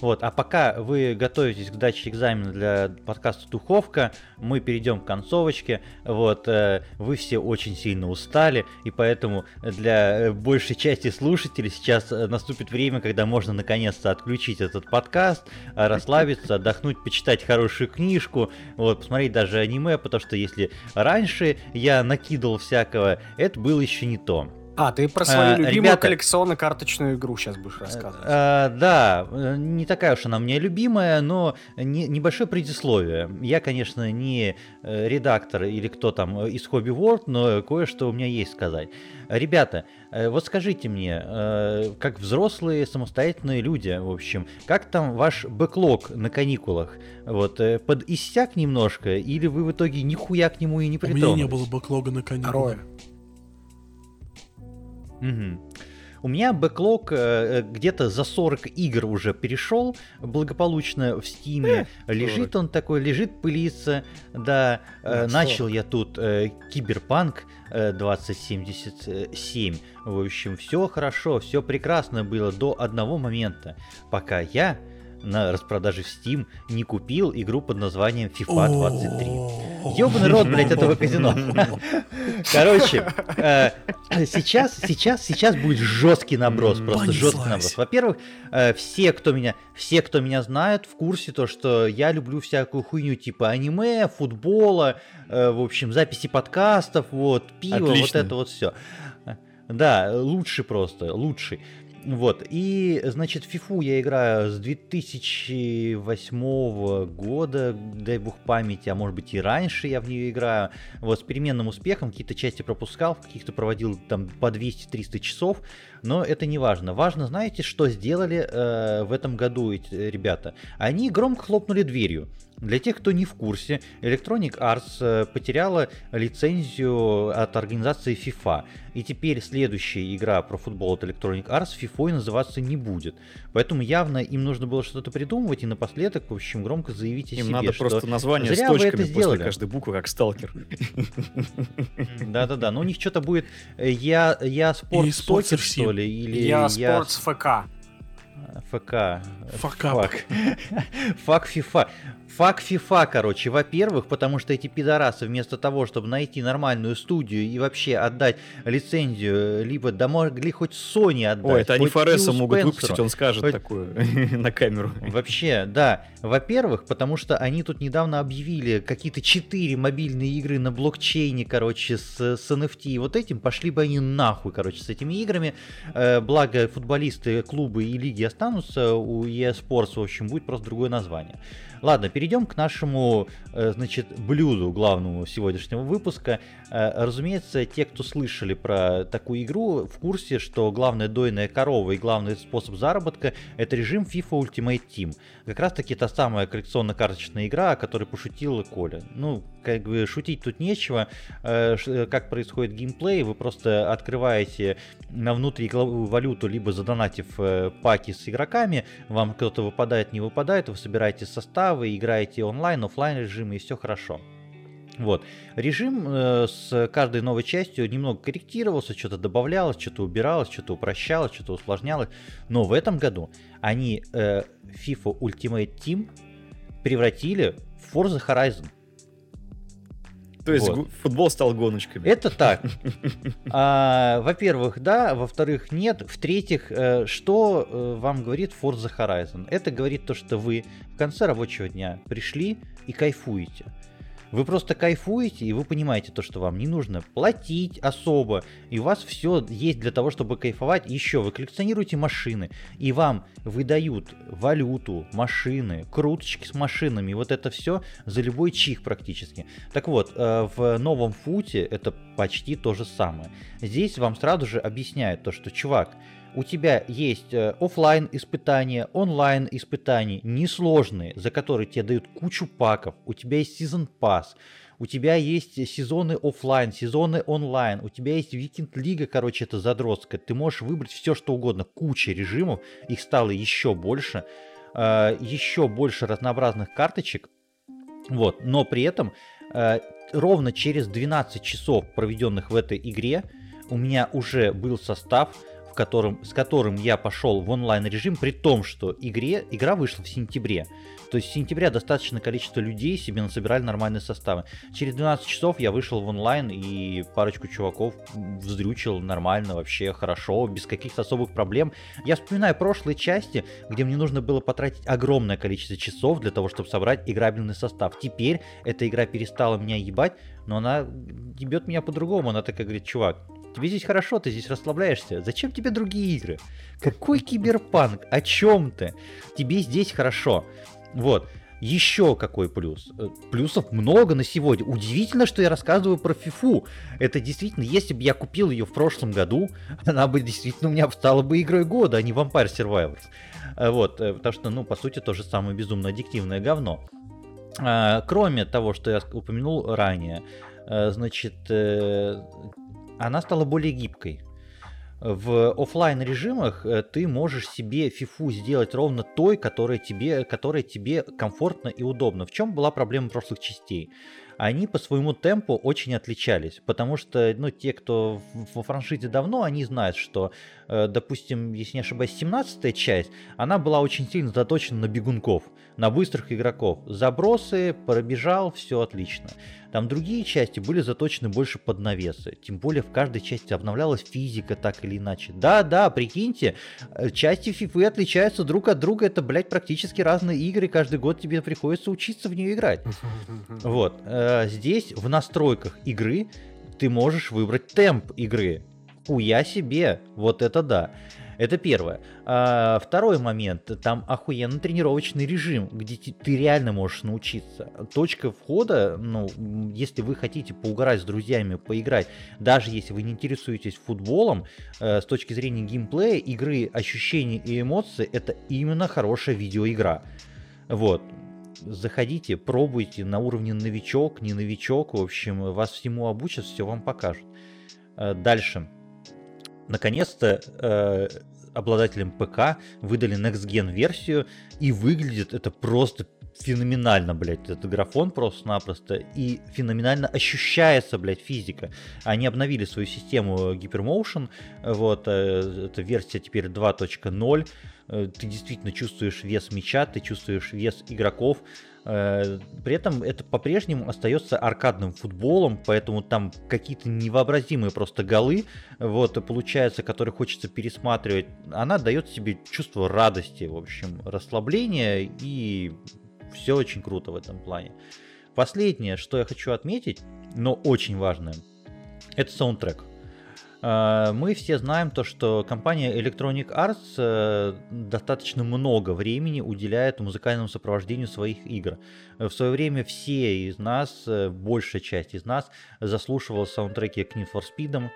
Вот, а пока вы готовитесь к даче экзамена для подкаста «Духовка», мы перейдем к концовочке. Вот, э, вы все очень сильно устали, и поэтому для э, большей части слушателей сейчас э, наступит время, когда можно наконец-то отключить этот подкаст, расслабиться, отдохнуть, почитать хорошую книжку, вот, посмотреть даже аниме, потому что если раньше я накидывал всякого, это было еще не то. А, ты про свою А, любимую ребята- коллекционно-карточную игру сейчас будешь рассказывать. А, да, э, не такая уж она мне любимая, но не- небольшое предисловие. Я, конечно, не э, редактор или кто там э, из Hobby World, но кое-что у меня есть сказать. Ребята, э, вот скажите мне, э, как взрослые самостоятельные люди, в общем, как там ваш бэклог на каникулах? Вот, э, подиссяк немножко, или вы в итоге нихуя к нему и не У меня притронулись? не было бэклога на каникулы. Второе. Мгм. У меня бэклог э, э, где-то за 40 игр уже перешел благополучно в Стиме. лежит он такой, лежит пылится. Да, э, Да, начал 40. я тут э, Киберпанк э, 2077. В общем, все хорошо, все прекрасно было до одного момента, пока я на распродаже в Steam не купил игру под названием FIFA 23. Ёбаный рот, блядь, этого казино. Короче, э, сейчас, сейчас, сейчас будет жесткий наброс, просто жесткий наброс. Во-первых, э, все, кто меня, все, кто меня знают, в курсе то, что я люблю всякую хуйню типа аниме, футбола, э, в общем, записи подкастов, вот, пиво, вот это вот все. Да, лучший просто, лучший. Вот, и, значит, в FIFA я играю с 2008 года, дай бог памяти, а может быть и раньше я в нее играю. Вот, с переменным успехом, какие-то части пропускал, каких-то проводил там по 200-300 часов, но это не важно. Важно, знаете, что сделали э, в этом году эти ребята? Они громко хлопнули дверью. Для тех, кто не в курсе, Electronic Arts э, потеряла лицензию от организации FIFA. И теперь следующая игра про футбол от Electronic Arts FIFA называться не будет. Поэтому явно им нужно было что-то придумывать и напоследок, в общем, громко заявить о им себе. надо что просто название зря с точками это после каждой буквы, как сталкер. Да-да-да, но у них что-то будет э, я, я спорт FC. что ли, или Я Sports ФК. ФК. Фак. Фак FIFA. Фак FIFA, короче, во-первых, потому что эти пидорасы вместо того, чтобы найти нормальную студию и вообще отдать лицензию, либо да могли хоть Sony отдать. Ой, это они Фореса могут выпустить, он скажет Хоть- такое на камеру. Вообще, да. Во-первых, потому что они тут недавно объявили какие-то четыре мобильные игры на блокчейне, короче, с, с NFT. И вот этим пошли бы они нахуй, короче, с этими играми. Э, благо, футболисты, клубы и лиги останутся. У EA Sports, в общем, будет просто другое название. Ладно, перейдем к нашему, э, значит, блюду главному сегодняшнего выпуска. Э, Разумеется, те, кто слышали про такую игру, в курсе, что главная дойная корова и главный способ заработка — это режим FIFA Ultimate Team. Как раз таки та самая коллекционно-карточная игра, о которой пошутил Коля. Ну, как бы шутить тут нечего. Э, Как происходит геймплей, вы просто открываете на внутриигровую валюту, либо задонатив паки с игроками, вам кто-то выпадает, не выпадает, вы собираете составы, играете онлайн, оффлайн режимы и все хорошо. Вот. Режим э, с каждой новой частью немного корректировался, что-то добавлялось, что-то убиралось, что-то упрощалось, что-то усложнялось. Но в этом году они э, FIFA Ultimate Team превратили в Forza Horizon. То есть Вот. футбол стал гоночками. Это так. А, во-первых, да, во-вторых, нет. В-третьих, э, что э, вам говорит Forza Horizon? Это говорит то, что вы в конце рабочего дня пришли и кайфуете. Вы просто кайфуете, и вы понимаете то, что вам не нужно платить особо, и у вас все есть для того, чтобы кайфовать. Еще вы коллекционируете машины, и вам выдают валюту, машины, круточки с машинами, вот это все за любой чих практически. Так вот, э, в новом футе это почти то же самое. Здесь вам сразу же объясняют то, что, чувак, у тебя есть э, оффлайн испытания, онлайн испытания, несложные, за которые тебе дают кучу паков. У тебя есть season pass, у тебя есть сезоны оффлайн, сезоны онлайн, у тебя есть Викинг Лига, короче, это задротская. Ты можешь выбрать все, что угодно, куча режимов, их стало еще больше, э, еще больше разнообразных карточек. Вот, но при этом э, ровно через 12 часов, проведенных в этой игре, у меня уже был состав, котором, с которым я пошел в онлайн режим, при том, что игре, игра вышла в сентябре. То есть в сентябре достаточное количество людей себе насобирали нормальные составы. Через 12 часов я вышел в онлайн и парочку чуваков вздрючил нормально, вообще хорошо, без каких-то особых проблем. Я вспоминаю прошлые части, где мне нужно было потратить огромное количество часов для того, чтобы собрать играбельный состав. Теперь эта игра перестала меня ебать, но она ебет меня по-другому. Она такая говорит, чувак, тебе здесь хорошо, ты здесь расслабляешься. Зачем тебе другие игры? Какой киберпанк? О чем ты? Тебе здесь хорошо. Вот. Еще какой плюс? Э, Плюсов много на сегодня. Удивительно, что я рассказываю про фифу. Это действительно, если бы я купил ее в прошлом году, она бы действительно у меня стала бы игрой года, а не Vampire Survivors. Э, Вот, э, потому что, ну, по сути, то же самое безумно аддиктивное говно. А, Кроме того, что я упомянул ранее, значит, она стала более гибкой. В оффлайн режимах э, ты можешь себе фифу сделать ровно той, которая тебе, которая тебе комфортно и удобно. В чем была проблема прошлых частей? они по своему темпу очень отличались, потому что, ну, те, кто во франшизе давно, они знают, что, допустим, если не ошибаюсь, 17 часть, она была очень сильно заточена на бегунков, на быстрых игроков. Забросы, пробежал, все отлично. Там другие части были заточены больше под навесы. Тем более в каждой части обновлялась физика так или иначе. Да-да, прикиньте, э, части FIFA отличаются друг от друга. Это, блядь, практически разные игры. Каждый год тебе приходится учиться в нее играть. Вот. Э, здесь в настройках игры ты можешь выбрать темп игры. Хуя себе. Вот это да. Это первое. А, второй момент. Там охуенный тренировочный режим, где ты реально можешь научиться. Точка входа, ну, если вы хотите поугарать с друзьями, поиграть, даже если вы не интересуетесь футболом, э, с точки зрения геймплея, игры, ощущений и эмоций, это именно хорошая видеоигра. Вот заходите, пробуйте на уровне новичок, не новичок, в общем, вас всему обучат, все вам покажут. Э, дальше наконец-то э, обладателям ПК выдали Next Gen версию, и выглядит это просто феноменально, блядь, этот графон просто-напросто, и феноменально ощущается, блядь, физика. Они обновили свою систему Hypermotion, вот, э, эта версия теперь 2.0, э, ты действительно чувствуешь вес мяча, ты чувствуешь вес игроков, при этом это по-прежнему остается аркадным футболом, поэтому там какие-то невообразимые просто голы, вот, получается, которые хочется пересматривать. Она дает себе чувство радости, в общем, расслабления, и все очень круто в этом плане. Последнее, что я хочу отметить, но очень важное, это саундтрек. А, мы все знаем то, что компания Electronic Arts э, достаточно много времени уделяет музыкальному сопровождению своих игр. В свое время все из нас, э, большая часть из нас, заслушивала саундтреки к Need for Speed.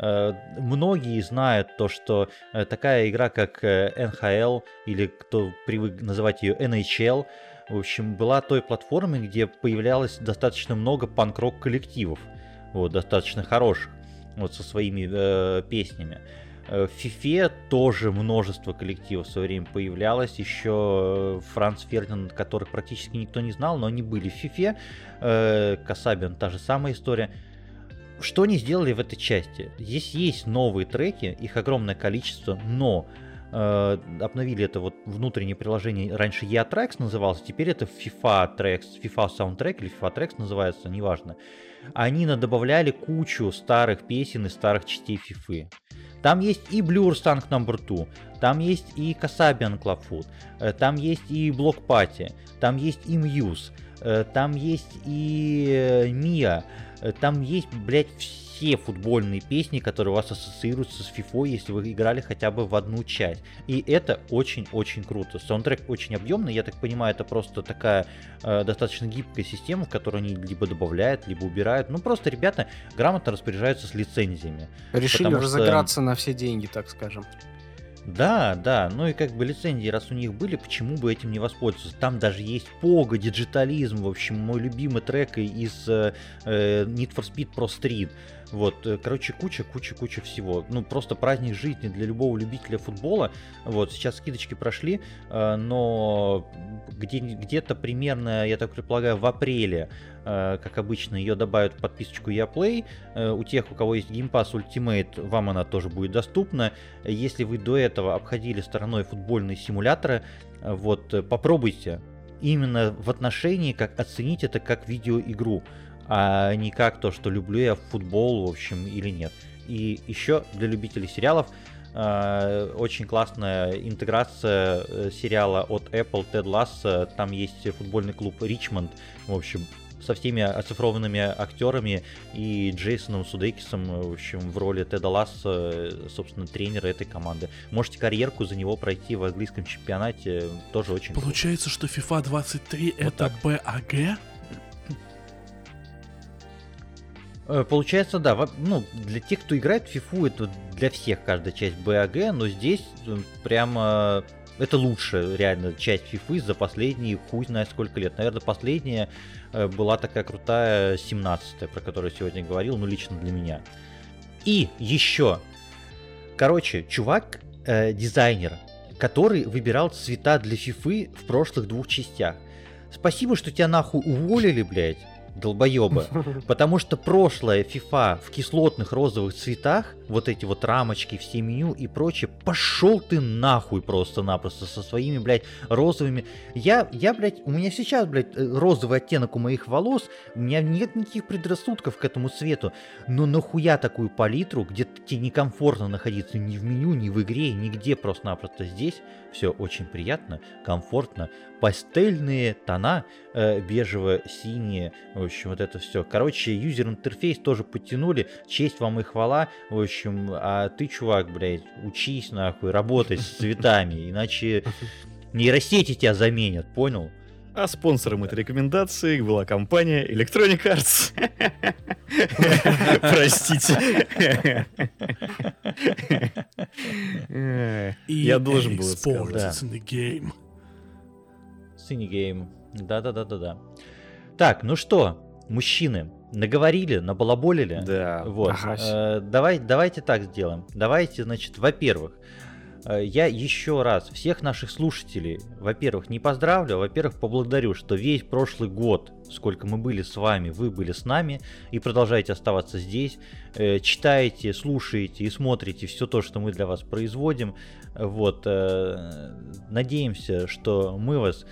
Э, многие знают то, что такая игра, как NHL, или кто привык называть ее NHL, в общем, была той платформой, где появлялось достаточно много панк-рок коллективов, вот, достаточно хороших вот со своими э, песнями. Э, в FIFA тоже множество коллективов в свое время появлялось. Еще э, Франц Фердинанд, которых практически никто не знал, но они были в FIFA. Э, Касабин, та же самая история. Что они сделали в этой части? Здесь есть новые треки, их огромное количество, но э, обновили это вот внутреннее приложение. Раньше EA Tracks назывался, теперь это FIFA Tracks, FIFA Soundtrack или FIFA Tracks называется, неважно. Они добавляли кучу старых песен и старых частей FIFA. Там есть и Blur Stank Number 2, там есть и Kasabian Clubfoot, э, там есть и Block Party, там есть и Muse, э, там есть и Mia, э, там есть, блядь, все футбольные песни, которые у вас ассоциируются с FIFA, если вы играли хотя бы в одну часть. И это очень-очень круто. Саундтрек очень объемный, я так понимаю, это просто такая э, достаточно гибкая система, в которую они либо добавляют, либо убирают. Ну, просто ребята грамотно распоряжаются с лицензиями. Решили разыграться что... на все деньги, так скажем. Да, да, ну и как бы лицензии, раз у них были, почему бы этим не воспользоваться? Там даже есть Pogo, Digitalism, в общем, мой любимый трек из э, э Need for Speed Pro Street. Вот, э, короче, куча, куча, куча всего. Ну, просто праздник жизни для любого любителя футбола. Вот, сейчас скидочки прошли, э, но где, где-то примерно, я так предполагаю, в апреле, э, как обычно, ее добавят в подписочку EA Play. У тех, у кого есть Game Pass Ultimate, вам она тоже будет доступна. Если вы до этого обходили стороной футбольные симуляторы, вот, попробуйте. Именно в отношении, как оценить это как видеоигру а не как то, что люблю я футбол, в общем, или нет. И еще для любителей сериалов э, очень классная интеграция э, сериала от Apple Ted Lasso. Там есть футбольный клуб Ричмонд, в общем, со всеми оцифрованными актерами и Джейсоном Судейкисом, в общем, в роли Теда Ласса, собственно, тренера этой команды. Можете карьерку за него пройти в английском чемпионате, тоже очень Получается, круто. что FIFA 23 вот это так. БАГ? Получается, да, ну, для тех, кто играет в FIFA, это для всех каждая часть БАГ, но здесь э, прямо это лучшая реально часть FIFA за последние хуй знает сколько лет. Наверное, последняя э, была такая крутая 17 про которую сегодня говорил, ну, лично для меня. И еще, короче, чувак, э, дизайнер, который выбирал цвета для FIFA в прошлых двух частях. Спасибо, что тебя нахуй уволили, блядь долбоеба. Потому что прошлая FIFA в кислотных розовых цветах, вот эти вот рамочки, все меню и прочее, пошел ты нахуй просто-напросто со своими, блядь, розовыми. Я, я, блядь, у меня сейчас, блядь, э, розовый оттенок у моих волос, у меня нет никаких предрассудков к этому цвету. Но нахуя такую палитру, где тебе некомфортно находиться ни в меню, ни в игре, нигде просто-напросто здесь. Все очень приятно, комфортно, пастельные тона, э, бежево-синие, в общем, вот это все. Короче, юзер-интерфейс тоже подтянули, честь вам и хвала, в общем, а ты, чувак, блядь, учись нахуй, работай с цветами, иначе нейросети тебя заменят, понял? А спонсором этой рекомендации была компания Electronic Arts. Простите. Я должен был сказать. Да. Cinegame. Да-да-да-да-да. Так, ну что, мужчины, наговорили, набалаболили. Да. Вот. Ага. Э, давай, давайте так сделаем. Давайте, значит, во-первых, э, я еще раз всех наших слушателей, во-первых, не поздравлю, а во-первых, поблагодарю, что весь прошлый год, сколько мы были с вами, вы были с нами и продолжаете оставаться здесь, э, читаете, слушаете и смотрите все то, что мы для вас производим. Вот, э, надеемся, что мы вас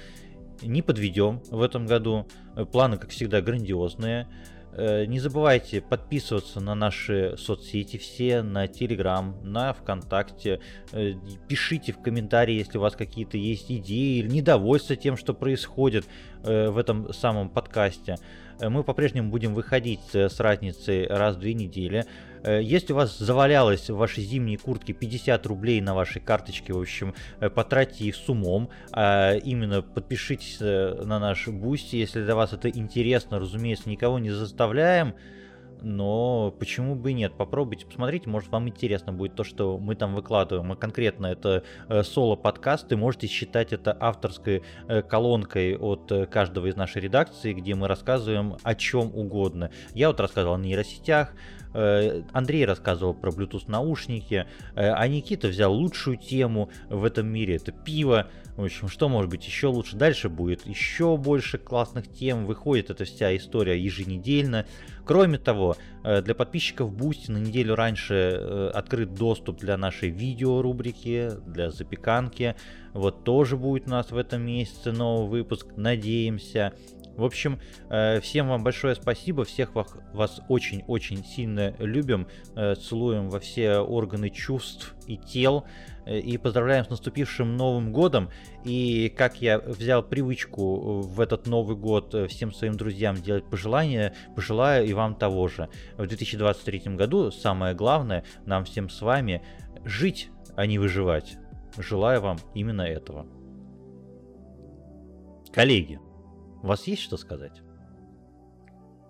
не подведем в этом году. Планы, как всегда, грандиозные. Э, не забывайте подписываться на наши соцсети все, на Телеграм, на ВКонтакте. Э, пишите в комментарии, если у вас какие-то есть идеи или недовольство тем, что происходит э, в этом самом подкасте. Мы по-прежнему будем выходить с разницей раз в две недели. Э, если у вас завалялось в вашей зимней куртке 50 рублей на вашей карточке, в общем, э, потратьте их с умом. А именно подпишитесь э, на наш Boosty, если для вас это интересно. Разумеется, никого не заставляем. Но почему бы и нет? Попробуйте, посмотрите, может вам интересно будет то, что мы там выкладываем. А конкретно это соло-подкасты, можете считать это авторской колонкой от каждого из нашей редакции, где мы рассказываем о чем угодно. Я вот рассказывал о нейросетях, Э, Андрей рассказывал про Bluetooth наушники, э, а Никита взял лучшую тему в этом мире, это пиво. В общем, что может быть еще лучше? Дальше будет еще больше классных тем, выходит эта вся история еженедельно. Кроме того, э, для подписчиков Boosty на неделю раньше открыт доступ для нашей видеорубрики, для запеканки. Вот тоже будет у нас в этом месяце новый выпуск, надеемся. В общем, э, всем вам большое спасибо, всех вас очень-очень сильно любим, э, целуем во все органы чувств и тел э, и поздравляем с наступившим Новым Годом. И как я взял привычку в этот Новый год всем своим друзьям делать пожелания, пожелаю и вам того же. В 2023 году самое главное нам всем с вами жить, а не выживать. Желаю вам именно этого. Коллеги, у вас есть что сказать?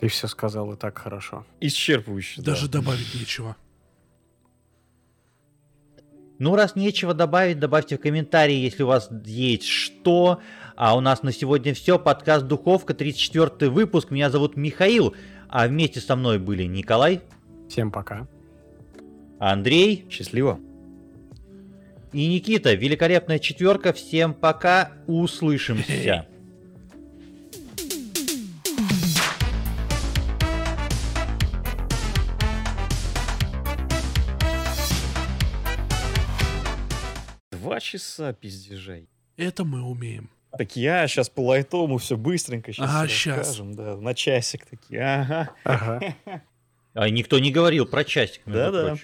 Ты все сказал и так хорошо. Исчерпывающе. Даже да. добавить нечего. Ну, раз нечего добавить, добавьте в комментарии, если у вас есть что. А у нас на сегодня все. Подкаст Духовка, 34 выпуск. Меня зовут Михаил, а вместе со мной были Николай. Всем пока. Андрей. Счастливо. И Никита. Великолепная четверка. Всем пока. Услышимся. часа пиздежей. Это мы умеем. Так я сейчас по лайтому все быстренько сейчас ага, расскажем, да, на часик такие, ага. ага. А никто не говорил про часик, Да-да.